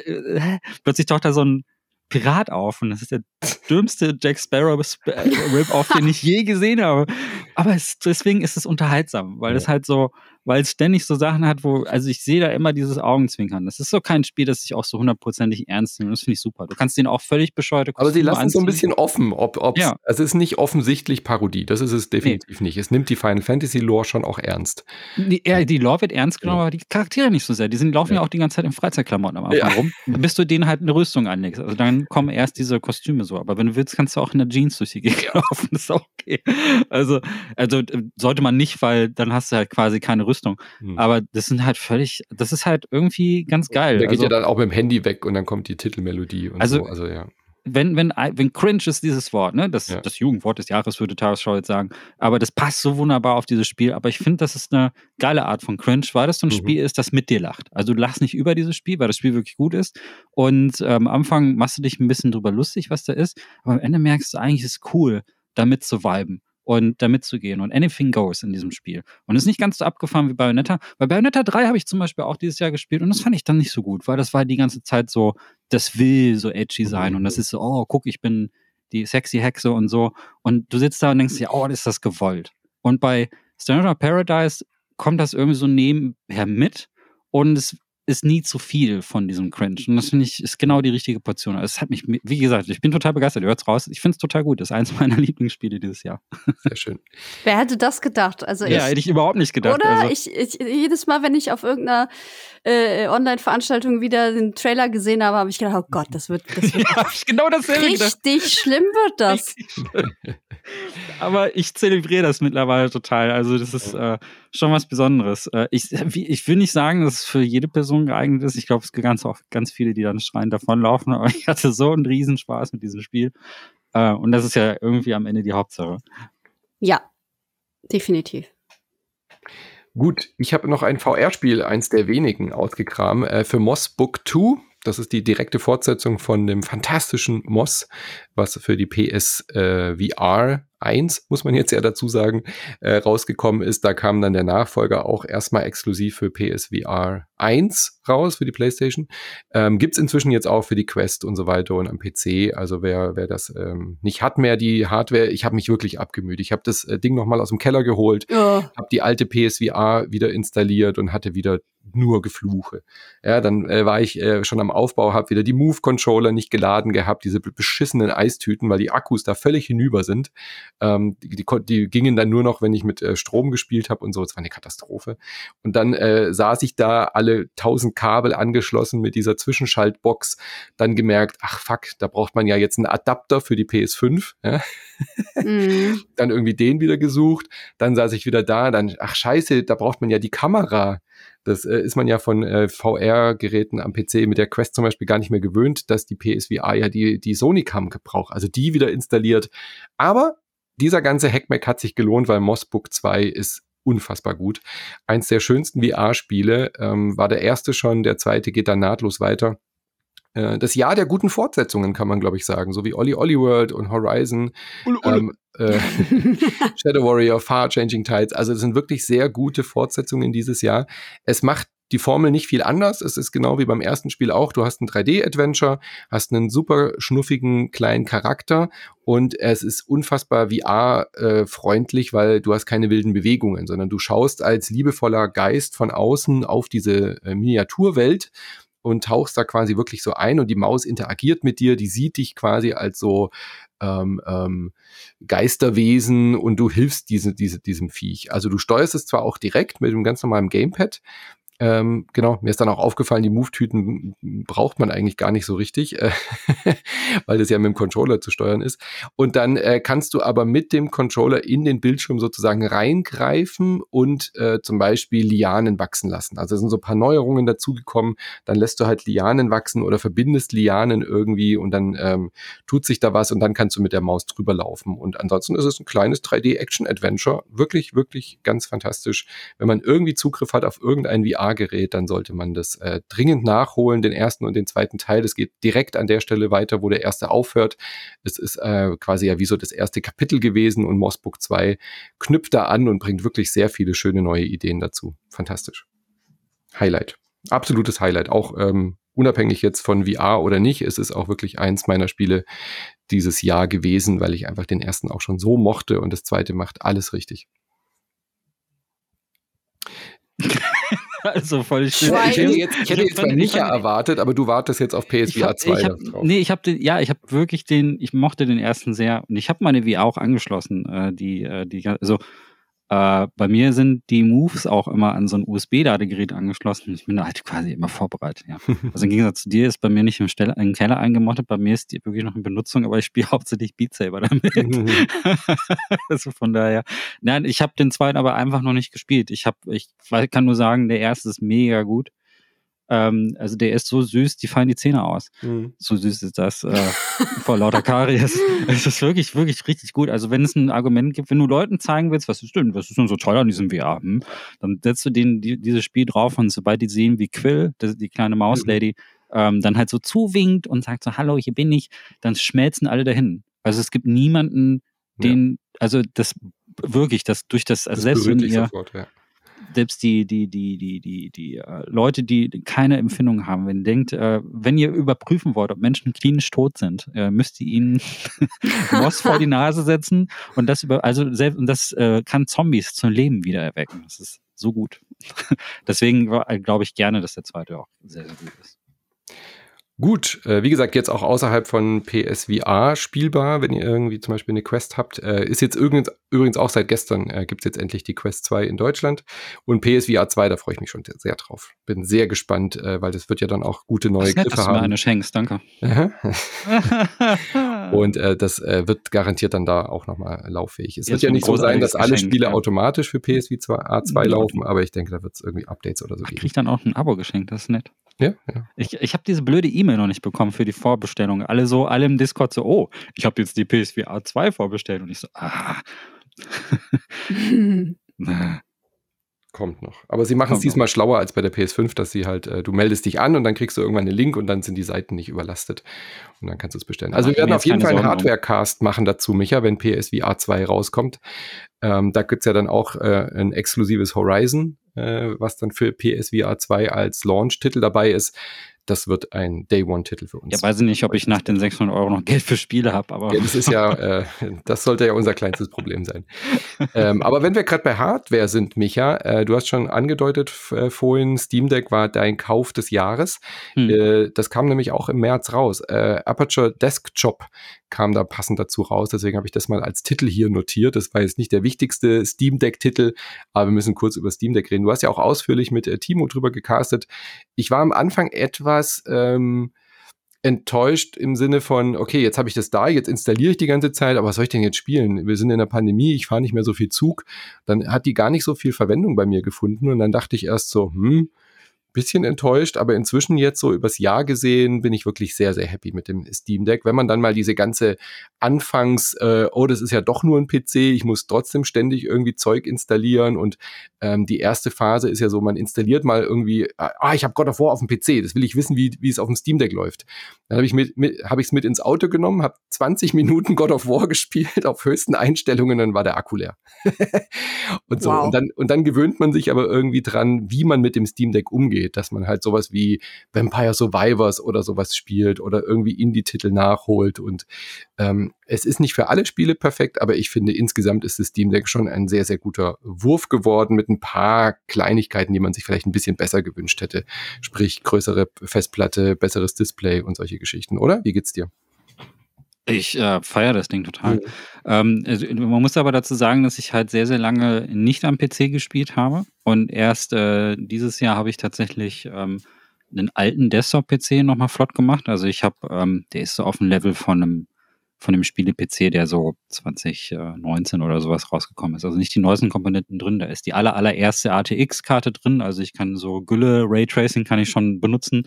Speaker 3: äh, plötzlich taucht da so ein Pirat auf und das ist der dümmste Jack Sparrow Rip-Off, den ich je gesehen habe. Aber es, deswegen ist es unterhaltsam, weil es halt so, weil es ständig so Sachen hat, wo, also ich sehe da immer dieses Augenzwinkern. Das ist so kein Spiel, das sich auch so hundertprozentig ernst nimmt. Das finde ich super. Du kannst den auch völlig bescheuerte
Speaker 2: Aber sie lassen so ein bisschen offen, ob, ob ja. es ist nicht offensichtlich Parodie. Das ist es definitiv nee. nicht. Es nimmt die Final Fantasy Lore schon auch ernst.
Speaker 3: Die, ja, die Lore wird ernst genommen, ja. aber die Charaktere nicht so sehr. Die sind, laufen ja, ja auch die ganze Zeit in Freizeitklamotten am Anfang rum, bis du denen halt eine Rüstung anlegst. Also dann kommen erst diese Kostüme so. Aber wenn du willst, kannst du auch in der Jeans durch die Gegend laufen. Das ist auch okay. Also, also äh, sollte man nicht, weil dann hast du halt quasi keine Rüstung. Hm. Aber aber das sind halt völlig, das ist halt irgendwie ganz geil.
Speaker 2: Der geht also, ja dann auch mit dem Handy weg und dann kommt die Titelmelodie und
Speaker 3: also,
Speaker 2: so. Also ja.
Speaker 3: Wenn, wenn, wenn cringe ist dieses Wort, ne? Das, ja. das Jugendwort des Jahres würde Tagesschau jetzt sagen. Aber das passt so wunderbar auf dieses Spiel. Aber ich finde, das ist eine geile Art von cringe, weil das so ein mhm. Spiel ist, das mit dir lacht. Also du lachst nicht über dieses Spiel, weil das Spiel wirklich gut ist. Und ähm, am Anfang machst du dich ein bisschen drüber lustig, was da ist. Aber am Ende merkst du eigentlich, ist es cool, damit zu viben und da mitzugehen und anything goes in diesem Spiel. Und ist nicht ganz so abgefahren wie Bayonetta. Bei Bayonetta 3 habe ich zum Beispiel auch dieses Jahr gespielt und das fand ich dann nicht so gut, weil das war die ganze Zeit so, das will so edgy sein und das ist so, oh, guck, ich bin die sexy Hexe und so. Und du sitzt da und denkst dir, oh, ist das gewollt. Und bei Stranger Paradise kommt das irgendwie so nebenher mit und es ist nie zu viel von diesem Cringe. Und das finde ich, ist genau die richtige Portion. Also es hat mich, wie gesagt, ich bin total begeistert. Ihr hört's raus. Ich finde es total gut. Das ist eines meiner Lieblingsspiele dieses Jahr.
Speaker 2: Sehr schön.
Speaker 1: Wer hätte das gedacht? Also
Speaker 3: ja,
Speaker 1: ich,
Speaker 3: hätte ich überhaupt nicht gedacht.
Speaker 1: Oder?
Speaker 3: Also,
Speaker 1: ich, ich, jedes Mal, wenn ich auf irgendeiner äh, Online-Veranstaltung wieder den Trailer gesehen habe, habe ich gedacht, oh Gott, das wird, das wird
Speaker 3: ja, genau dasselbe
Speaker 1: richtig gedacht. schlimm wird das.
Speaker 3: Aber ich zelebriere das mittlerweile total. Also das ist äh, schon was Besonderes. Äh, ich, ich will nicht sagen, dass es für jede Person geeignet ist. Ich glaube, es gibt ganz ganz viele, die dann schreien davonlaufen. Aber ich hatte so einen Riesenspaß mit diesem Spiel. Äh, und das ist ja irgendwie am Ende die Hauptsache.
Speaker 1: Ja, definitiv.
Speaker 2: Gut, ich habe noch ein VR-Spiel, eins der wenigen, ausgekramt, äh, für Moss Book 2. Das ist die direkte Fortsetzung von dem fantastischen Moss, was für die PS äh, VR 1, muss man jetzt ja dazu sagen, äh, rausgekommen ist. Da kam dann der Nachfolger auch erstmal exklusiv für PSVR 1 raus, für die PlayStation. Ähm, Gibt inzwischen jetzt auch für die Quest und so weiter und am PC. Also wer, wer das ähm, nicht hat mehr, die Hardware, ich habe mich wirklich abgemüht. Ich habe das äh, Ding nochmal aus dem Keller geholt, ja. habe die alte PSVR wieder installiert und hatte wieder nur Gefluche. Ja, dann äh, war ich äh, schon am Aufbau, habe wieder die Move-Controller nicht geladen gehabt, diese beschissenen Eistüten, weil die Akkus da völlig hinüber sind. Ähm, die, die, die gingen dann nur noch, wenn ich mit äh, Strom gespielt habe und so. Es war eine Katastrophe. Und dann äh, saß ich da alle tausend Kabel angeschlossen mit dieser Zwischenschaltbox. Dann gemerkt, ach fuck, da braucht man ja jetzt einen Adapter für die PS5. Ja? Mhm. dann irgendwie den wieder gesucht. Dann saß ich wieder da. Dann, ach scheiße, da braucht man ja die Kamera. Das äh, ist man ja von äh, VR-Geräten am PC mit der Quest zum Beispiel gar nicht mehr gewöhnt, dass die PSVR ja die, die Sony-Cam braucht. Also die wieder installiert. Aber dieser ganze Hackmack hat sich gelohnt, weil Mossbook 2 ist unfassbar gut. Eins der schönsten VR-Spiele, ähm, war der erste schon, der zweite geht dann nahtlos weiter. Äh, das Jahr der guten Fortsetzungen, kann man, glaube ich, sagen. So wie Olli Olli World und Horizon, Ule, Ule. Ähm, äh, Shadow Warrior, Far Changing Tides. Also es sind wirklich sehr gute Fortsetzungen dieses Jahr. Es macht die Formel nicht viel anders. Es ist genau wie beim ersten Spiel auch. Du hast ein 3D-Adventure, hast einen super schnuffigen kleinen Charakter und es ist unfassbar VR-freundlich, weil du hast keine wilden Bewegungen, sondern du schaust als liebevoller Geist von außen auf diese äh, Miniaturwelt und tauchst da quasi wirklich so ein und die Maus interagiert mit dir, die sieht dich quasi als so ähm, ähm, Geisterwesen und du hilfst diese, diese, diesem Viech. Also du steuerst es zwar auch direkt mit einem ganz normalen Gamepad, ähm, genau, mir ist dann auch aufgefallen, die Move-Tüten braucht man eigentlich gar nicht so richtig, äh, weil das ja mit dem Controller zu steuern ist. Und dann äh, kannst du aber mit dem Controller in den Bildschirm sozusagen reingreifen und äh, zum Beispiel Lianen wachsen lassen. Also es sind so ein paar Neuerungen dazugekommen. Dann lässt du halt Lianen wachsen oder verbindest Lianen irgendwie und dann ähm, tut sich da was und dann kannst du mit der Maus drüber laufen. Und ansonsten ist es ein kleines 3D-Action-Adventure. Wirklich, wirklich ganz fantastisch. Wenn man irgendwie Zugriff hat auf irgendein VR VR-Gerät, dann sollte man das äh, dringend nachholen, den ersten und den zweiten Teil. Es geht direkt an der Stelle weiter, wo der erste aufhört. Es ist äh, quasi ja wie so das erste Kapitel gewesen und Mossbook 2 knüpft da an und bringt wirklich sehr viele schöne neue Ideen dazu. Fantastisch. Highlight. Absolutes Highlight. Auch ähm, unabhängig jetzt von VR oder nicht, es ist auch wirklich eins meiner Spiele dieses Jahr gewesen, weil ich einfach den ersten auch schon so mochte und das zweite macht alles richtig.
Speaker 3: also voll
Speaker 2: still. Ich hätte jetzt, ich hätte jetzt bei Micha erwartet, aber du wartest jetzt auf PSVR 2.
Speaker 3: Ich hab, nee, ich habe den, ja, ich habe wirklich den, ich mochte den ersten sehr und ich habe meine VR auch angeschlossen, äh, die, äh, die, also äh, bei mir sind die Moves auch immer an so ein USB-Ladegerät angeschlossen. Ich bin da halt quasi immer vorbereitet. Ja. Also im Gegensatz zu dir ist bei mir nicht im, Stelle, im Keller eingemottet, bei mir ist die wirklich noch in Benutzung, aber ich spiele hauptsächlich Beat Saber damit. also von daher. Nein, ich habe den zweiten aber einfach noch nicht gespielt. Ich habe, ich kann nur sagen, der erste ist mega gut. Ähm, also der ist so süß, die fallen die Zähne aus. Mhm. So süß ist das äh, vor lauter Karies. es ist wirklich, wirklich richtig gut. Also wenn es ein Argument gibt, wenn du Leuten zeigen willst, was ist denn, was ist denn so toll an diesem VR, hm? dann setzt du denen die, dieses Spiel drauf und sobald die sehen, wie Quill, die, die kleine Mauslady, mhm. ähm, dann halt so zuwinkt und sagt so, hallo, hier bin ich, dann schmelzen alle dahin. Also es gibt niemanden, den, ja. also das wirklich, das durch das, also das selbst wenn ihr, sofort, ja selbst die, die, die, die, die, die äh, Leute, die keine Empfindung haben, wenn ihr denkt, äh, wenn ihr überprüfen wollt, ob Menschen klinisch tot sind, äh, müsst ihr ihnen Moss vor die Nase setzen und das über, also selbst, und das äh, kann Zombies zum Leben wieder erwecken. Das ist so gut. Deswegen glaube ich gerne, dass der zweite auch sehr, sehr gut ist.
Speaker 2: Gut, äh, wie gesagt, jetzt auch außerhalb von PSVR spielbar, wenn ihr irgendwie zum Beispiel eine Quest habt. Äh, ist jetzt übrigens, übrigens auch seit gestern, äh, gibt es jetzt endlich die Quest 2 in Deutschland. Und PSVR 2, da freue ich mich schon sehr, sehr drauf. Bin sehr gespannt, äh, weil das wird ja dann auch gute neue
Speaker 3: das
Speaker 2: Griffe
Speaker 3: nett, dass haben. Du mir eine schenkst, danke.
Speaker 2: Und äh, das äh, wird garantiert dann da auch nochmal lauffähig. Es wird ja nicht so sein, dass alle Geschenk, Spiele ja. automatisch für PSVR 2 laufen, aber ich denke, da wird es irgendwie Updates oder so
Speaker 3: geben. Ich krieg dann auch ein Abo geschenkt, das ist nett.
Speaker 2: Ja, ja.
Speaker 3: Ich, ich habe diese blöde E-Mail noch nicht bekommen für die Vorbestellung. Alle so, alle im Discord so, oh, ich habe jetzt die PSVR 2 vorbestellt. Und ich so, ah.
Speaker 2: Kommt noch. Aber sie machen es diesmal noch. schlauer als bei der PS5, dass sie halt, äh, du meldest dich an und dann kriegst du irgendwann einen Link und dann sind die Seiten nicht überlastet. Und dann kannst du es bestellen. Also wir werden auf jeden Fall einen Hardware-Cast machen dazu, Micha, wenn PSVR 2 rauskommt. Ähm, da gibt es ja dann auch äh, ein exklusives Horizon, äh, was dann für PSVR 2 als Launch-Titel dabei ist das wird ein Day-One-Titel für uns.
Speaker 3: Ja, weiß ich nicht, ob ich nach den 600 Euro noch Geld für Spiele habe, aber.
Speaker 2: Ja, das ist ja, äh, das sollte ja unser kleinstes Problem sein. ähm, aber wenn wir gerade bei Hardware sind, Micha, äh, du hast schon angedeutet äh, vorhin, Steam Deck war dein Kauf des Jahres. Hm. Äh, das kam nämlich auch im März raus. Äh, Aperture Desktop kam da passend dazu raus. Deswegen habe ich das mal als Titel hier notiert. Das war jetzt nicht der wichtigste Steam Deck-Titel, aber wir müssen kurz über Steam Deck reden. Du hast ja auch ausführlich mit äh, Timo drüber gecastet. Ich war am Anfang etwas ähm, enttäuscht im Sinne von, okay, jetzt habe ich das da, jetzt installiere ich die ganze Zeit, aber was soll ich denn jetzt spielen? Wir sind in der Pandemie, ich fahre nicht mehr so viel Zug. Dann hat die gar nicht so viel Verwendung bei mir gefunden und dann dachte ich erst so, hm, bisschen enttäuscht, aber inzwischen jetzt so übers Jahr gesehen bin ich wirklich sehr, sehr happy mit dem Steam Deck. Wenn man dann mal diese ganze Anfangs, äh, oh, das ist ja doch nur ein PC, ich muss trotzdem ständig irgendwie Zeug installieren und ähm, die erste Phase ist ja so, man installiert mal irgendwie, ah, ich habe God of War auf dem PC, das will ich wissen, wie, wie es auf dem Steam Deck läuft. Dann habe ich mit, mit habe ich es mit ins Auto genommen, habe 20 Minuten God of War gespielt auf höchsten Einstellungen, dann war der Akku leer. und so wow. und dann und dann gewöhnt man sich aber irgendwie dran, wie man mit dem Steam Deck umgeht geht, dass man halt sowas wie Vampire Survivors oder sowas spielt oder irgendwie Indie-Titel nachholt. Und ähm, es ist nicht für alle Spiele perfekt, aber ich finde insgesamt ist das Steam Deck schon ein sehr, sehr guter Wurf geworden mit ein paar Kleinigkeiten, die man sich vielleicht ein bisschen besser gewünscht hätte. Sprich, größere Festplatte, besseres Display und solche Geschichten, oder? Wie geht's dir?
Speaker 3: Ich äh, feiere das Ding total. Mhm. Ähm, also, man muss aber dazu sagen, dass ich halt sehr, sehr lange nicht am PC gespielt habe. Und erst äh, dieses Jahr habe ich tatsächlich ähm, einen alten Desktop-PC nochmal flott gemacht. Also ich habe, ähm, der ist so auf dem Level von einem von dem Spiele-PC, der so 2019 oder sowas rausgekommen ist. Also nicht die neuesten Komponenten drin, da ist die aller, allererste ATX-Karte drin. Also ich kann so Gülle, Raytracing kann ich schon benutzen,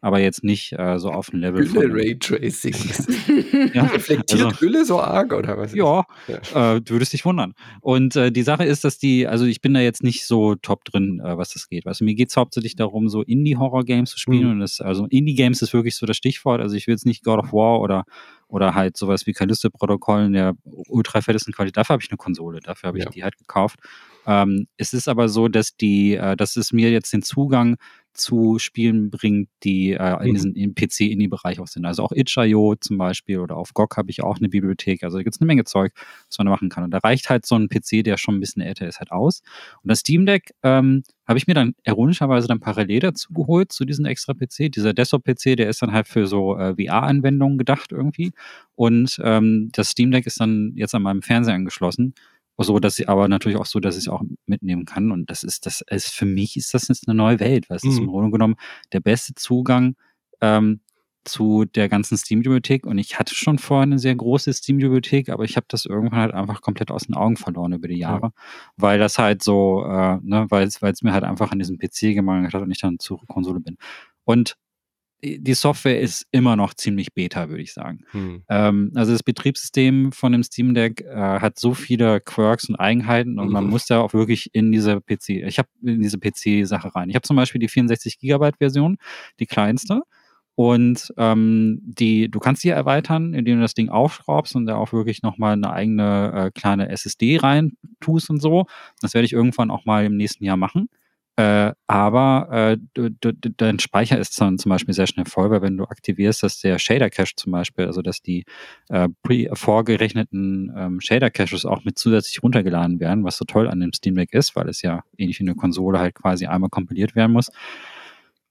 Speaker 3: aber jetzt nicht äh, so auf dem Level.
Speaker 2: Gülle, Raytracing. ja, Reflektiert also, Gülle so arg oder was?
Speaker 3: Ja, ja. Äh, du würdest dich wundern. Und äh, die Sache ist, dass die, also ich bin da jetzt nicht so top drin, äh, was das geht. Also mir geht es hauptsächlich darum, so Indie-Horror-Games zu spielen. Mhm. Und das, also Indie-Games ist wirklich so das Stichwort. Also ich will jetzt nicht God of War oder oder halt sowas wie Callisto-Protokoll in der ultra fettesten Qualität. Dafür habe ich eine Konsole, dafür habe ich ja. die halt gekauft. Ähm, es ist aber so, dass die, äh, dass es mir jetzt den Zugang zu Spielen bringt, die äh, in mhm. diesem im PC-Indie-Bereich auch sind. Also auch itch.io zum Beispiel oder auf GOG habe ich auch eine Bibliothek. Also da gibt es eine Menge Zeug, was man da machen kann. Und da reicht halt so ein PC, der schon ein bisschen älter ist, halt aus. Und das Steam Deck ähm, habe ich mir dann ironischerweise dann parallel dazu geholt, zu diesem extra PC. Dieser Desktop-PC, der ist dann halt für so äh, VR-Anwendungen gedacht irgendwie. Und ähm, das Steam Deck ist dann jetzt an meinem Fernseher angeschlossen so dass sie aber natürlich auch so, dass ich es auch mitnehmen kann. Und das ist, das ist für mich ist das jetzt eine neue Welt, weil es mhm. ist im Grunde genommen der beste Zugang ähm, zu der ganzen Steam-Bibliothek. Und ich hatte schon vorher eine sehr große Steam-Bibliothek, aber ich habe das irgendwann halt einfach komplett aus den Augen verloren über die Jahre, ja. weil das halt so, äh, ne, weil es mir halt einfach an diesem PC gemangelt hat und ich dann zur Konsole bin. Und die Software ist immer noch ziemlich beta, würde ich sagen. Hm. Ähm, also das Betriebssystem von dem Steam Deck äh, hat so viele Quirks und Eigenheiten und mhm. man muss da auch wirklich in diese PC, ich habe in diese PC-Sache rein. Ich habe zum Beispiel die 64 Gigabyte Version, die kleinste. Und ähm, die, du kannst die erweitern, indem du das Ding aufschraubst und da auch wirklich nochmal eine eigene äh, kleine SSD rein tust und so. Das werde ich irgendwann auch mal im nächsten Jahr machen. Äh, aber äh, du, du, dein Speicher ist dann zum Beispiel sehr schnell voll, weil wenn du aktivierst, dass der Shader Cache zum Beispiel, also dass die äh, vorgerechneten ähm, Shader Caches auch mit zusätzlich runtergeladen werden, was so toll an dem Steam Deck ist, weil es ja ähnlich wie eine Konsole halt quasi einmal kompiliert werden muss,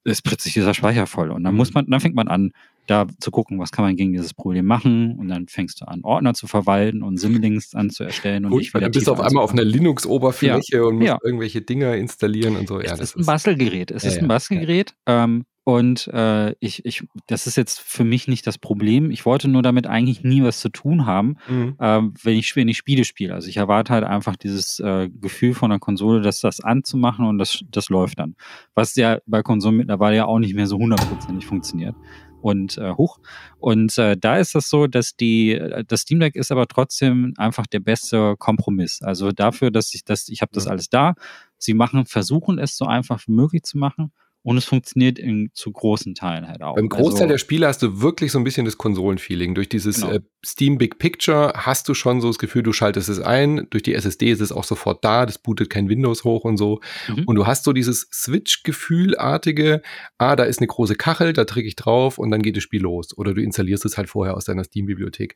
Speaker 3: ist plötzlich dieser Speicher voll. Und dann muss mhm. man, dann fängt man an, da zu gucken, was kann man gegen dieses Problem machen und dann fängst du an, Ordner zu verwalten und Simlinks anzuerstellen. Und
Speaker 2: Gut, dann bist du auf einmal auf einer Linux-Oberfläche ja. und musst ja. irgendwelche Dinger installieren und so.
Speaker 3: Ja, es ist ein Bastelgerät. Es ja, ist ein Bastelgerät. Ähm, und äh, ich, ich, das ist jetzt für mich nicht das Problem. Ich wollte nur damit eigentlich nie was zu tun haben, mhm. äh, wenn, ich, wenn ich Spiele spiele. Also ich erwarte halt einfach dieses äh, Gefühl von der Konsole, das das anzumachen und das, das läuft dann. Was ja bei Konsolen mittlerweile ja auch nicht mehr so hundertprozentig funktioniert und äh, hoch. Und äh, da ist das so, dass die, äh, das Steam Deck ist aber trotzdem einfach der beste Kompromiss. Also dafür, dass ich das, ich habe das alles da. Sie machen, versuchen es so einfach wie möglich zu machen und es funktioniert in, zu großen Teilen halt auch.
Speaker 2: Beim Großteil also, der Spiele hast du wirklich so ein bisschen das Konsolenfeeling. Durch dieses genau. äh, Steam Big Picture hast du schon so das Gefühl, du schaltest es ein. Durch die SSD ist es auch sofort da. Das bootet kein Windows hoch und so. Mhm. Und du hast so dieses Switch-Gefühlartige. Ah, da ist eine große Kachel, da drücke ich drauf und dann geht das Spiel los. Oder du installierst es halt vorher aus deiner Steam-Bibliothek.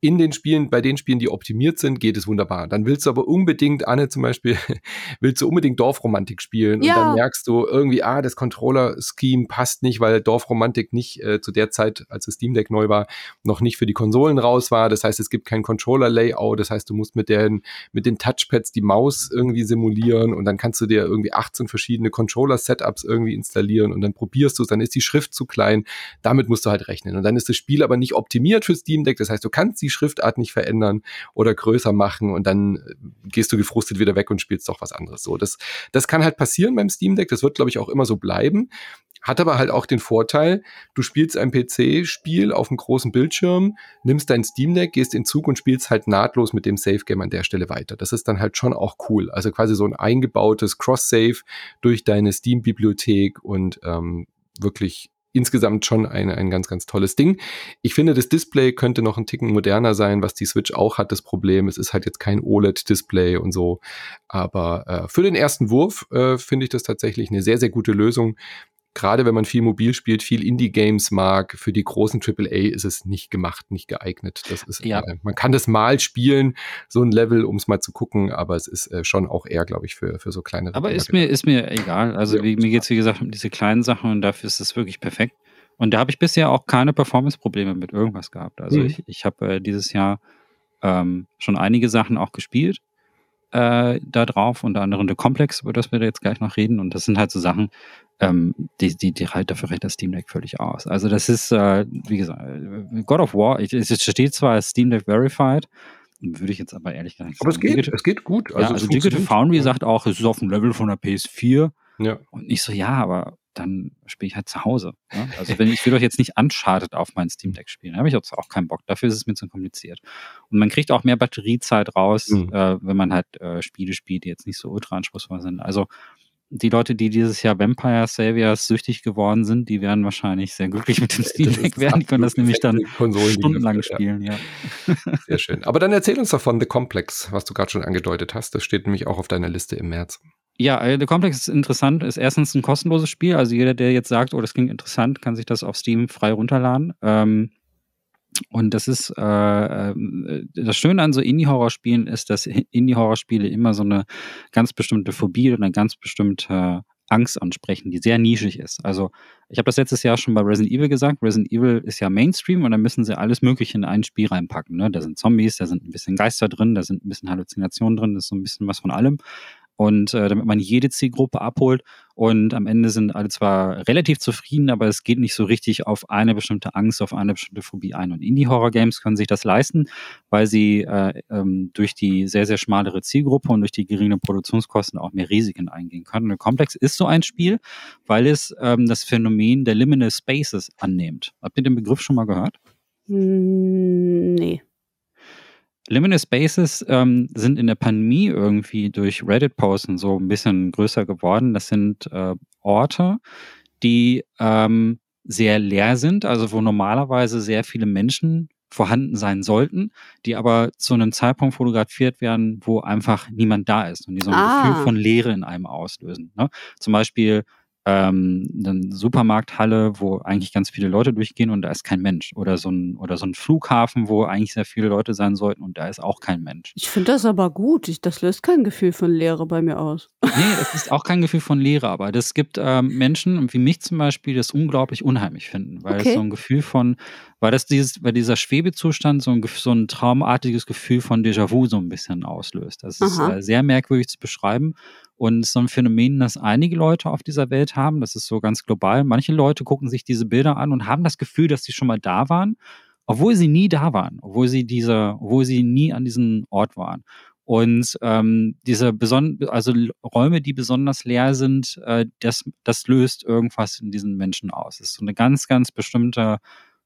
Speaker 2: In den Spielen, bei den Spielen, die optimiert sind, geht es wunderbar. Dann willst du aber unbedingt, Anne zum Beispiel, willst du unbedingt Dorfromantik spielen. Ja. Und dann merkst du irgendwie, ah, das Controller-Scheme passt nicht, weil Dorfromantik nicht äh, zu der Zeit, als das Steam Deck neu war, noch nicht für die Konsolen raus war. Das heißt, es gibt kein Controller-Layout. Das heißt, du musst mit den, mit den Touchpads die Maus irgendwie simulieren und dann kannst du dir irgendwie 18 verschiedene Controller-Setups irgendwie installieren und dann probierst du es, dann ist die Schrift zu klein. Damit musst du halt rechnen. Und dann ist das Spiel aber nicht optimiert für Steam Deck. Das heißt, du kannst die Schriftart nicht verändern oder größer machen und dann äh, gehst du gefrustet wieder weg und spielst doch was anderes. So, das, das kann halt passieren beim Steam Deck. Das wird, glaube ich, auch immer so bleiben bleiben. Hat aber halt auch den Vorteil, du spielst ein PC-Spiel auf einem großen Bildschirm, nimmst dein Steam Deck, gehst in Zug und spielst halt nahtlos mit dem Safe Game an der Stelle weiter. Das ist dann halt schon auch cool. Also quasi so ein eingebautes Cross-Save durch deine Steam-Bibliothek und ähm, wirklich insgesamt schon ein, ein ganz, ganz tolles Ding. Ich finde, das Display könnte noch ein Ticken moderner sein, was die Switch auch hat, das Problem. Es ist halt jetzt kein OLED-Display und so. Aber äh, für den ersten Wurf äh, finde ich das tatsächlich eine sehr, sehr gute Lösung gerade wenn man viel mobil spielt, viel Indie-Games mag, für die großen AAA ist es nicht gemacht, nicht geeignet. Das ist, ja. äh, man kann das mal spielen, so ein Level, um es mal zu gucken, aber es ist äh, schon auch eher, glaube ich, für, für so kleine.
Speaker 3: Aber ist mir, ist mir egal. Also ja. wie, mir geht es, wie gesagt, um diese kleinen Sachen und dafür ist es wirklich perfekt. Und da habe ich bisher auch keine Performance-Probleme mit irgendwas gehabt. Also mhm. ich, ich habe äh, dieses Jahr ähm, schon einige Sachen auch gespielt äh, da drauf, unter anderem The Complex, über das wir jetzt gleich noch reden. Und das sind halt so Sachen, ähm, die, die, die halt dafür reicht das Steam Deck völlig aus. Also das ist, äh, wie gesagt, God of War, es steht zwar als Steam Deck Verified, würde ich jetzt aber ehrlich gesagt
Speaker 2: sagen. Aber es geht, Digital, es geht gut.
Speaker 3: Also, ja, also Digital Foundry ja. sagt auch, es ist auf dem Level von der PS4. Ja. Und ich so, ja, aber dann spiele ich halt zu Hause. Ja? Also wenn ich will doch jetzt nicht Uncharted auf mein Steam Deck spielen, habe ich auch, auch keinen Bock. Dafür ist es mir zu kompliziert. Und man kriegt auch mehr Batteriezeit raus, mhm. äh, wenn man halt äh, Spiele spielt, die jetzt nicht so ultra anspruchsvoll sind. Also die Leute, die dieses Jahr Vampire Saviors süchtig geworden sind, die werden wahrscheinlich sehr glücklich mit dem Steam Deck werden. Die können das nämlich dann stundenlang spielen, ja.
Speaker 2: ja. Sehr schön. Aber dann erzähl uns doch von The Complex, was du gerade schon angedeutet hast. Das steht nämlich auch auf deiner Liste im März.
Speaker 3: Ja, äh, The Complex ist interessant, ist erstens ein kostenloses Spiel. Also jeder, der jetzt sagt, oh, das klingt interessant, kann sich das auf Steam frei runterladen. Ähm, und das ist äh, äh, das Schöne an so Indie-Horror-Spielen ist, dass Indie-Horror-Spiele immer so eine ganz bestimmte Phobie oder eine ganz bestimmte Angst ansprechen, die sehr nischig ist. Also ich habe das letztes Jahr schon bei Resident Evil gesagt. Resident Evil ist ja Mainstream und da müssen sie alles Mögliche in ein Spiel reinpacken. Ne? Da sind Zombies, da sind ein bisschen Geister drin, da sind ein bisschen Halluzinationen drin, da ist so ein bisschen was von allem und äh, damit man jede Zielgruppe abholt. Und am Ende sind alle zwar relativ zufrieden, aber es geht nicht so richtig auf eine bestimmte Angst, auf eine bestimmte Phobie ein. Und Indie-Horror-Games können sich das leisten, weil sie äh, ähm, durch die sehr, sehr schmalere Zielgruppe und durch die geringen Produktionskosten auch mehr Risiken eingehen können. Und Complex ist so ein Spiel, weil es ähm, das Phänomen der Liminal Spaces annimmt. Habt ihr den Begriff schon mal gehört?
Speaker 1: Hm, nee.
Speaker 3: Liminal Spaces ähm, sind in der Pandemie irgendwie durch Reddit-Posten so ein bisschen größer geworden. Das sind äh, Orte, die ähm, sehr leer sind, also wo normalerweise sehr viele Menschen vorhanden sein sollten, die aber zu einem Zeitpunkt fotografiert werden, wo einfach niemand da ist und die so ein ah. Gefühl von Leere in einem auslösen. Ne? Zum Beispiel ähm, eine Supermarkthalle, wo eigentlich ganz viele Leute durchgehen und da ist kein Mensch. Oder so ein, oder so ein Flughafen, wo eigentlich sehr viele Leute sein sollten und da ist auch kein Mensch.
Speaker 1: Ich finde das aber gut. Ich, das löst kein Gefühl von Leere bei mir aus.
Speaker 3: Nee, das ist auch kein Gefühl von Leere, aber das gibt ähm, Menschen, wie mich zum Beispiel, das unglaublich unheimlich finden, weil okay. es so ein Gefühl von, weil das dieses, weil dieser Schwebezustand so ein, so ein traumartiges Gefühl von Déjà-vu so ein bisschen auslöst. Das ist äh, sehr merkwürdig zu beschreiben und so ein Phänomen, das einige Leute auf dieser Welt haben, das ist so ganz global. Manche Leute gucken sich diese Bilder an und haben das Gefühl, dass sie schon mal da waren, obwohl sie nie da waren, obwohl sie diese, obwohl sie nie an diesem Ort waren. Und ähm, diese beson also Räume, die besonders leer sind, äh, das, das löst irgendwas in diesen Menschen aus. Das ist so eine ganz, ganz bestimmte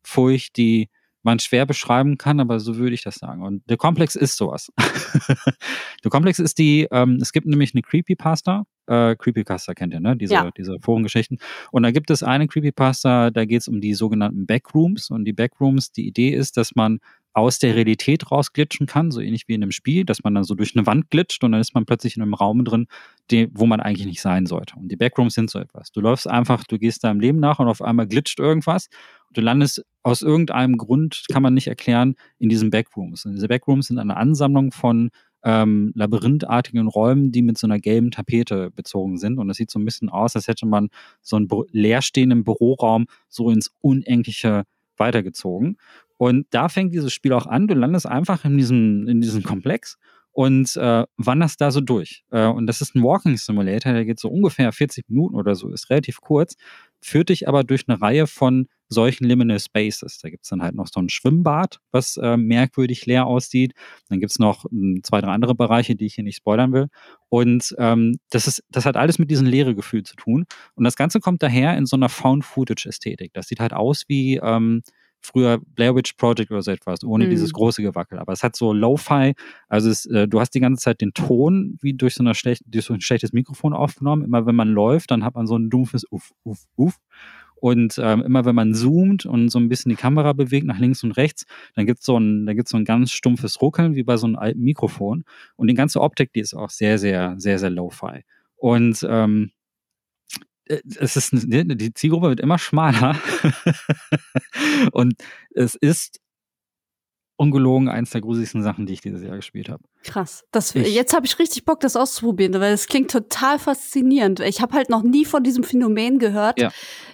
Speaker 3: Furcht, die man schwer beschreiben kann, aber so würde ich das sagen. Und der Komplex ist sowas. der Komplex ist die, ähm, es gibt nämlich eine Creepypasta, äh, Creepypasta kennt ihr, ne? Diese, ja. diese Forengeschichten. Und da gibt es eine Creepypasta, da geht es um die sogenannten Backrooms. Und die Backrooms, die Idee ist, dass man aus der Realität rausglitschen kann, so ähnlich wie in einem Spiel, dass man dann so durch eine Wand glitscht und dann ist man plötzlich in einem Raum drin, die, wo man eigentlich nicht sein sollte. Und die Backrooms sind so etwas. Du läufst einfach, du gehst deinem Leben nach und auf einmal glitscht irgendwas und du landest aus irgendeinem Grund, kann man nicht erklären, in diesen Backrooms. Und diese Backrooms sind eine Ansammlung von ähm, labyrinthartigen Räumen, die mit so einer gelben Tapete bezogen sind. Und das sieht so ein bisschen aus, als hätte man so einen leerstehenden Büroraum so ins Unendliche weitergezogen. Und da fängt dieses Spiel auch an. Du landest einfach in diesem, in diesem Komplex und äh, wanderst da so durch. Äh, und das ist ein Walking Simulator, der geht so ungefähr 40 Minuten oder so, ist relativ kurz, führt dich aber durch eine Reihe von solchen Liminal Spaces. Da gibt es dann halt noch so ein Schwimmbad, was äh, merkwürdig leer aussieht. Dann gibt es noch äh, zwei, drei andere Bereiche, die ich hier nicht spoilern will. Und ähm, das, ist, das hat alles mit diesem Leeregefühl zu tun. Und das Ganze kommt daher in so einer Found-Footage-Ästhetik. Das sieht halt aus wie ähm, früher Blair Witch Project oder so etwas, ohne mhm. dieses große Gewackel. Aber es hat so Lo-Fi, also es, äh, du hast die ganze Zeit den Ton wie durch so, eine schlecht, durch so ein schlechtes Mikrofon aufgenommen. Immer wenn man läuft, dann hat man so ein dumpfes Uff, Uff, Uff. Und ähm, immer wenn man zoomt und so ein bisschen die Kamera bewegt nach links und rechts, dann gibt es so ein, so ein ganz stumpfes Ruckeln wie bei so einem alten Mikrofon. Und die ganze Optik, die ist auch sehr, sehr, sehr, sehr Lo-Fi. Und ähm, äh, es ist, ne, die Zielgruppe wird immer schmaler. und es ist ungelogen eins der gruseligsten Sachen, die ich dieses Jahr gespielt habe.
Speaker 1: Krass. Das, ich, jetzt habe ich richtig Bock, das auszuprobieren, weil es klingt total faszinierend. Ich habe halt noch nie von diesem Phänomen gehört, ja.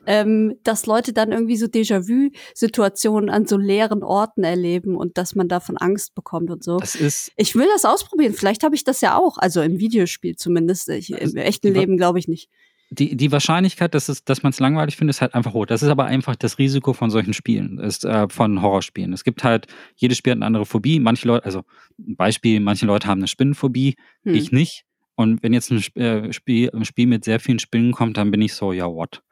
Speaker 1: ähm, dass Leute dann irgendwie so Déjà-vu-Situationen an so leeren Orten erleben und dass man davon Angst bekommt und so.
Speaker 3: Das ist
Speaker 1: ich will das ausprobieren. Vielleicht habe ich das ja auch, also im Videospiel zumindest. Ich, Im echten Leben glaube ich nicht
Speaker 3: die, die Wahrscheinlichkeit, dass, es, dass man es langweilig findet, ist halt einfach hoch. Das ist aber einfach das Risiko von solchen Spielen, ist, äh, von Horrorspielen. Es gibt halt, jedes Spiel hat eine andere Phobie. Manche Leute, also ein Beispiel, manche Leute haben eine Spinnenphobie, hm. ich nicht. Und wenn jetzt ein äh, Spiel, ein Spiel mit sehr vielen Spinnen kommt, dann bin ich so, ja, what?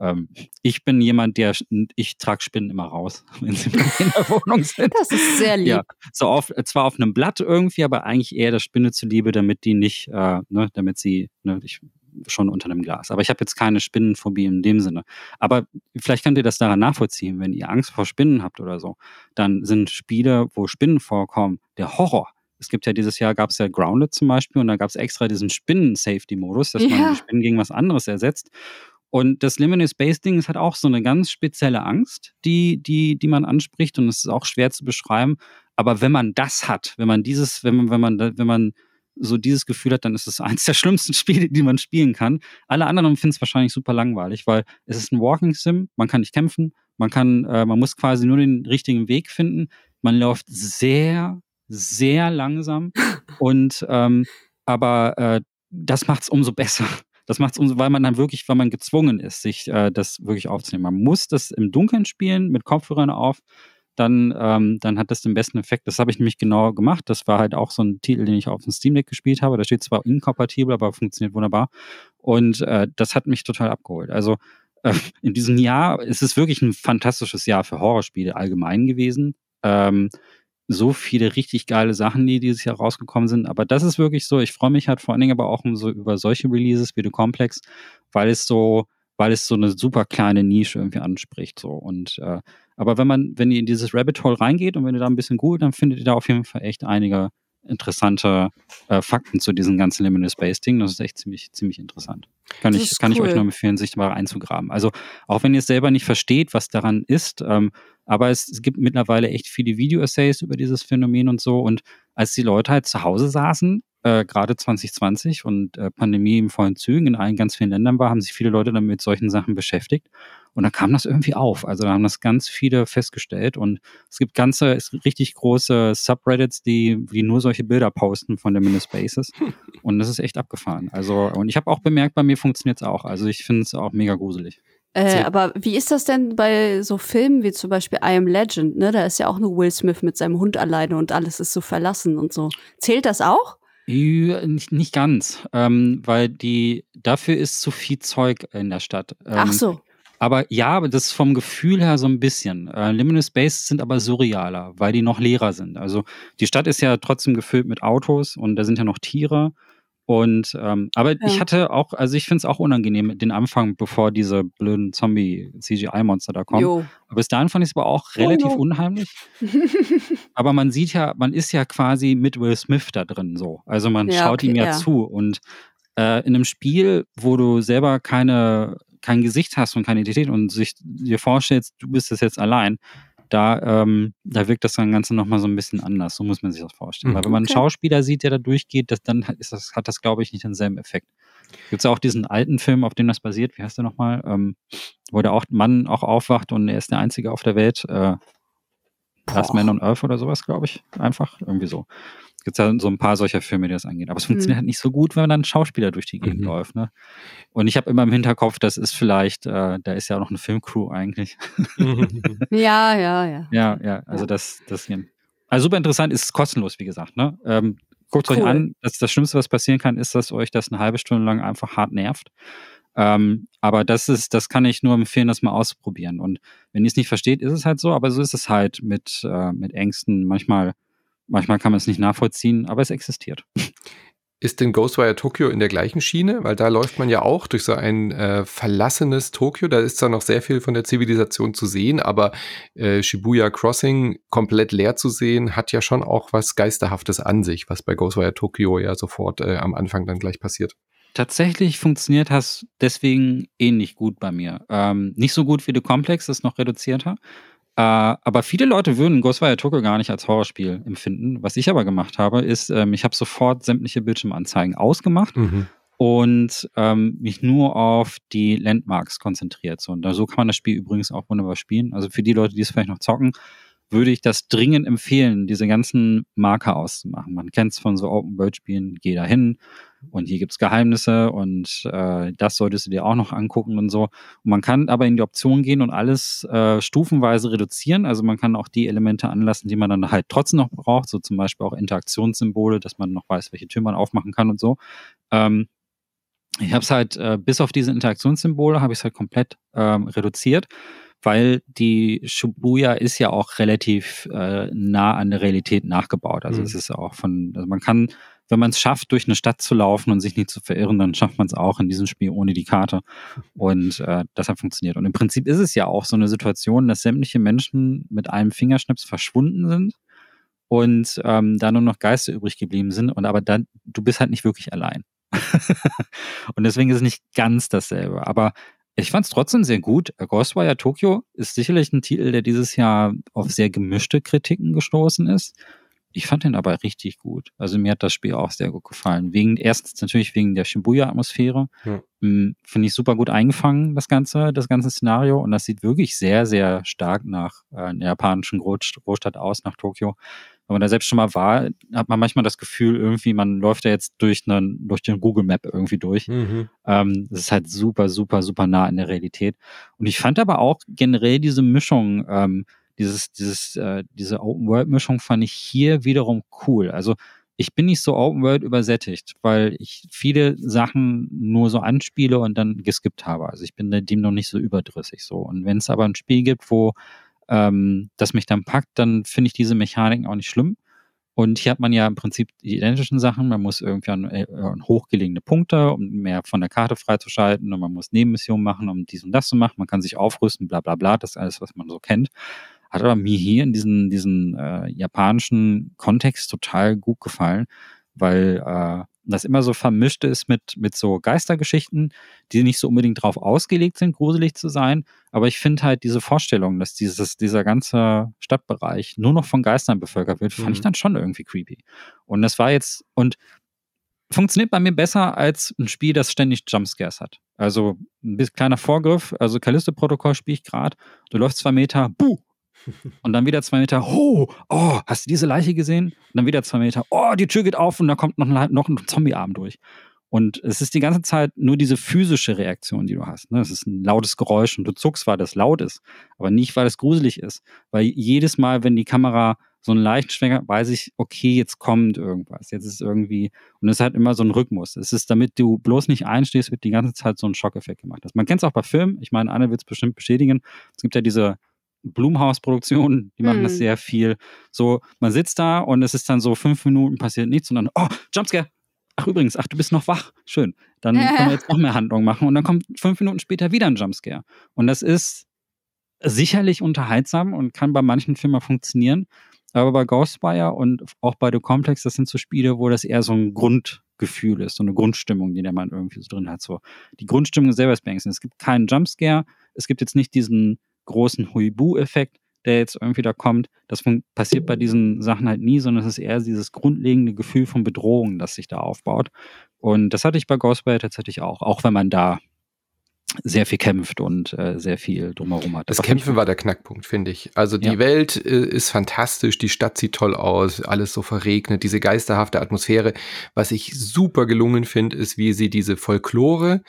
Speaker 3: Ähm, ich bin jemand, der, ich trage Spinnen immer raus, wenn sie in der Wohnung sind.
Speaker 1: Das ist sehr lieb. Ja,
Speaker 3: so auf, zwar auf einem Blatt irgendwie, aber eigentlich eher der Spinne zuliebe, damit die nicht, äh, ne, damit sie, ne, ich schon unter einem Glas. Aber ich habe jetzt keine Spinnenphobie in dem Sinne. Aber vielleicht könnt ihr das daran nachvollziehen, wenn ihr Angst vor Spinnen habt oder so, dann sind Spiele, wo Spinnen vorkommen, der Horror. Es gibt ja dieses Jahr gab es ja Grounded zum Beispiel und da gab es extra diesen Spinnen-Safety-Modus, dass ja. man die Spinnen gegen was anderes ersetzt. Und das Limited Space Ding ist halt auch so eine ganz spezielle Angst, die, die, die man anspricht und es ist auch schwer zu beschreiben. Aber wenn man das hat, wenn man dieses, wenn man, wenn man, wenn man so dieses Gefühl hat, dann ist es eines der schlimmsten Spiele, die man spielen kann. Alle anderen finden es wahrscheinlich super langweilig, weil es ist ein Walking Sim, man kann nicht kämpfen, man kann, äh, man muss quasi nur den richtigen Weg finden. Man läuft sehr, sehr langsam und ähm, aber äh, das macht es umso besser. Das macht es weil man dann wirklich, weil man gezwungen ist, sich äh, das wirklich aufzunehmen. Man muss das im Dunkeln spielen, mit Kopfhörern auf dann, ähm, dann hat das den besten Effekt. Das habe ich nämlich genau gemacht. Das war halt auch so ein Titel, den ich auf dem Steam Deck gespielt habe. Da steht zwar inkompatibel, aber funktioniert wunderbar. Und äh, das hat mich total abgeholt. Also äh, in diesem Jahr ist es wirklich ein fantastisches Jahr für Horrorspiele allgemein gewesen. Ähm, so viele richtig geile Sachen, die dieses Jahr rausgekommen sind. Aber das ist wirklich so. Ich freue mich halt vor allen Dingen aber auch um so über solche Releases wie The Complex, weil es so weil es so eine super kleine Nische irgendwie anspricht. So. Und äh, aber wenn man, wenn ihr in dieses Rabbit Hole reingeht und wenn ihr da ein bisschen googelt, dann findet ihr da auf jeden Fall echt einige interessante äh, Fakten zu diesem ganzen Liminal Space Ding. Das ist echt ziemlich, ziemlich interessant. Kann, ich, kann cool. ich euch nur empfehlen, sich mal einzugraben. Also auch wenn ihr es selber nicht versteht, was daran ist, ähm, aber es, es, gibt mittlerweile echt viele Video-Essays über dieses Phänomen und so. Und als die Leute halt zu Hause saßen, äh, gerade 2020 und äh, Pandemie im vollen Zügen in allen ganz vielen Ländern war, haben sich viele Leute dann mit solchen Sachen beschäftigt. Und dann kam das irgendwie auf. Also da haben das ganz viele festgestellt. Und es gibt ganze, es gibt richtig große Subreddits, die, die nur solche Bilder posten von den Minispaces. Und das ist echt abgefahren. Also, und ich habe auch bemerkt, bei mir funktioniert es auch. Also ich finde es auch mega gruselig.
Speaker 1: Äh, aber wie ist das denn bei so Filmen wie zum Beispiel I Am Legend, ne? Da ist ja auch nur Will Smith mit seinem Hund alleine und alles ist so verlassen und so. Zählt das auch?
Speaker 3: Nicht, nicht ganz, ähm, weil die dafür ist zu viel Zeug in der Stadt. Ähm,
Speaker 1: Ach so.
Speaker 3: Aber ja, aber das ist vom Gefühl her so ein bisschen. Äh, Liminal Spaces sind aber surrealer, weil die noch leerer sind. Also die Stadt ist ja trotzdem gefüllt mit Autos und da sind ja noch Tiere und ähm, aber ja. ich hatte auch, also ich finde es auch unangenehm, den Anfang, bevor diese blöden Zombie-CGI-Monster da kommen. Jo. Aber bis dahin fand ich es aber auch relativ oh, unheimlich. aber man sieht ja, man ist ja quasi mit Will Smith da drin so. Also man ja, schaut okay, ihm ja, ja, zu. Und äh, in einem Spiel, wo du selber keine, kein Gesicht hast und keine Identität und sich dir vorstellst, du bist es jetzt allein, da, ähm, da wirkt das dann Ganze nochmal so ein bisschen anders. So muss man sich das vorstellen. Mhm. Weil wenn man einen Schauspieler sieht, der da durchgeht, das, dann ist das, hat das, glaube ich, nicht denselben Effekt. Gibt es auch diesen alten Film, auf dem das basiert, wie heißt der nochmal? Ähm, wo der auch, Mann auch aufwacht und er ist der Einzige auf der Welt. Äh, Last Man on Earth oder sowas, glaube ich. Einfach irgendwie so gibt es ja so ein paar solcher Filme, die das angehen. Aber es funktioniert mhm. halt nicht so gut, wenn man dann ein Schauspieler durch die Gegend mhm. läuft. Ne? Und ich habe immer im Hinterkopf, das ist vielleicht, äh, da ist ja auch noch eine Filmcrew eigentlich.
Speaker 1: ja, ja, ja.
Speaker 3: Ja, ja, also das, das hier. Also super interessant, ist kostenlos, wie gesagt. Ne? Ähm, Guckt cool. euch an, das, das Schlimmste, was passieren kann, ist, dass euch das eine halbe Stunde lang einfach hart nervt. Ähm, aber das ist, das kann ich nur empfehlen, das mal auszuprobieren. Und wenn ihr es nicht versteht, ist es halt so, aber so ist es halt mit, äh, mit Ängsten. Manchmal Manchmal kann man es nicht nachvollziehen, aber es existiert.
Speaker 2: Ist denn Ghostwire Tokyo in der gleichen Schiene? Weil da läuft man ja auch durch so ein äh, verlassenes Tokio. Da ist zwar noch sehr viel von der Zivilisation zu sehen, aber äh, Shibuya Crossing komplett leer zu sehen, hat ja schon auch was Geisterhaftes an sich, was bei Ghostwire Tokyo ja sofort äh, am Anfang dann gleich passiert.
Speaker 3: Tatsächlich funktioniert das deswegen ähnlich gut bei mir. Ähm, nicht so gut wie The Complex, das ist noch reduzierter. Äh, aber viele Leute würden Ghostwire Tokyo gar nicht als Horrorspiel empfinden. Was ich aber gemacht habe, ist, ähm, ich habe sofort sämtliche Bildschirmanzeigen ausgemacht mhm. und ähm, mich nur auf die Landmarks konzentriert. So, und so kann man das Spiel übrigens auch wunderbar spielen. Also für die Leute, die es vielleicht noch zocken, würde ich das dringend empfehlen, diese ganzen Marker auszumachen. Man kennt es von so Open-World-Spielen, geh da hin und hier gibt's Geheimnisse und äh, das solltest du dir auch noch angucken und so. Und man kann aber in die Option gehen und alles äh, stufenweise reduzieren. Also man kann auch die Elemente anlassen, die man dann halt trotzdem noch braucht, so zum Beispiel auch Interaktionssymbole, dass man noch weiß, welche Tür man aufmachen kann und so. Ähm, ich habe es halt, äh, bis auf diese Interaktionssymbole, habe ich es halt komplett ähm, reduziert weil die Shibuya ist ja auch relativ äh, nah an der Realität nachgebaut. Also mhm. es ist auch von, also man kann, wenn man es schafft, durch eine Stadt zu laufen und sich nicht zu verirren, dann schafft man es auch in diesem Spiel ohne die Karte. Und äh, das hat funktioniert. Und im Prinzip ist es ja auch so eine Situation, dass sämtliche Menschen mit einem Fingerschnips verschwunden sind und ähm, da nur noch Geister übrig geblieben sind. Und aber dann, du bist halt nicht wirklich allein. und deswegen ist es nicht ganz dasselbe. Aber ich fand es trotzdem sehr gut. Ghostwire Tokyo ist sicherlich ein Titel, der dieses Jahr auf sehr gemischte Kritiken gestoßen ist. Ich fand den aber richtig gut. Also mir hat das Spiel auch sehr gut gefallen. Wegen, erstens natürlich wegen der Shibuya-Atmosphäre. Ja. Hm, finde ich super gut eingefangen, das Ganze, das ganze Szenario. Und das sieht wirklich sehr, sehr stark nach äh, einer japanischen Großstadt aus, nach Tokio wenn man da selbst schon mal war, hat man manchmal das Gefühl, irgendwie, man läuft ja jetzt durch, einen, durch den Google Map irgendwie durch. Mhm. Ähm, das ist halt super, super, super nah in der Realität. Und ich fand aber auch generell diese Mischung, ähm, dieses, dieses, äh, diese Open-World-Mischung fand ich hier wiederum cool. Also ich bin nicht so Open World übersättigt, weil ich viele Sachen nur so anspiele und dann geskippt habe. Also ich bin dem noch nicht so überdrüssig so. Und wenn es aber ein Spiel gibt, wo ähm, das mich dann packt, dann finde ich diese Mechaniken auch nicht schlimm. Und hier hat man ja im Prinzip die identischen Sachen. Man muss irgendwie an, äh, an hochgelegene Punkte, um mehr von der Karte freizuschalten. Und man muss Nebenmissionen machen, um dies und das zu machen. Man kann sich aufrüsten, bla bla bla. Das ist alles, was man so kennt. Hat aber mir hier in diesen, diesen äh, japanischen Kontext total gut gefallen, weil äh, das immer so vermischt ist mit, mit so Geistergeschichten, die nicht so unbedingt drauf ausgelegt sind, gruselig zu sein. Aber ich finde halt diese Vorstellung, dass dieses, dieser ganze Stadtbereich nur noch von Geistern bevölkert wird, fand mhm. ich dann schon irgendwie creepy. Und das war jetzt, und funktioniert bei mir besser als ein Spiel, das ständig Jumpscares hat. Also ein bisschen kleiner Vorgriff, also Callisto-Protokoll spiele ich gerade, du läufst zwei Meter, buh, und dann wieder zwei Meter, oh, oh, hast du diese Leiche gesehen? Und dann wieder zwei Meter, oh, die Tür geht auf und da kommt noch ein, noch ein Zombiearm durch. Und es ist die ganze Zeit nur diese physische Reaktion, die du hast. Ne? Es ist ein lautes Geräusch und du zuckst, weil das laut ist, aber nicht, weil es gruselig ist. Weil jedes Mal, wenn die Kamera so einen leichten Schwenker, weiß ich, okay, jetzt kommt irgendwas. Jetzt ist irgendwie, und es hat immer so einen Rhythmus. Es ist, damit du bloß nicht einstehst, wird die ganze Zeit so ein Schockeffekt gemacht. Man kennt es auch bei Filmen. Ich meine, Anne wird es bestimmt bestätigen. Es gibt ja diese Blumhaus-Produktionen, die machen mm. das mhm. sehr viel. So, man sitzt da und es ist dann so fünf Minuten passiert nichts und dann, oh, Jumpscare. Ach übrigens, ach, du bist noch wach. Schön. Dann können wir jetzt noch mehr Handlung machen und dann kommt fünf Minuten später wieder ein Jumpscare. Und das ist sicherlich unterhaltsam und kann bei manchen Filmen funktionieren. Aber bei Ghostwire und auch bei The Complex, das sind so Spiele, wo das eher so ein Grundgefühl ist, so eine Grundstimmung, die der Mann irgendwie so drin hat. So die Grundstimmung selber ist. Es gibt keinen Jumpscare, es gibt jetzt nicht diesen großen Huibu-Effekt, der jetzt irgendwie da kommt. Das passiert bei diesen Sachen halt nie, sondern es ist eher dieses grundlegende Gefühl von Bedrohung, das sich da aufbaut. Und das hatte ich bei Ghostwire tatsächlich auch, auch wenn man da sehr viel kämpft und äh, sehr viel drumherum hat.
Speaker 2: Das, das Kämpfen war der Knackpunkt, finde ich. Also die ja. Welt äh, ist fantastisch, die Stadt sieht toll aus, alles so verregnet, diese geisterhafte Atmosphäre. Was ich super gelungen finde, ist, wie sie diese Folklore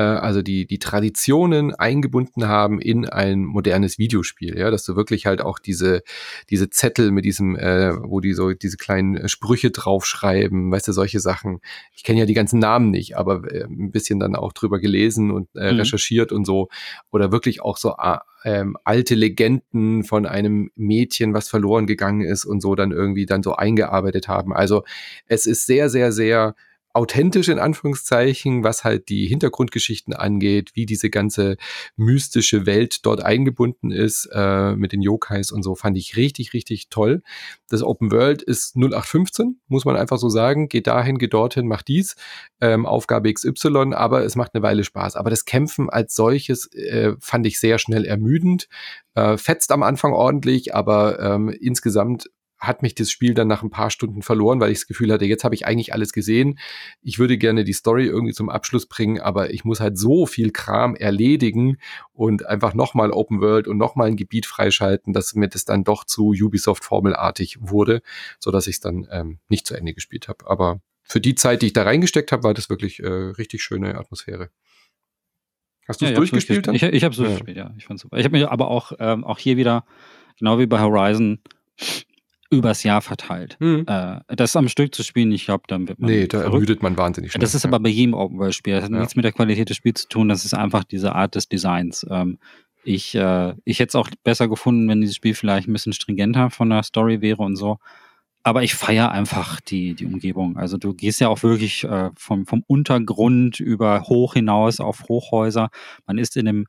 Speaker 2: also die, die Traditionen eingebunden haben in ein modernes Videospiel, ja, dass du wirklich halt auch diese, diese Zettel mit diesem, äh, wo die so diese kleinen Sprüche draufschreiben, weißt du, solche Sachen. Ich kenne ja die ganzen Namen nicht, aber äh, ein bisschen dann auch drüber gelesen und äh, mhm. recherchiert und so. Oder wirklich auch so äh, ähm, alte Legenden von einem Mädchen, was verloren gegangen ist und so dann irgendwie dann so eingearbeitet haben. Also es ist sehr, sehr, sehr authentisch in Anführungszeichen, was halt die Hintergrundgeschichten angeht, wie diese ganze mystische Welt dort eingebunden ist äh, mit den Yokais und so, fand ich richtig, richtig toll. Das Open World ist 0815, muss man einfach so sagen. Geht dahin, geht dorthin, macht dies. Ähm, Aufgabe XY, aber es macht eine Weile Spaß. Aber das Kämpfen als solches äh, fand ich sehr schnell ermüdend. Äh, fetzt am Anfang ordentlich, aber ähm, insgesamt hat mich das Spiel dann nach ein paar Stunden verloren, weil ich das Gefühl hatte, jetzt habe ich eigentlich alles gesehen. Ich würde gerne die Story irgendwie zum Abschluss bringen, aber ich muss halt so viel Kram erledigen und einfach nochmal Open World und nochmal ein Gebiet freischalten, dass mir das dann doch zu Ubisoft formelartig wurde, so dass ich es dann ähm, nicht zu Ende gespielt habe. Aber für die Zeit, die ich da reingesteckt habe, war das wirklich äh, richtig schöne Atmosphäre.
Speaker 3: Hast du es ja, durchgespielt? Ich, ich habe es durchgespielt, ja. Ich fand super. Ich habe mich aber auch, ähm, auch hier wieder, genau wie bei Horizon, übers Jahr verteilt. Mhm. Äh, das am Stück zu spielen, ich glaube, dann wird
Speaker 2: man. Nee, da verrückt. ermüdet man wahnsinnig schnell.
Speaker 3: Das ist aber bei jedem Open-World-Spiel. Das hat ja. nichts mit der Qualität des Spiels zu tun, das ist einfach diese Art des Designs. Ähm, ich, äh, ich hätte es auch besser gefunden, wenn dieses Spiel vielleicht ein bisschen stringenter von der Story wäre und so. Aber ich feiere einfach die, die Umgebung. Also du gehst ja auch wirklich äh, vom, vom Untergrund über hoch hinaus auf Hochhäuser. Man ist in dem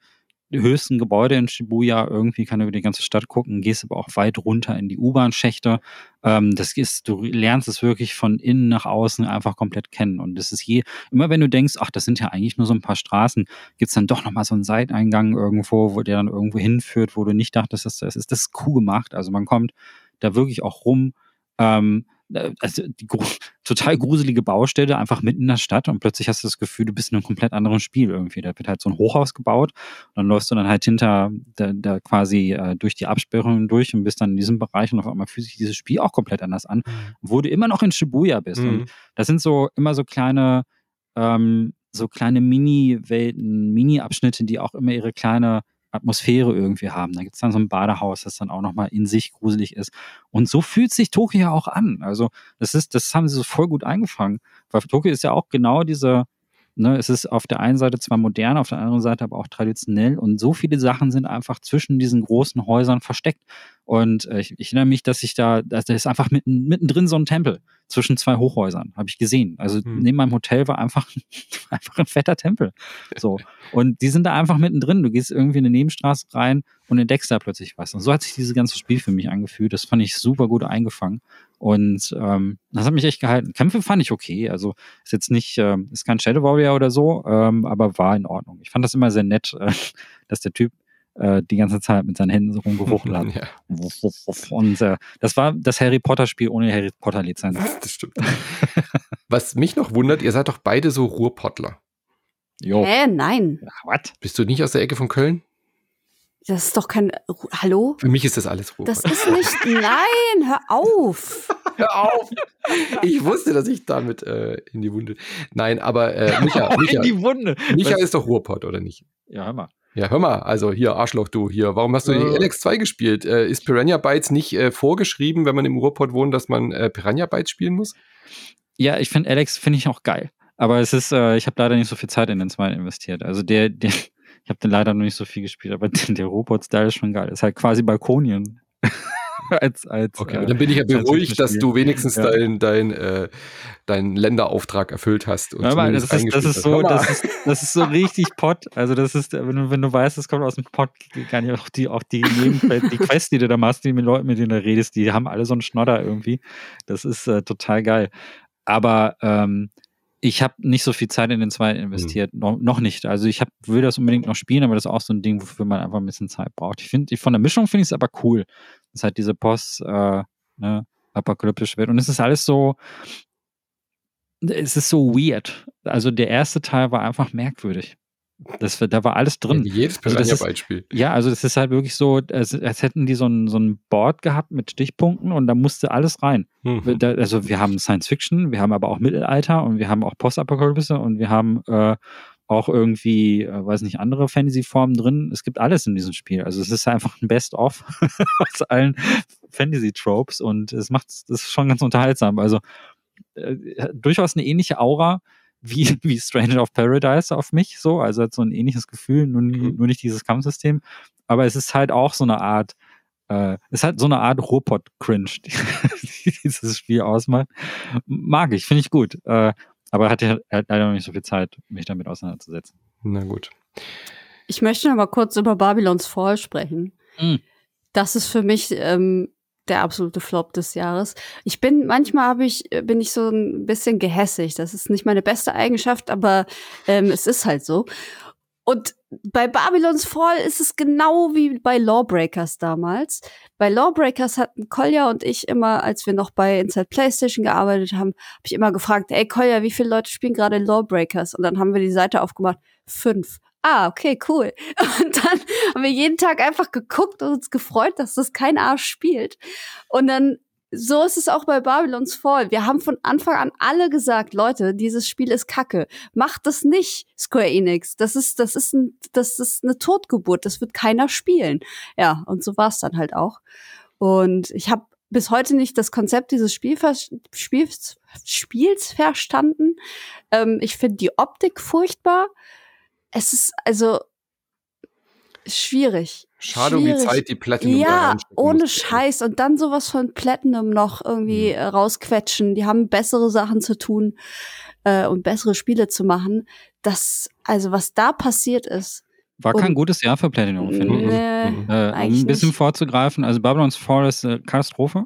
Speaker 3: höchsten Gebäude in Shibuya. Irgendwie kann über die ganze Stadt gucken, gehst aber auch weit runter in die U-Bahn-Schächte. Ähm, das ist, du lernst es wirklich von innen nach außen einfach komplett kennen. Und das ist je, immer wenn du denkst, ach, das sind ja eigentlich nur so ein paar Straßen, gibt's dann doch nochmal so einen Seiteingang irgendwo, wo der dann irgendwo hinführt, wo du nicht dachtest, dass das ist. Das ist cool gemacht. Also man kommt da wirklich auch rum. Ähm, äh, also die total gruselige Baustelle einfach mitten in der Stadt und plötzlich hast du das Gefühl, du bist in einem komplett anderen Spiel irgendwie. Da wird halt so ein Hochhaus gebaut und dann läufst du dann halt hinter der, der quasi äh, durch die Absperrungen durch und bist dann in diesem Bereich und auf einmal fühlt sich dieses Spiel auch komplett anders an, mhm. wo du immer noch in Shibuya bist. Mhm. Und das sind so immer so kleine, ähm, so kleine Mini-Welten, Mini-Abschnitte, die auch immer ihre kleine Atmosphäre irgendwie haben. Da gibt es dann so ein Badehaus, das dann auch nochmal in sich gruselig ist. Und so fühlt sich Tokio ja auch an. Also das ist, das haben sie so voll gut eingefangen. Weil Tokio ist ja auch genau diese, ne, es ist auf der einen Seite zwar modern, auf der anderen Seite aber auch traditionell und so viele Sachen sind einfach zwischen diesen großen Häusern versteckt. Und äh, ich, ich, erinnere mich, dass ich da, da ist einfach mitten, mittendrin so ein Tempel zwischen zwei Hochhäusern, habe ich gesehen. Also hm. neben meinem Hotel war einfach, einfach ein fetter Tempel. So. Und die sind da einfach mittendrin. Du gehst irgendwie in eine Nebenstraße rein und entdeckst da plötzlich was. Und so hat sich dieses ganze Spiel für mich angefühlt. Das fand ich super gut eingefangen. Und ähm, das hat mich echt gehalten. Kämpfe fand ich okay. Also ist jetzt nicht, äh, ist kein Shadow Warrior oder so, ähm, aber war in Ordnung. Ich fand das immer sehr nett, äh, dass der Typ äh, die ganze Zeit mit seinen Händen so rumgewuchelt hat. Ja. Und äh, das war das Harry Potter-Spiel ohne Harry Potter-Lizenz.
Speaker 2: Das stimmt. Was mich noch wundert, ihr seid doch beide so Ruhrpottler.
Speaker 1: Jo. Hä, nein.
Speaker 2: Was? Bist du nicht aus der Ecke von Köln?
Speaker 1: Das ist doch kein. Hallo?
Speaker 2: Für mich ist das alles
Speaker 1: Ruhrpott. Das ist nicht. Nein, hör auf.
Speaker 2: hör auf. Ich wusste, dass ich damit äh, in die Wunde. Nein, aber äh, Micha, Micha.
Speaker 3: in die Wunde.
Speaker 2: Micha Was? ist doch Ruhrpott, oder nicht?
Speaker 3: Ja, hör mal.
Speaker 2: Ja, hör mal, also hier, Arschloch, du, hier, warum hast du äh. LX2 gespielt? Äh, ist Piranha Bytes nicht äh, vorgeschrieben, wenn man im Ruhrpott wohnt, dass man äh, Piranha Bytes spielen muss?
Speaker 3: Ja, ich finde Alex finde ich auch geil. Aber es ist, äh, ich habe leider nicht so viel Zeit in den zweiten investiert. Also der, der ich habe den leider noch nicht so viel gespielt, aber der, der Robot-Style ist schon geil. Ist halt quasi Balkonien.
Speaker 2: als, als, okay, äh, dann bin ich ja beruhigt, dass du wenigstens ja. deinen dein, äh, dein Länderauftrag erfüllt hast.
Speaker 3: Und ja, das, ist, das, ist so, das, ist, das ist so richtig Pot. Also das ist, wenn du, wenn du weißt, es kommt aus dem Pot, kann ja auch die, auch die, die Quests, die du da machst, die mit Leuten, mit denen du redest, die haben alle so einen Schnodder irgendwie. Das ist äh, total geil. Aber ähm, ich habe nicht so viel Zeit in den zweiten mhm. investiert, mhm. noch, noch, nicht. Also ich hab, will das unbedingt noch spielen, aber das ist auch so ein Ding, wofür man einfach ein bisschen Zeit braucht. Ich finde, von der Mischung finde ich es aber cool. Das ist halt diese Post, äh, ne, apokalyptische Welt. Und es ist alles so, es ist so weird. Also der erste Teil war einfach merkwürdig. Das, da war alles drin.
Speaker 2: Ja, jedes
Speaker 3: Piranha-Beispiel. Also ja, also das ist halt wirklich so, als, als hätten die so ein, so ein Board gehabt mit Stichpunkten und da musste alles rein. Mhm. Da, also wir haben Science Fiction, wir haben aber auch Mittelalter und wir haben auch Postapokalypse und wir haben äh, auch irgendwie, äh, weiß nicht, andere Fantasy-Formen drin. Es gibt alles in diesem Spiel. Also es ist einfach ein Best-of aus allen Fantasy-Tropes und es macht ist schon ganz unterhaltsam. Also äh, durchaus eine ähnliche Aura wie, wie Stranger of Paradise auf mich, so, also hat so ein ähnliches Gefühl, nur, mhm. nur nicht dieses Kampfsystem. Aber es ist halt auch so eine Art, äh, es ist halt so eine Art Ruhrpott-Cringe, die dieses Spiel ausmacht. Mag ich, finde ich gut. Äh, aber hatte halt leider noch nicht so viel Zeit, mich damit auseinanderzusetzen.
Speaker 2: Na gut.
Speaker 1: Ich möchte noch mal kurz über Babylons Fall sprechen. Mhm. Das ist für mich ähm, der absolute Flop des Jahres. Ich bin, manchmal habe ich, äh, bin ich so ein bisschen gehässig. Das ist nicht meine beste Eigenschaft, aber ähm, es ist halt so. Und bei Babylons Fall ist es genau wie bei Lawbreakers damals. Bei Lawbreakers hatten Kolja und ich immer, als wir noch bei Inside PlayStation gearbeitet haben, habe ich immer gefragt, ey Kolja, wie viele Leute spielen gerade Lawbreakers? Und dann haben wir die Seite aufgemacht, fünf ah, okay, cool. Und dann haben wir jeden Tag einfach geguckt und uns gefreut, dass das kein Arsch spielt. Und dann so ist es auch bei Babylons Fall. Wir haben von Anfang an alle gesagt, Leute, dieses Spiel ist Kacke. Macht das nicht, Square Enix. Das ist, das ist, ein, das ist eine Totgeburt. Das wird keiner spielen. Ja, und so war es dann halt auch. Und ich habe bis heute nicht das Konzept dieses Spielvers Spiels, Spiels verstanden. Ähm, ich finde die Optik furchtbar es ist also schwierig.
Speaker 2: Schade schwierig. um die Zeit, die Platinum
Speaker 1: Ja, ohne Scheiß. Und dann sowas von Platinum noch irgendwie mhm. rausquetschen. Die haben bessere Sachen zu tun äh, und bessere Spiele zu machen. Das, also was da passiert ist.
Speaker 3: War kein gutes Jahr für Platinum, finde ich. Nee, mhm. äh, um ein bisschen nicht. vorzugreifen, also Babylon's Fall ist äh, Katastrophe.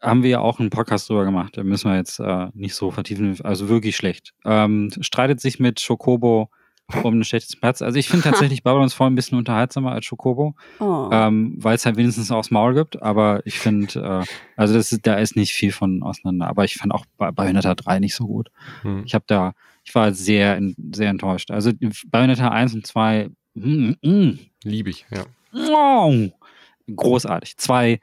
Speaker 3: Haben wir ja auch einen Podcast drüber gemacht. Da müssen wir jetzt äh, nicht so vertiefen. Also wirklich schlecht. Ähm, streitet sich mit Chocobo um einen schlechtesten Platz. Also ich finde tatsächlich Babylon's Fall ein bisschen unterhaltsamer als Chocobo, oh. ähm, weil es halt wenigstens aufs Maul gibt. Aber ich finde, äh, also das ist, da ist nicht viel von auseinander. Aber ich fand auch bei Bayonetta 3 nicht so gut. Hm. Ich habe da, ich war sehr, sehr enttäuscht. Also Bayonetta 1 und 2, mm, mm.
Speaker 2: liebe ich, ja.
Speaker 3: Oh, großartig. 2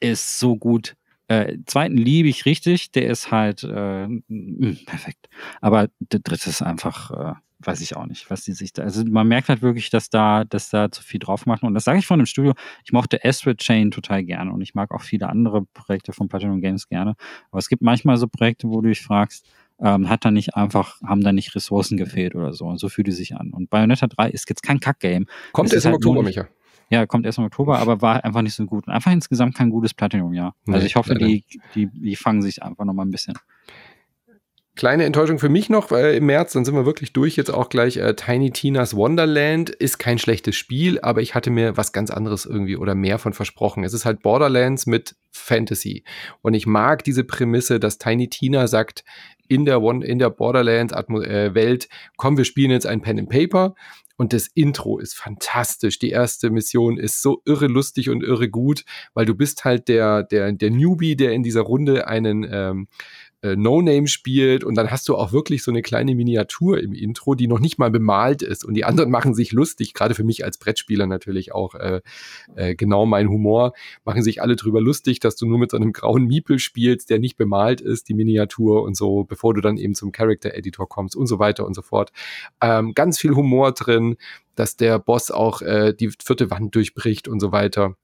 Speaker 3: ist so gut. Äh, zweiten liebe ich richtig, der ist halt äh, mm, perfekt. Aber der dritte ist einfach, äh, weiß ich auch nicht, was die sich da. Also man merkt halt wirklich, dass da, dass da zu viel drauf machen. Und das sage ich von dem Studio. Ich mochte Astrid Chain total gerne und ich mag auch viele andere Projekte von Platinum Games gerne. Aber es gibt manchmal so Projekte, wo du dich fragst, ähm, hat da nicht einfach, haben da nicht Ressourcen gefehlt oder so. Und so fühlt es sich an. Und Bayonetta 3 ist jetzt kein Kack-Game.
Speaker 2: Kommt erst im halt Oktober, Micha.
Speaker 3: Ja, kommt erst im Oktober, aber war einfach nicht so gut. einfach insgesamt kein gutes Platinum-Jahr. Also ich hoffe, die, die, die fangen sich einfach noch mal ein bisschen.
Speaker 2: Kleine Enttäuschung für mich noch äh, im März, dann sind wir wirklich durch. Jetzt auch gleich äh, Tiny Tina's Wonderland ist kein schlechtes Spiel, aber ich hatte mir was ganz anderes irgendwie oder mehr von versprochen. Es ist halt Borderlands mit Fantasy. Und ich mag diese Prämisse, dass Tiny Tina sagt, in der, One, in der Borderlands-Welt, äh, komm, wir spielen jetzt ein Pen and Paper. Und das Intro ist fantastisch. Die erste Mission ist so irre lustig und irre gut, weil du bist halt der, der, der Newbie, der in dieser Runde einen ähm, äh, No-Name spielt und dann hast du auch wirklich so eine kleine Miniatur im Intro, die noch nicht mal bemalt ist und die anderen machen sich lustig, gerade für mich als Brettspieler natürlich auch äh, äh, genau mein Humor, machen sich alle drüber lustig, dass du nur mit so einem grauen Miepel spielst, der nicht bemalt ist, die Miniatur und so, bevor du dann eben zum Character-Editor kommst und so weiter und so fort. Ähm, ganz viel Humor drin, dass der Boss auch äh, die vierte Wand durchbricht und so weiter.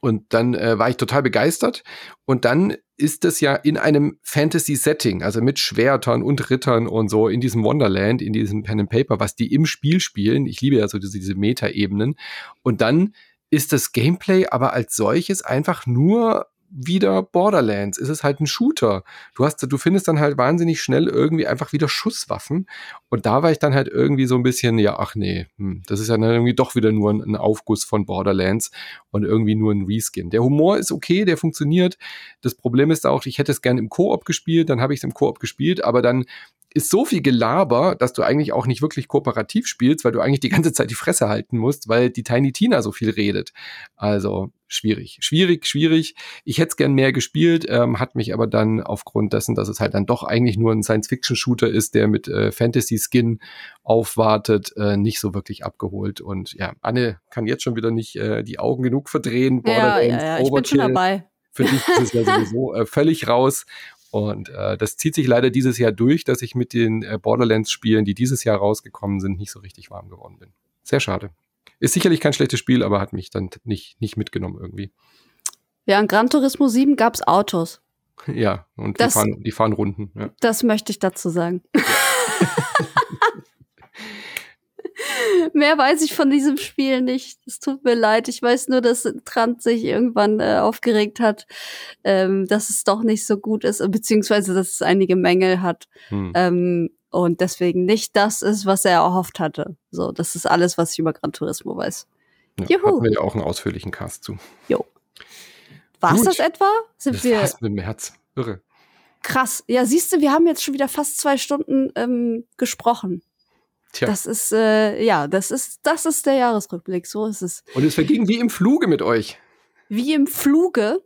Speaker 2: Und dann äh, war ich total begeistert. Und dann ist es ja in einem Fantasy-Setting, also mit Schwertern und Rittern und so in diesem Wonderland, in diesem Pen and Paper, was die im Spiel spielen. Ich liebe ja so diese, diese Meta-Ebenen. Und dann ist das Gameplay aber als solches einfach nur wieder Borderlands. Es ist halt ein Shooter. Du hast, du findest dann halt wahnsinnig schnell irgendwie einfach wieder Schusswaffen. Und da war ich dann halt irgendwie so ein bisschen, ja, ach nee, hm, das ist ja dann irgendwie doch wieder nur ein, Aufguss von Borderlands und irgendwie nur ein Reskin. Der Humor ist okay, der funktioniert. Das Problem ist auch, ich hätte es gerne im Koop gespielt, dann habe ich es im Koop gespielt, aber dann ist so viel Gelaber, dass du eigentlich auch nicht wirklich kooperativ spielst, weil du eigentlich die ganze Zeit die Fresse halten musst, weil die Tiny Tina so viel redet. Also schwierig, schwierig, schwierig. Ich hätte es gern mehr gespielt, ähm, hat mich aber dann aufgrund dessen, dass es halt dann doch eigentlich nur ein Science-Fiction-Shooter ist, der mit äh, Fantasy-Skin aufwartet, äh, nicht so wirklich abgeholt. Und ja, Anne kann jetzt schon wieder nicht äh, die Augen genug verdrehen.
Speaker 1: Ja, ja, ja, ich bin schon dabei.
Speaker 2: Für dich ist es ja sowieso äh, völlig raus. Und äh, das zieht sich leider dieses Jahr durch, dass ich mit den äh, Borderlands-Spielen, die dieses Jahr rausgekommen sind, nicht so richtig warm geworden bin. Sehr schade. Ist sicherlich kein schlechtes Spiel, aber hat mich dann nicht, nicht mitgenommen irgendwie.
Speaker 1: Ja, in Gran Turismo 7 gab es Autos.
Speaker 2: Ja, und das, die, fahren, die fahren Runden. Ja.
Speaker 1: Das möchte ich dazu sagen. Mehr weiß ich von diesem Spiel nicht. Es tut mir leid. Ich weiß nur, dass Trant sich irgendwann äh, aufgeregt hat, ähm, dass es doch nicht so gut ist, beziehungsweise dass es einige Mängel hat. Hm. Ähm, und deswegen nicht das ist, was er erhofft hatte. So, das ist alles, was ich über Gran Turismo weiß.
Speaker 2: Ja, Juhu. Hatten wir ja auch einen ausführlichen Cast zu.
Speaker 1: Jo. War's Gut. das etwa?
Speaker 2: Sind das wir fast mit dem Herz. Irre.
Speaker 1: Krass. Ja, siehst du, wir haben jetzt schon wieder fast zwei Stunden ähm, gesprochen. Tja. Das ist, äh, ja, das ist, das ist der Jahresrückblick, so ist es.
Speaker 2: Und es verging wie im Fluge mit euch.
Speaker 1: Wie im Fluge?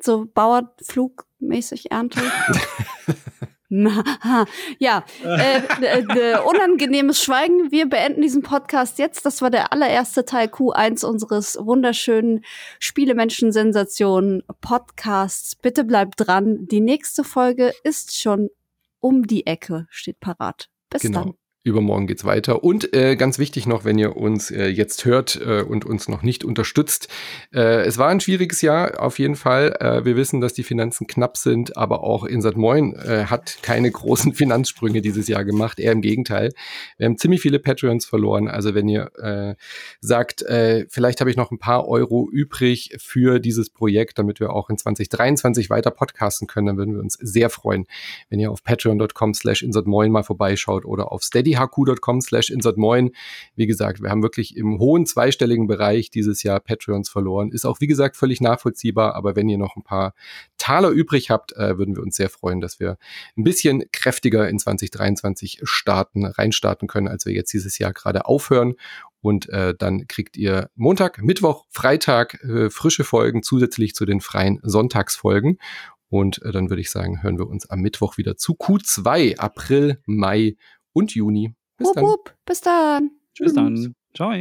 Speaker 1: So Bauernflugmäßig Ernte? ja, äh, äh, unangenehmes Schweigen. Wir beenden diesen Podcast jetzt. Das war der allererste Teil Q1 unseres wunderschönen Spielemenschen-Sensation Podcasts. Bitte bleibt dran. Die nächste Folge ist schon um die Ecke, steht parat. Bis genau. dann.
Speaker 2: Übermorgen geht's weiter. Und äh, ganz wichtig noch, wenn ihr uns äh, jetzt hört äh, und uns noch nicht unterstützt. Äh, es war ein schwieriges Jahr, auf jeden Fall. Äh, wir wissen, dass die Finanzen knapp sind, aber auch Insert Moin äh, hat keine großen Finanzsprünge dieses Jahr gemacht. Eher im Gegenteil. Wir haben ziemlich viele Patreons verloren. Also wenn ihr äh, sagt, äh, vielleicht habe ich noch ein paar Euro übrig für dieses Projekt, damit wir auch in 2023 weiter podcasten können, dann würden wir uns sehr freuen, wenn ihr auf patreon.com slash insertmoin mal vorbeischaut oder auf steady steadyhq.com slash insertmoin. Wie gesagt, wir haben wirklich im hohen zweistelligen Bereich dieses Jahr Patreons verloren. Ist auch, wie gesagt, völlig nachvollziehbar. Aber wenn ihr noch ein paar Taler übrig habt, äh, würden wir uns sehr freuen, dass wir ein bisschen kräftiger in 2023 starten, reinstarten können, als wir jetzt dieses Jahr gerade aufhören. Und äh, dann kriegt ihr Montag, Mittwoch, Freitag äh, frische Folgen zusätzlich zu den freien Sonntagsfolgen. Und äh, dann würde ich sagen, hören wir uns am Mittwoch wieder zu Q2, April, Mai und Juni.
Speaker 1: Bis wupp, dann. Wupp. Bis dann.
Speaker 3: Tschüss. Bis dann. Ciao.